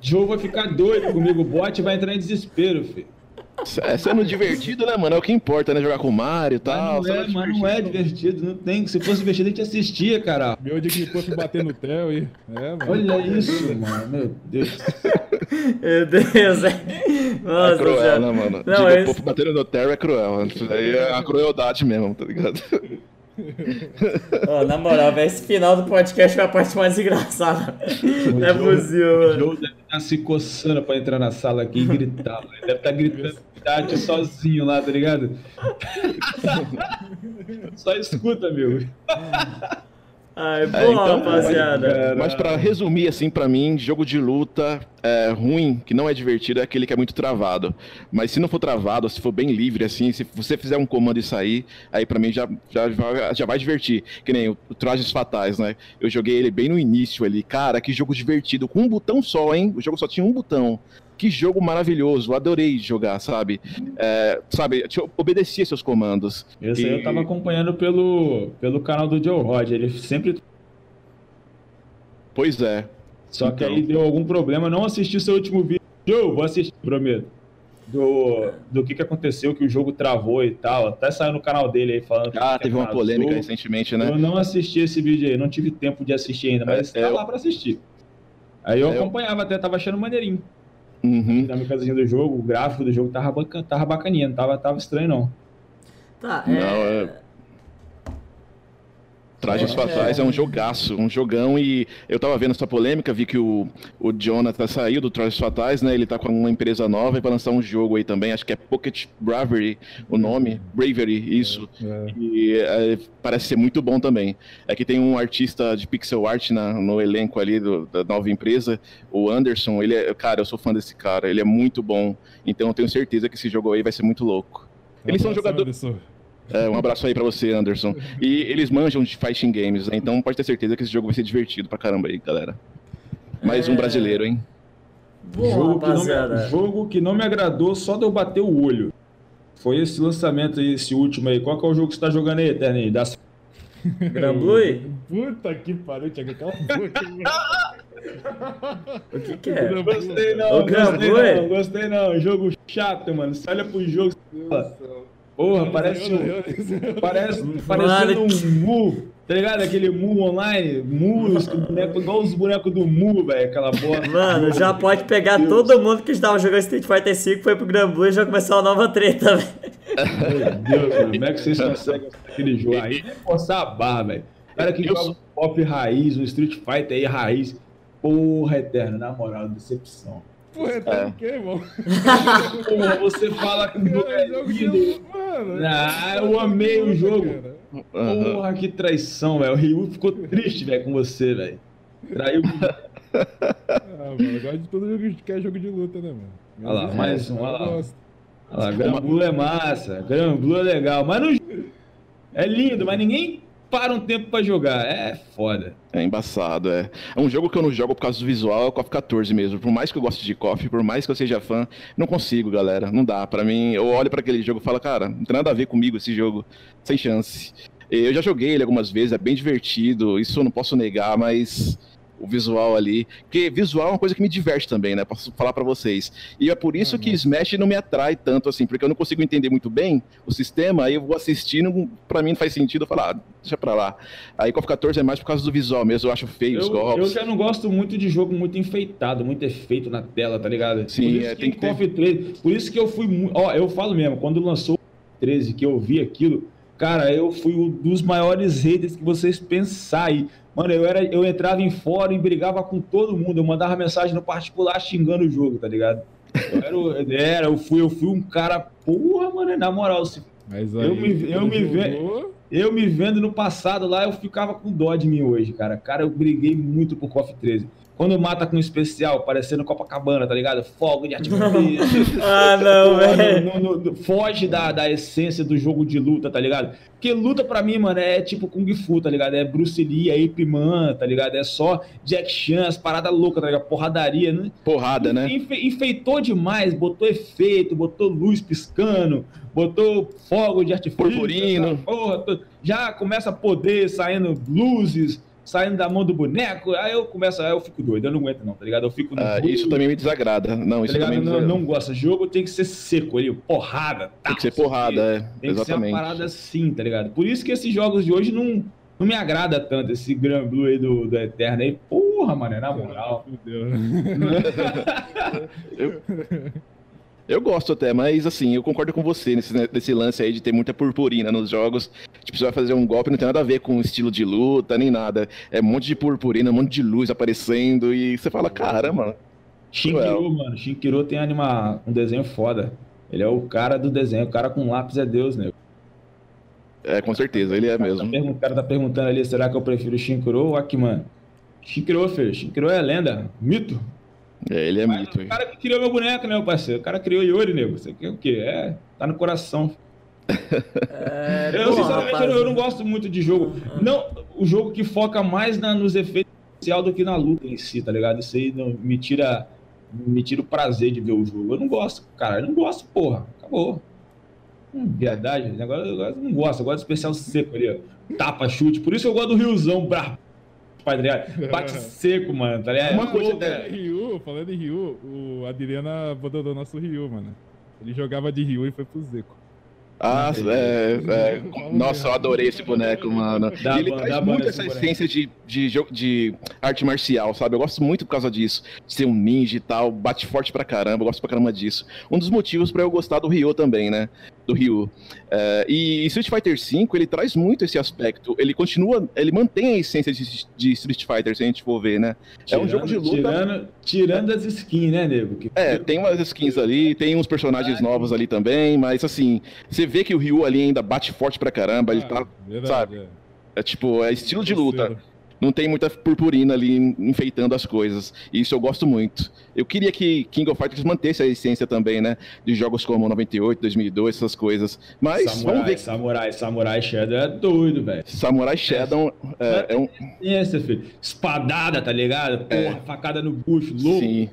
Joe vai ficar doido comigo, o bot vai entrar em desespero, filho. É sendo divertido, né, mano? É o que importa, né? Jogar com o Mario e tal. Mas não, é, mas não é divertido, não tem. Se fosse divertido, a gente assistia, cara. Meu dia que fosse bater no Theo e. É, mano. Olha isso, mano. Meu Deus. Meu Deus, é. Nossa, é cruel, já... né, mano? Não, Digo, esse... bater no Theo é cruel. Isso aí é a crueldade mesmo, tá ligado? Oh, na moral, véio, esse final do podcast foi a parte mais engraçada. Não é possível, mano. O Joe deve estar se coçando pra entrar na sala aqui e gritar. Ele deve estar gritando chat sozinho lá, tá ligado? Só escuta, meu. Ai, boa, é, então, rapaziada. Mas, mas para resumir, assim, para mim, jogo de luta é, ruim, que não é divertido, é aquele que é muito travado. Mas se não for travado, se for bem livre, assim, se você fizer um comando e sair, aí para mim já, já, já vai divertir. Que nem o, o Trajes Fatais, né? Eu joguei ele bem no início ali. Cara, que jogo divertido. Com um botão só, hein? O jogo só tinha um botão que jogo maravilhoso, adorei jogar, sabe? É, sabe, eu obedecia seus comandos. Esse e... eu tava acompanhando pelo, pelo canal do Joe Rod, ele sempre. Pois é. Só então... que aí deu algum problema, não assisti seu último vídeo. Joe, vou assistir, prometo. Do, do que, que aconteceu, que o jogo travou e tal. Até saiu no canal dele aí falando. Ah, teve uma polêmica recentemente, né? Eu não assisti esse vídeo aí, não tive tempo de assistir ainda, mas é, tá é, lá pra assistir. Aí eu é, acompanhava até, tava achando maneirinho. Uhum. Na minha casinha do jogo, o gráfico do jogo tava, tava bacaninha, não tava, tava estranho não. Tá, é... Não, é... Trajes é, Fatais é. é um jogaço, um jogão e eu tava vendo essa polêmica, vi que o, o Jonathan saiu do Trajes Fatais, né? Ele tá com uma empresa nova e vai lançar um jogo aí também, acho que é Pocket Bravery, o nome, Bravery, isso. É. E é, parece ser muito bom também. É que tem um artista de pixel art na, no elenco ali do, da nova empresa, o Anderson, ele é, cara, eu sou fã desse cara, ele é muito bom, então eu tenho certeza que esse jogo aí vai ser muito louco. Eles são jogadores. É, um abraço aí pra você, Anderson. E eles manjam de fighting games, né? Então pode ter certeza que esse jogo vai ser divertido pra caramba aí, galera. Mais é... um brasileiro, hein? Bom, jogo, que me, jogo que não me agradou só de eu bater o olho. Foi esse lançamento aí, esse último aí. Qual que é o jogo que você tá jogando aí, Eterni? Da... Granblue? Puta que pariu, Thiago. Cala a boca, O que que é? Não gostei não, o gostei não, gostei não. Jogo chato, mano. Você olha pro jogo e fala... Porra, parece um, parece, parecendo um Mu, tá ligado? Aquele Mu online, Mu, boneco, igual os bonecos do Mu, velho, aquela porra. Mano, já pode pegar Deus. todo mundo que estava jogando Street Fighter V, foi pro Gran Blue e já começou uma nova treta, velho. Meu Deus, mano, como é que vocês conseguem aquele jogo aí? Forçar a barra, velho. Cara que joga um pop raiz, um Street Fighter aí raiz. Porra, eterno, na moral, decepção. Porra, é. tá o quê, irmão? Porra, você fala que o jogo é lindo. Mano, ah, eu amei o jogo. Porra, que traição, velho. O Ryu ficou triste, velho, com você, velho. Traiu. ah, mano, eu gosto de todo jogo que quer jogo de luta, né, mano? Olha lá, mais um, olha lá. Olha lá, Gran Blue é massa, Gran Blue é legal, mas não... É lindo, mas ninguém para um tempo para jogar. É foda. É embaçado, é. É um jogo que eu não jogo por causa do visual, é o KOF 14 mesmo. Por mais que eu goste de KOF, por mais que eu seja fã, não consigo, galera. Não dá. Para mim, eu olho para aquele jogo e falo, cara, não tem nada a ver comigo esse jogo. Sem chance. Eu já joguei ele algumas vezes, é bem divertido, isso eu não posso negar, mas o visual ali. Porque visual é uma coisa que me diverte também, né? Posso falar para vocês. E é por isso uhum. que Smash não me atrai tanto assim, porque eu não consigo entender muito bem o sistema, aí eu vou assistindo, para mim não faz sentido, eu falar, ah, deixa pra lá. Aí KOF 14 é mais por causa do visual mesmo, eu acho feio eu, os golpes. Eu já não gosto muito de jogo muito enfeitado, muito efeito na tela, tá ligado? Sim, por isso é, que tem que KOF ter... 13, por isso que eu fui, ó, eu falo mesmo, quando lançou o 13, que eu vi aquilo, cara, eu fui um dos maiores haters que vocês pensarem. Mano, eu, era, eu entrava em fórum e brigava com todo mundo. Eu mandava mensagem no particular xingando o jogo, tá ligado? Eu era, era eu, fui, eu fui um cara, porra, mano, na moral. Se, Mas aí, eu me, eu me vendo. Eu me vendo no passado lá, eu ficava com dó de mim hoje, cara. Cara, eu briguei muito por KOF 13. Quando mata com um especial, parecendo Copacabana, tá ligado? Fogo de artifício. ah, não, velho. Foge da, da essência do jogo de luta, tá ligado? Porque luta pra mim, mano, é tipo Kung Fu, tá ligado? É Bruce Lee, é Ip Man, tá ligado? É só Jack Chan, as paradas loucas, tá ligado? Porradaria, né? Porrada, né? Enfe, enfeitou demais, botou efeito, botou luz piscando, botou fogo de artifício. Purpurino. Porra, já começa a poder saindo luzes saindo da mão do boneco, aí eu começo, aí eu fico doido, eu não aguento não, tá ligado? Eu fico ah, isso também me desagrada. Não, isso tá também não, não gosto. Jogo tem que ser seco ali, porrada. Tá, tem que ser porrada, é. Tem exatamente. que ser uma parada assim, tá ligado? Por isso que esses jogos de hoje não, não me agrada tanto, esse Gran Blue aí do, do Eterno aí. Porra, mano, na moral. eu... Eu gosto até, mas assim, eu concordo com você nesse, nesse lance aí de ter muita purpurina nos jogos. Tipo, você vai fazer um golpe, não tem nada a ver com o estilo de luta, nem nada. É um monte de purpurina, um monte de luz aparecendo e você fala, caramba. Shinkiro, mano, Shinkiro tem anima, um desenho foda. Ele é o cara do desenho, o cara com lápis é Deus, né? É, com certeza, ele é o mesmo. Tá o cara tá perguntando ali, será que eu prefiro Shinkiro ou Akiman? Shinkiro, filho, Shinkiro é lenda, mito. É, ele é Mas mito. O cara que criou meu boneco, né, parceiro? O cara criou Yori, nego. Você quer o quê? É, tá no coração. É, eu, bom, sinceramente, eu, eu, não gosto muito de jogo. Não, o jogo que foca mais na, nos efeitos especiais do que na luta em si, tá ligado? Isso aí não, me tira me tira o prazer de ver o jogo. Eu não gosto, cara. Eu não gosto, porra. Acabou. Hum, verdade. Agora eu não gosto. Eu gosto do especial seco ali, ó. Tapa, chute. Por isso eu gosto do Riozão, brabo Bate seco, mano, tá ligado? Uma coisa, né? Ryu, falando em Ryu, o Adriana abandonou nosso Ryu, mano. Ele jogava de Ryu e foi pro Zeco. Ah, é, é. Nossa, eu adorei esse boneco, mano. Dá, e ele traz muito essa essência de, de, de, arte marcial, sabe? Eu gosto muito por causa disso. Ser um ninja e tal, bate forte pra caramba, eu gosto pra caramba disso. Um dos motivos pra eu gostar do Ryu também, né? Do Ryu. É, e Street Fighter V, ele traz muito esse aspecto. Ele continua, ele mantém a essência de, de Street Fighter, se a gente for ver, né? Tirando, é um jogo de luta. Tirando, tirando as skins, né, nego? Que... É, tem umas skins ali, tem uns personagens novos ali também, mas assim, você vê que o Ryu ali ainda bate forte pra caramba, ah, ele tá, verdade, sabe? É. é. tipo, é estilo de luta não tem muita purpurina ali enfeitando as coisas. E isso eu gosto muito. Eu queria que King of Fighters mantesse a essência também, né? De jogos como 98, 2002, essas coisas. Mas Samurai, vamos ver. Samurai, Samurai Shadow é doido, velho. Samurai Shadow é, é, é um. Esse, filho. Espadada, tá ligado? É. Porra, é. facada no bucho, louco. Sim.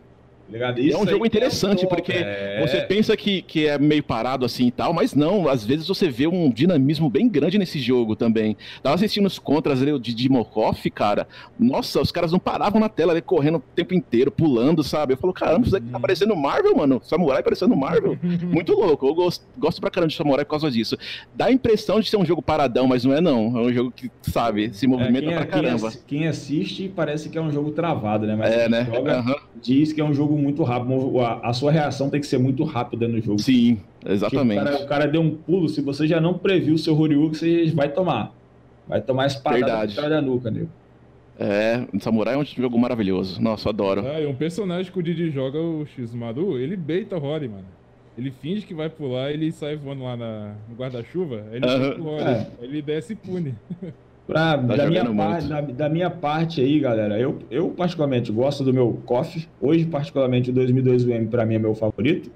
Ligado? Isso é um jogo interessante, é porque é... você pensa que, que é meio parado assim e tal, mas não, às vezes você vê um dinamismo bem grande nesse jogo também. Tava assistindo os contras ali de Dimokov, cara. Nossa, os caras não paravam na tela ali correndo o tempo inteiro, pulando, sabe? Eu falo, caramba, isso aqui tá parecendo Marvel, mano. Samurai parecendo Marvel. Muito louco. Eu gosto, gosto pra caramba de Samurai por causa disso. Dá a impressão de ser um jogo paradão, mas não é não. É um jogo que, sabe, se movimenta é, pra caramba. Quem, assiste parece que é um jogo travado, né? Mas é, né? Joga, uhum. diz que é um jogo jogo muito rápido. A, a, sua reação tem que ser muito rápida no jogo. Sim, exatamente. O cara, o cara, deu um pulo, se você já não previu o seu Horyu, você vai tomar. Vai tomar espada atrás da nuca, nego. É, Samurai é um jogo maravilhoso. Nossa, adoro. É, um personagem que o Didi joga, o X-Madu, ele beita o Rory, mano. Ele finge que vai pular, ele sai voando lá na, no guarda-chuva, ele, uh -huh. é. ele desce e pune. Pra, tá da, minha parte, da, da, minha parte aí, galera, eu, eu particularmente gosto do meu KOF. Hoje, particularmente, o 2002 UM para mim é meu favorito.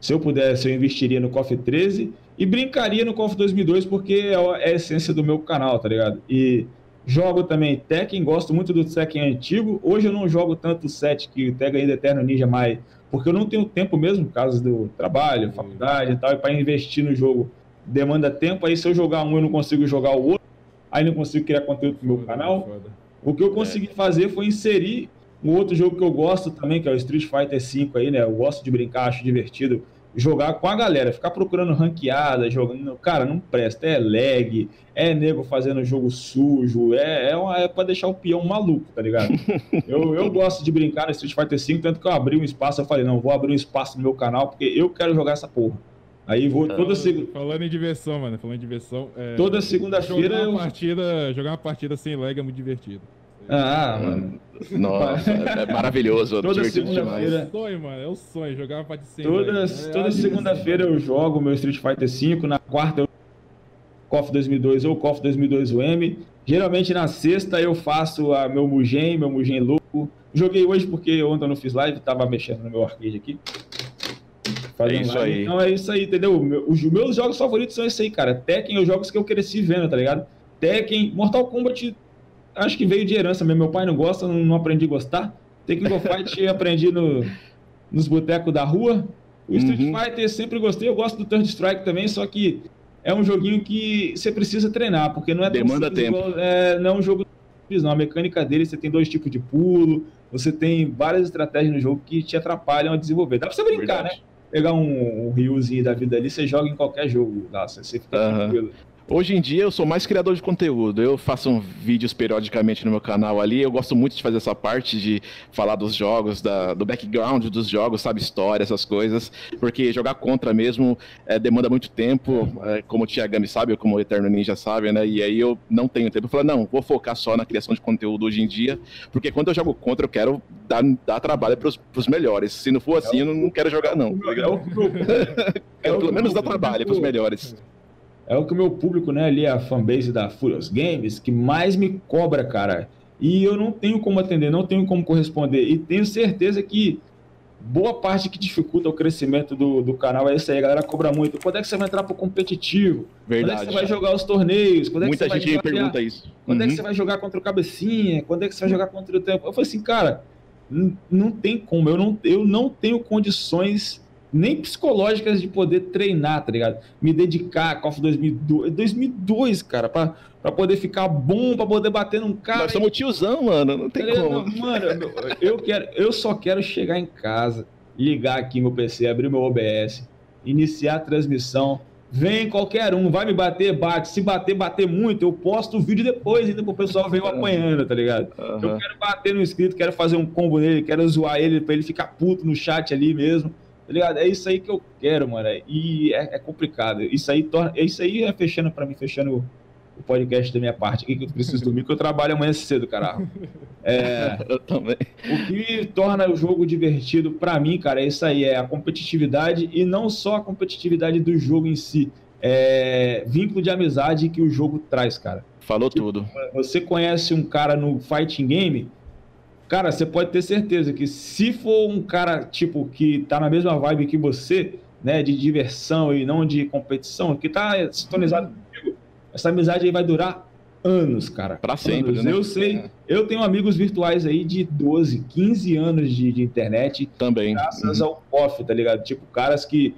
Se eu pudesse, eu investiria no KOF 13 e brincaria no KOF 2002 porque é a essência do meu canal, tá ligado? E jogo também Tekken, gosto muito do Tekken antigo. Hoje eu não jogo tanto o 7 que o Tega ainda Eterno Ninja mais, porque eu não tenho tempo mesmo, por causa do trabalho, faculdade e tal, e para investir no jogo demanda tempo. Aí se eu jogar um, eu não consigo jogar o outro aí não consigo criar conteúdo pro meu canal. O que eu consegui é. fazer foi inserir um outro jogo que eu gosto também, que é o Street Fighter V aí, né? Eu gosto de brincar, acho divertido jogar com a galera, ficar procurando ranqueada, jogando. Cara, não presta. É lag, é nego fazendo jogo sujo, é, é, uma, é pra deixar o peão maluco, tá ligado? eu, eu gosto de brincar no Street Fighter V, tanto que eu abri um espaço, eu falei, não, vou abrir um espaço no meu canal, porque eu quero jogar essa porra. Aí vou toda segunda. Falando em diversão, mano. Falando em diversão. É... Toda segunda-feira. Jogar, uma partida, jogar uma partida sem lag é muito divertido. Ah, mano. Nossa, é maravilhoso. Toda segunda-feira. É o sonho, mano. É o sonho. Jogar uma partida sem Toda, lag. toda é segunda-feira eu jogo meu Street Fighter V. Na quarta eu KOF 2002 ou KOF 2002 UM. Geralmente na sexta eu faço a meu Mugen, meu Mugen louco. Joguei hoje porque ontem eu não fiz live, tava mexendo no meu arcade aqui. É isso live. aí. Então é isso aí, entendeu? Os meus jogos favoritos são esses aí, cara. Tekken, os jogos que eu cresci vendo, tá ligado? Tekken, Mortal Kombat, acho que veio de herança mesmo. Meu pai não gosta, não, não aprendi a gostar. Tekken Fight aprendi no, nos botecos da rua. O Street uhum. Fighter sempre gostei, eu gosto do Third Strike também, só que é um joguinho que você precisa treinar, porque não é Demanda tempo. Igual, é, não é um jogo não. A mecânica dele, você tem dois tipos de pulo, você tem várias estratégias no jogo que te atrapalham a desenvolver. Dá pra você brincar, Verdade. né? Pegar um, um riozinho da vida ali, você joga em qualquer jogo lá, você fica uhum. tranquilo. Hoje em dia eu sou mais criador de conteúdo. Eu faço um vídeos periodicamente no meu canal ali. Eu gosto muito de fazer essa parte de falar dos jogos, da, do background dos jogos, sabe, história, essas coisas. Porque jogar contra mesmo é, demanda muito tempo, é, como o Tiagami sabe, ou como o Eterno Ninja sabe, né? E aí eu não tenho tempo. Eu falo, não, vou focar só na criação de conteúdo hoje em dia, porque quando eu jogo contra eu quero dar, dar trabalho pros, pros melhores. Se não for assim, eu não quero jogar, não. É o, é o, pelo menos dar trabalho pros melhores é o que o meu público, né, ali, a fanbase da Furious Games, que mais me cobra, cara. E eu não tenho como atender, não tenho como corresponder. E tenho certeza que boa parte que dificulta o crescimento do, do canal é isso aí. A galera cobra muito. Quando é que você vai entrar pro competitivo? Verdade. Quando é que você vai jogar os torneios? Quando é Muita gente vai pergunta isso. Quando uhum. é que uhum. você vai jogar contra o Cabecinha? Quando é que você vai jogar contra o Tempo? Eu falei assim, cara, não tem como. Eu não, eu não tenho condições nem psicológicas de poder treinar, tá ligado? Me dedicar a KOF 2002, 2002 cara, pra, pra poder ficar bom, pra poder bater num cara. Nós somos tiozão, mano, não tem tá como. mano, eu, quero, eu só quero chegar em casa, ligar aqui meu PC, abrir meu OBS, iniciar a transmissão, vem qualquer um, vai me bater, bate. Se bater, bater muito, eu posto o vídeo depois, ainda pro pessoal ver eu apanhando, tá ligado? Uhum. Eu quero bater no inscrito, quero fazer um combo nele, quero zoar ele pra ele ficar puto no chat ali mesmo. Tá ligado? É isso aí que eu quero, mano. E é, é complicado. Isso aí torna. Isso aí é fechando para mim, fechando o podcast da minha parte aqui, que eu preciso dormir, porque eu trabalho amanhã cedo, caralho. É, eu também. O que torna o jogo divertido para mim, cara, é isso aí, é a competitividade e não só a competitividade do jogo em si, é vínculo de amizade que o jogo traz, cara. Falou tipo, tudo. Você conhece um cara no fighting game, Cara, você pode ter certeza que se for um cara, tipo, que tá na mesma vibe que você, né, de diversão e não de competição, que tá sintonizado comigo, essa amizade aí vai durar anos, cara. Pra sempre, anos. né? Eu sei, é. eu tenho amigos virtuais aí de 12, 15 anos de, de internet. Também. Graças uhum. ao POF, tá ligado? Tipo, caras que,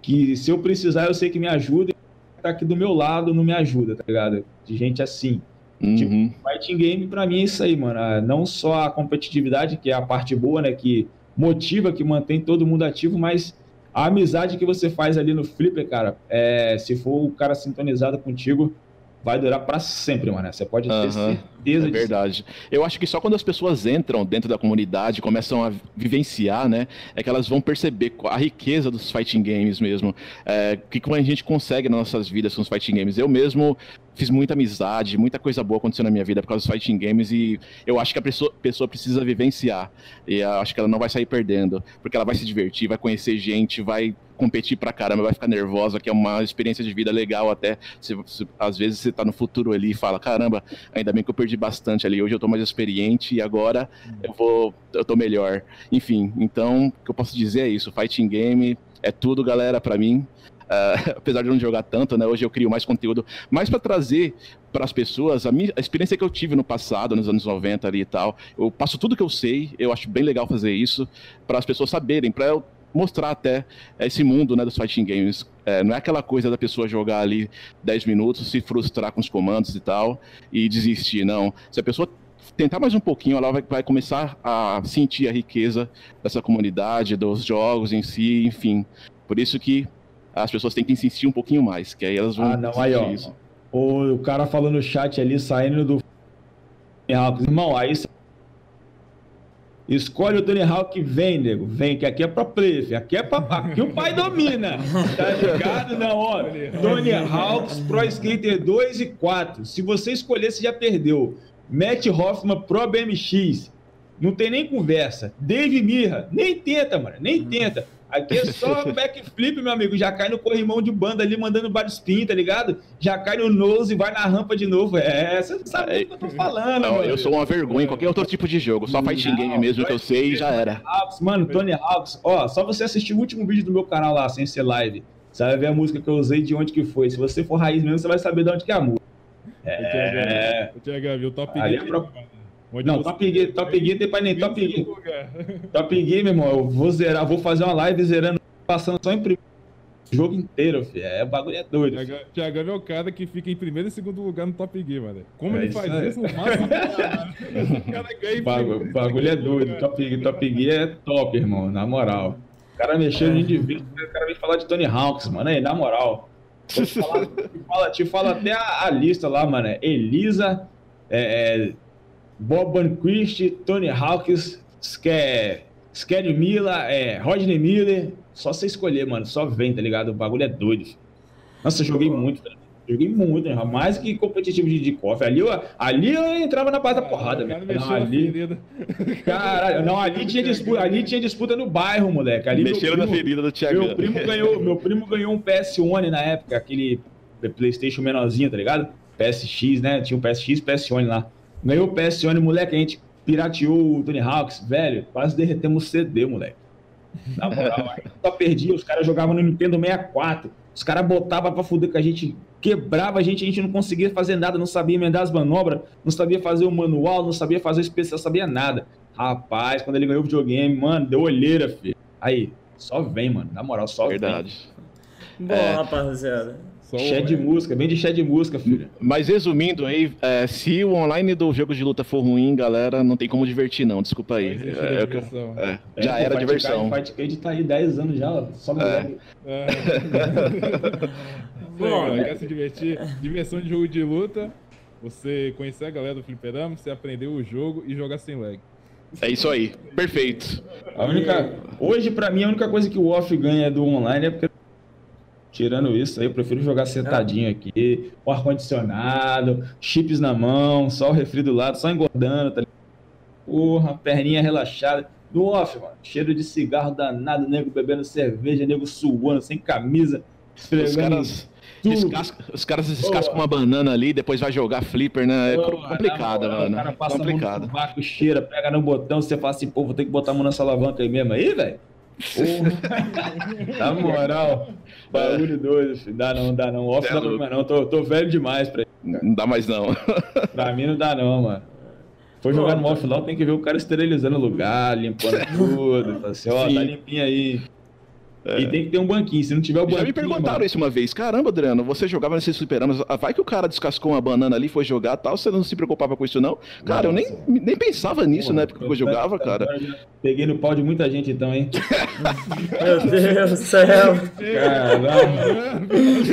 que se eu precisar, eu sei que me ajudam. Tá aqui do meu lado, não me ajuda, tá ligado? De gente assim. Tipo, uhum. Tipo, fighting game para mim é isso aí, mano. Ah, não só a competitividade, que é a parte boa, né? Que motiva, que mantém todo mundo ativo, mas a amizade que você faz ali no Flipper, cara, é, se for o cara sintonizado contigo, vai durar para sempre, mano. Você pode ter uhum, certeza é disso. verdade. Eu acho que só quando as pessoas entram dentro da comunidade, começam a vivenciar, né, é que elas vão perceber a riqueza dos fighting games mesmo. É, que como a gente consegue nas nossas vidas com os fighting games. Eu mesmo fiz muita amizade, muita coisa boa aconteceu na minha vida por causa dos fighting games e eu acho que a pessoa, pessoa precisa vivenciar. E eu acho que ela não vai sair perdendo, porque ela vai se divertir, vai conhecer gente, vai competir pra caramba, vai ficar nervosa, que é uma experiência de vida legal até. Se, se, às vezes você tá no futuro ali e fala, caramba, ainda bem que eu perdi bastante ali, hoje eu tô mais experiente e agora eu vou, eu tô melhor. Enfim, então, o que eu posso dizer é isso, fighting game é tudo, galera, para mim. Uh, apesar de não jogar tanto, né? Hoje eu crio mais conteúdo, mais para trazer para as pessoas a, minha, a experiência que eu tive no passado, nos anos 90 ali e tal. Eu passo tudo que eu sei, eu acho bem legal fazer isso, para as pessoas saberem, para eu mostrar até esse mundo né, dos fighting games. É, não é aquela coisa da pessoa jogar ali 10 minutos, se frustrar com os comandos e tal, e desistir, não. Se a pessoa tentar mais um pouquinho, ela vai, vai começar a sentir a riqueza dessa comunidade, dos jogos em si, enfim. Por isso que as pessoas têm que insistir um pouquinho mais, que aí elas vão. Ah, não, aí, ó. Isso. O cara falando no chat ali, saindo do. Irmão, aí Escolhe o Tony Hawk, vem, nego. Vem, que aqui é pra play, aqui é pra. Aqui o pai domina. Tá ligado? Não, ó. Tony Hawks, Pro Skater 2 e 4. Se você escolher, você já perdeu. Matt Hoffman Pro BMX. Não tem nem conversa. Dave Mirra, nem tenta, mano. Nem tenta. Aqui é só backflip, meu amigo. Já cai no corrimão de banda ali, mandando vários spin, tá ligado? Já cai no nose e vai na rampa de novo. É, você sabe o que eu tô falando, não. Eu sou uma vergonha em qualquer outro tipo de jogo. Só fighting game mesmo que eu sei e já era. Hawks, mano, Tony Hawks. Ó, só você assistir o último vídeo do meu canal lá, sem ser live. Você vai ver a música que eu usei de onde que foi. Se você for raiz mesmo, você vai saber de onde que é a música. É. O TH, viu? Top Ali é pro... Não, Top Gear, Top Gear tem pra nem Top Gear. Top Gear, meu irmão, eu vou zerar, vou fazer uma live zerando, passando só em primeiro jogo inteiro, filho. É, o bagulho é doido. Thiago é o cara que fica em primeiro e segundo lugar no Top Gear, mano. Como é ele faz isso, no máximo, o cara ganha bagulho, bagulho é doido. Top Gear, Top Gear é top, irmão, na moral. O cara mexeu no indivíduo, o cara vem falar de Tony Hawks, mano, aí, na moral. Te fala, te, fala, te fala até a, a, lista lá, mano. Elisa, é, é Boban Christie, Tony Hawkins, Scary Miller, é, Rodney Miller. Só você escolher, mano. Só vem, tá ligado? O bagulho é doido. Nossa, eu joguei muito, tá Joguei muito, né? mais que competitivo de, de cofre. Ali eu, ali eu entrava na base da porrada, velho. Não, ali... Caralho, não, ali tinha, disputa, ali tinha disputa no bairro, moleque. Ali Mexeram na ferida do Thiago. Meu primo, ganhou, meu primo ganhou um PS1 na época, aquele PlayStation menorzinho, tá ligado? PSX, né? Tinha um PSX e PS1 lá. Ganhou o PS1, moleque, a gente pirateou o Tony Hawks, velho, quase derretemos o CD, moleque. Na moral, só perdia, os caras jogavam no Nintendo 64, os caras botavam pra fuder com a gente, quebrava a gente, a gente não conseguia fazer nada, não sabia emendar as manobras, não sabia fazer o manual, não sabia fazer o especial, sabia nada. Rapaz, quando ele ganhou o videogame, mano, deu olheira, filho. Aí, só vem, mano, na moral, só Verdade. vem. Verdade. Bom, é... rapaziada. Cheio de música, bem de cheio de música, filho. Mas resumindo aí, é, se o online do jogo de luta for ruim, galera, não tem como divertir, não. Desculpa aí. É, é, é, já era diversão. O Fight Cage tá aí 10 anos já, só no é. é. Bom, quer se divertir? Diversão de jogo de luta, você conhecer a galera do Fliperama, você aprender o jogo e jogar sem lag. É isso aí, perfeito. A única, hoje, pra mim, a única coisa que o off ganha do online é porque Tirando isso aí, eu prefiro jogar sentadinho aqui, o ar-condicionado, chips na mão, só o refri do lado, só engordando, tá ligado? Porra, perninha relaxada. No off, mano, cheiro de cigarro danado, nego bebendo cerveja, nego suando, sem camisa, Os caras, descasca, os caras descascam uma banana ali, depois vai jogar flipper, né? É complicado, mano. O cara passa complicado. a mão no cheira, pega no botão, você fala assim, pô, vou ter que botar a mão nessa alavanca aí mesmo aí, velho? Na moral, bagulho doido, filho. Dá não, dá não. Off é não dá não. Tô, tô velho demais pra Não dá mais não. pra mim não dá não, mano. Foi jogar no off lá, tem que ver o cara esterilizando o lugar, limpando tudo. Fala assim, ó, oh, tá limpinho aí. É. E tem que ter um banquinho, se não tiver o banquinho... Já me perguntaram mano. isso uma vez. Caramba, Adriano, você jogava nesses superamas, vai que o cara descascou uma banana ali, foi jogar tal, você não se preocupava com isso não? Cara, Nossa. eu nem, nem pensava nisso na época que eu jogava, cara. Peguei no pau de muita gente então, hein? Meu Deus do céu. Caramba.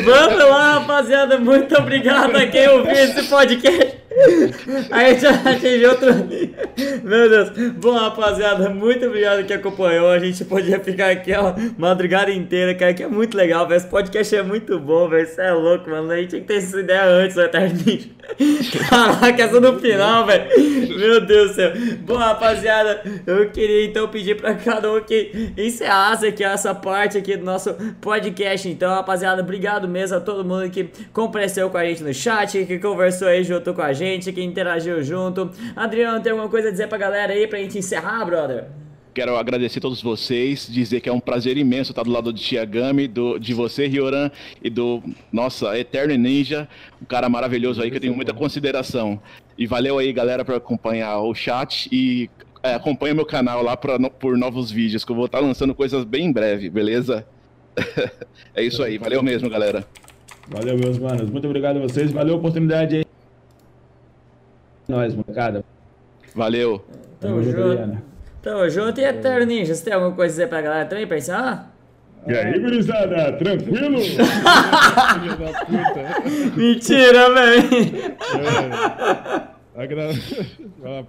Vamos lá, rapaziada. Muito obrigado a quem ouviu esse podcast. Aí já atingiu outro. Meu Deus. Bom, rapaziada, muito obrigado que acompanhou. A gente podia ficar aqui a madrugada inteira, cara, que é muito legal, velho. Esse podcast é muito bom, velho. Isso é louco, mano. A gente tinha que ter essa ideia antes, Eternamente. Caraca, essa no final, velho. Meu Deus do céu. Bom, rapaziada, eu queria então pedir pra cada um que encerrasse aqui essa parte aqui do nosso podcast. Então, rapaziada, obrigado mesmo a todo mundo que compareceu com a gente no chat, que conversou aí junto com a gente gente que interagiu junto. Adriano, tem alguma coisa a dizer pra galera aí pra gente encerrar, brother? Quero agradecer a todos vocês, dizer que é um prazer imenso estar do lado de Tiagami, do, de você, Rioran, e do nossa Eterno Ninja, um cara maravilhoso aí que eu tenho muita consideração. E valeu aí, galera, por acompanhar o chat e é, acompanha meu canal lá pra, no, por novos vídeos, que eu vou estar lançando coisas bem em breve, beleza? é isso aí, valeu mesmo, galera. Valeu, meus manos. Muito obrigado a vocês, valeu a oportunidade aí nós, molecada. Valeu. Tamo junto. Tamo junto. E Eterno Ninja, você tem alguma coisa a dizer pra galera também pra ensinar? E aí, gurizada, tranquilo? Mentira, velho! É. Agra... ah,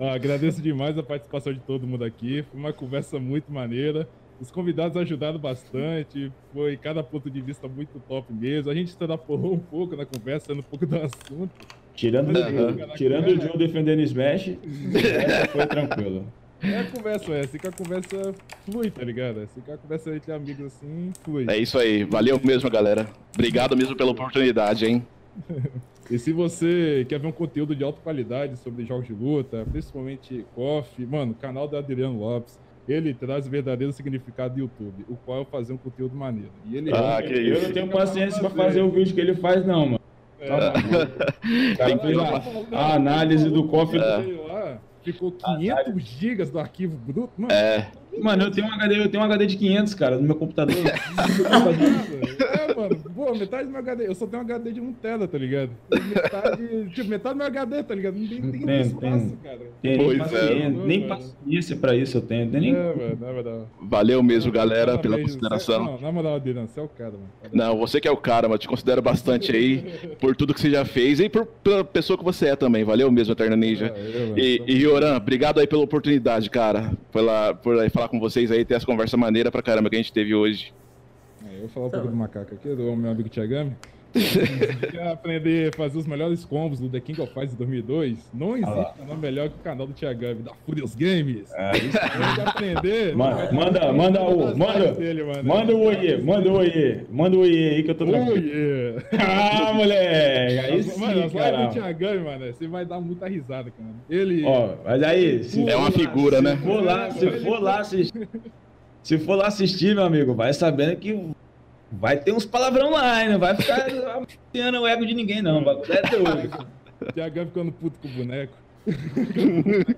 ah, agradeço demais a participação de todo mundo aqui. Foi uma conversa muito maneira. Os convidados ajudaram bastante. Foi cada ponto de vista muito top mesmo. A gente extrapolou um pouco na conversa, um pouco do assunto. Tirando, uhum. tirando o John defendendo Smash, foi tranquilo. É a conversa é assim que a conversa flui, tá ligado? É assim que a conversa entre amigos assim flui. É isso aí, valeu mesmo, galera. Obrigado mesmo pela oportunidade, hein? e se você quer ver um conteúdo de alta qualidade sobre jogos de luta, principalmente KOF, mano, canal da Adriano Lopes, ele traz o verdadeiro significado do YouTube, o qual é fazer um conteúdo maneiro. E ele ah, que isso. Eu não tenho paciência pra fazer o vídeo que ele faz, não, mano. É. Tá Cara, fez a, a análise do KOF. É. Ficou 500 gigas do arquivo bruto, mano. É. Mano, eu tenho um HD, eu tenho um HD de 500, cara, no meu computador. é, mano, pô, metade do meu HD, eu só tenho um HD de 1 tela, tá ligado? Metade, tipo, metade do meu HD, tá ligado? Não tem, tem, tem espaço, tem, cara. Tem, pois nem, paciência, nem paciência pra isso eu tenho. Nem... É, mano, é. Valeu mesmo, galera, não, pela consideração. Não, na moral, Adriano, você é o cara, mano. Não, você que é o cara, mas te considero bastante aí por tudo que você já fez e por, pela pessoa que você é também. Valeu mesmo, Eterna Ninja. É, eu, e, e Yoran, obrigado aí pela oportunidade, cara, pela, por aí falar com vocês aí, ter essa conversa maneira pra caramba que a gente teve hoje. É, eu vou falar um pouco do macaco aqui, do meu amigo Tiagami. quer aprender a fazer os melhores combos do The King of Fighters 2002, não existe ah nome melhor que o canal do Tiagami, da Furious Games. É, isso aprender. Manda, manda, manda o, manda, dele, manda o oiê, manda o oiê, manda o oiê aí que eu tô tranquilo. Oiê. ah, moleque, aí sim, mano, as lives do Tiagami, mano, você vai dar muita risada, cara. Ele... Ó, mas aí... é uma figura, lá, né? Se for lá, se for lá assistir, se for lá assistir, meu amigo, vai sabendo que vai ter uns palavrão lá, não vai ficar anunciando o ego de ninguém, não. O bagulho é doido. Tiagão ficando puto com o boneco.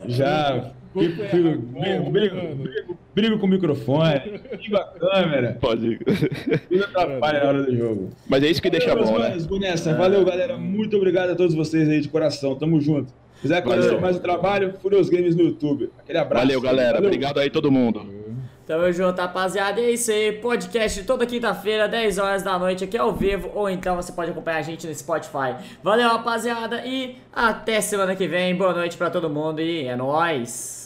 Já. Fico, fico, brigo, brigo, brigo, com o microfone, ligo a câmera. Pode. Tudo atrapalha na hora do jogo. Mas é isso que deixa bom, né? Bonessa, valeu, galera. Muito obrigado a todos vocês aí de coração. Tamo junto. Se quiser conhecer mais o trabalho, Furious Games no YouTube. Aquele abraço. Valeu, galera. Valeu. Obrigado aí todo mundo. Tamo junto, rapaziada. E é isso aí. Podcast toda quinta-feira, 10 horas da noite, aqui ao vivo. Ou então você pode acompanhar a gente no Spotify. Valeu, rapaziada. E até semana que vem. Boa noite pra todo mundo. E é nóis.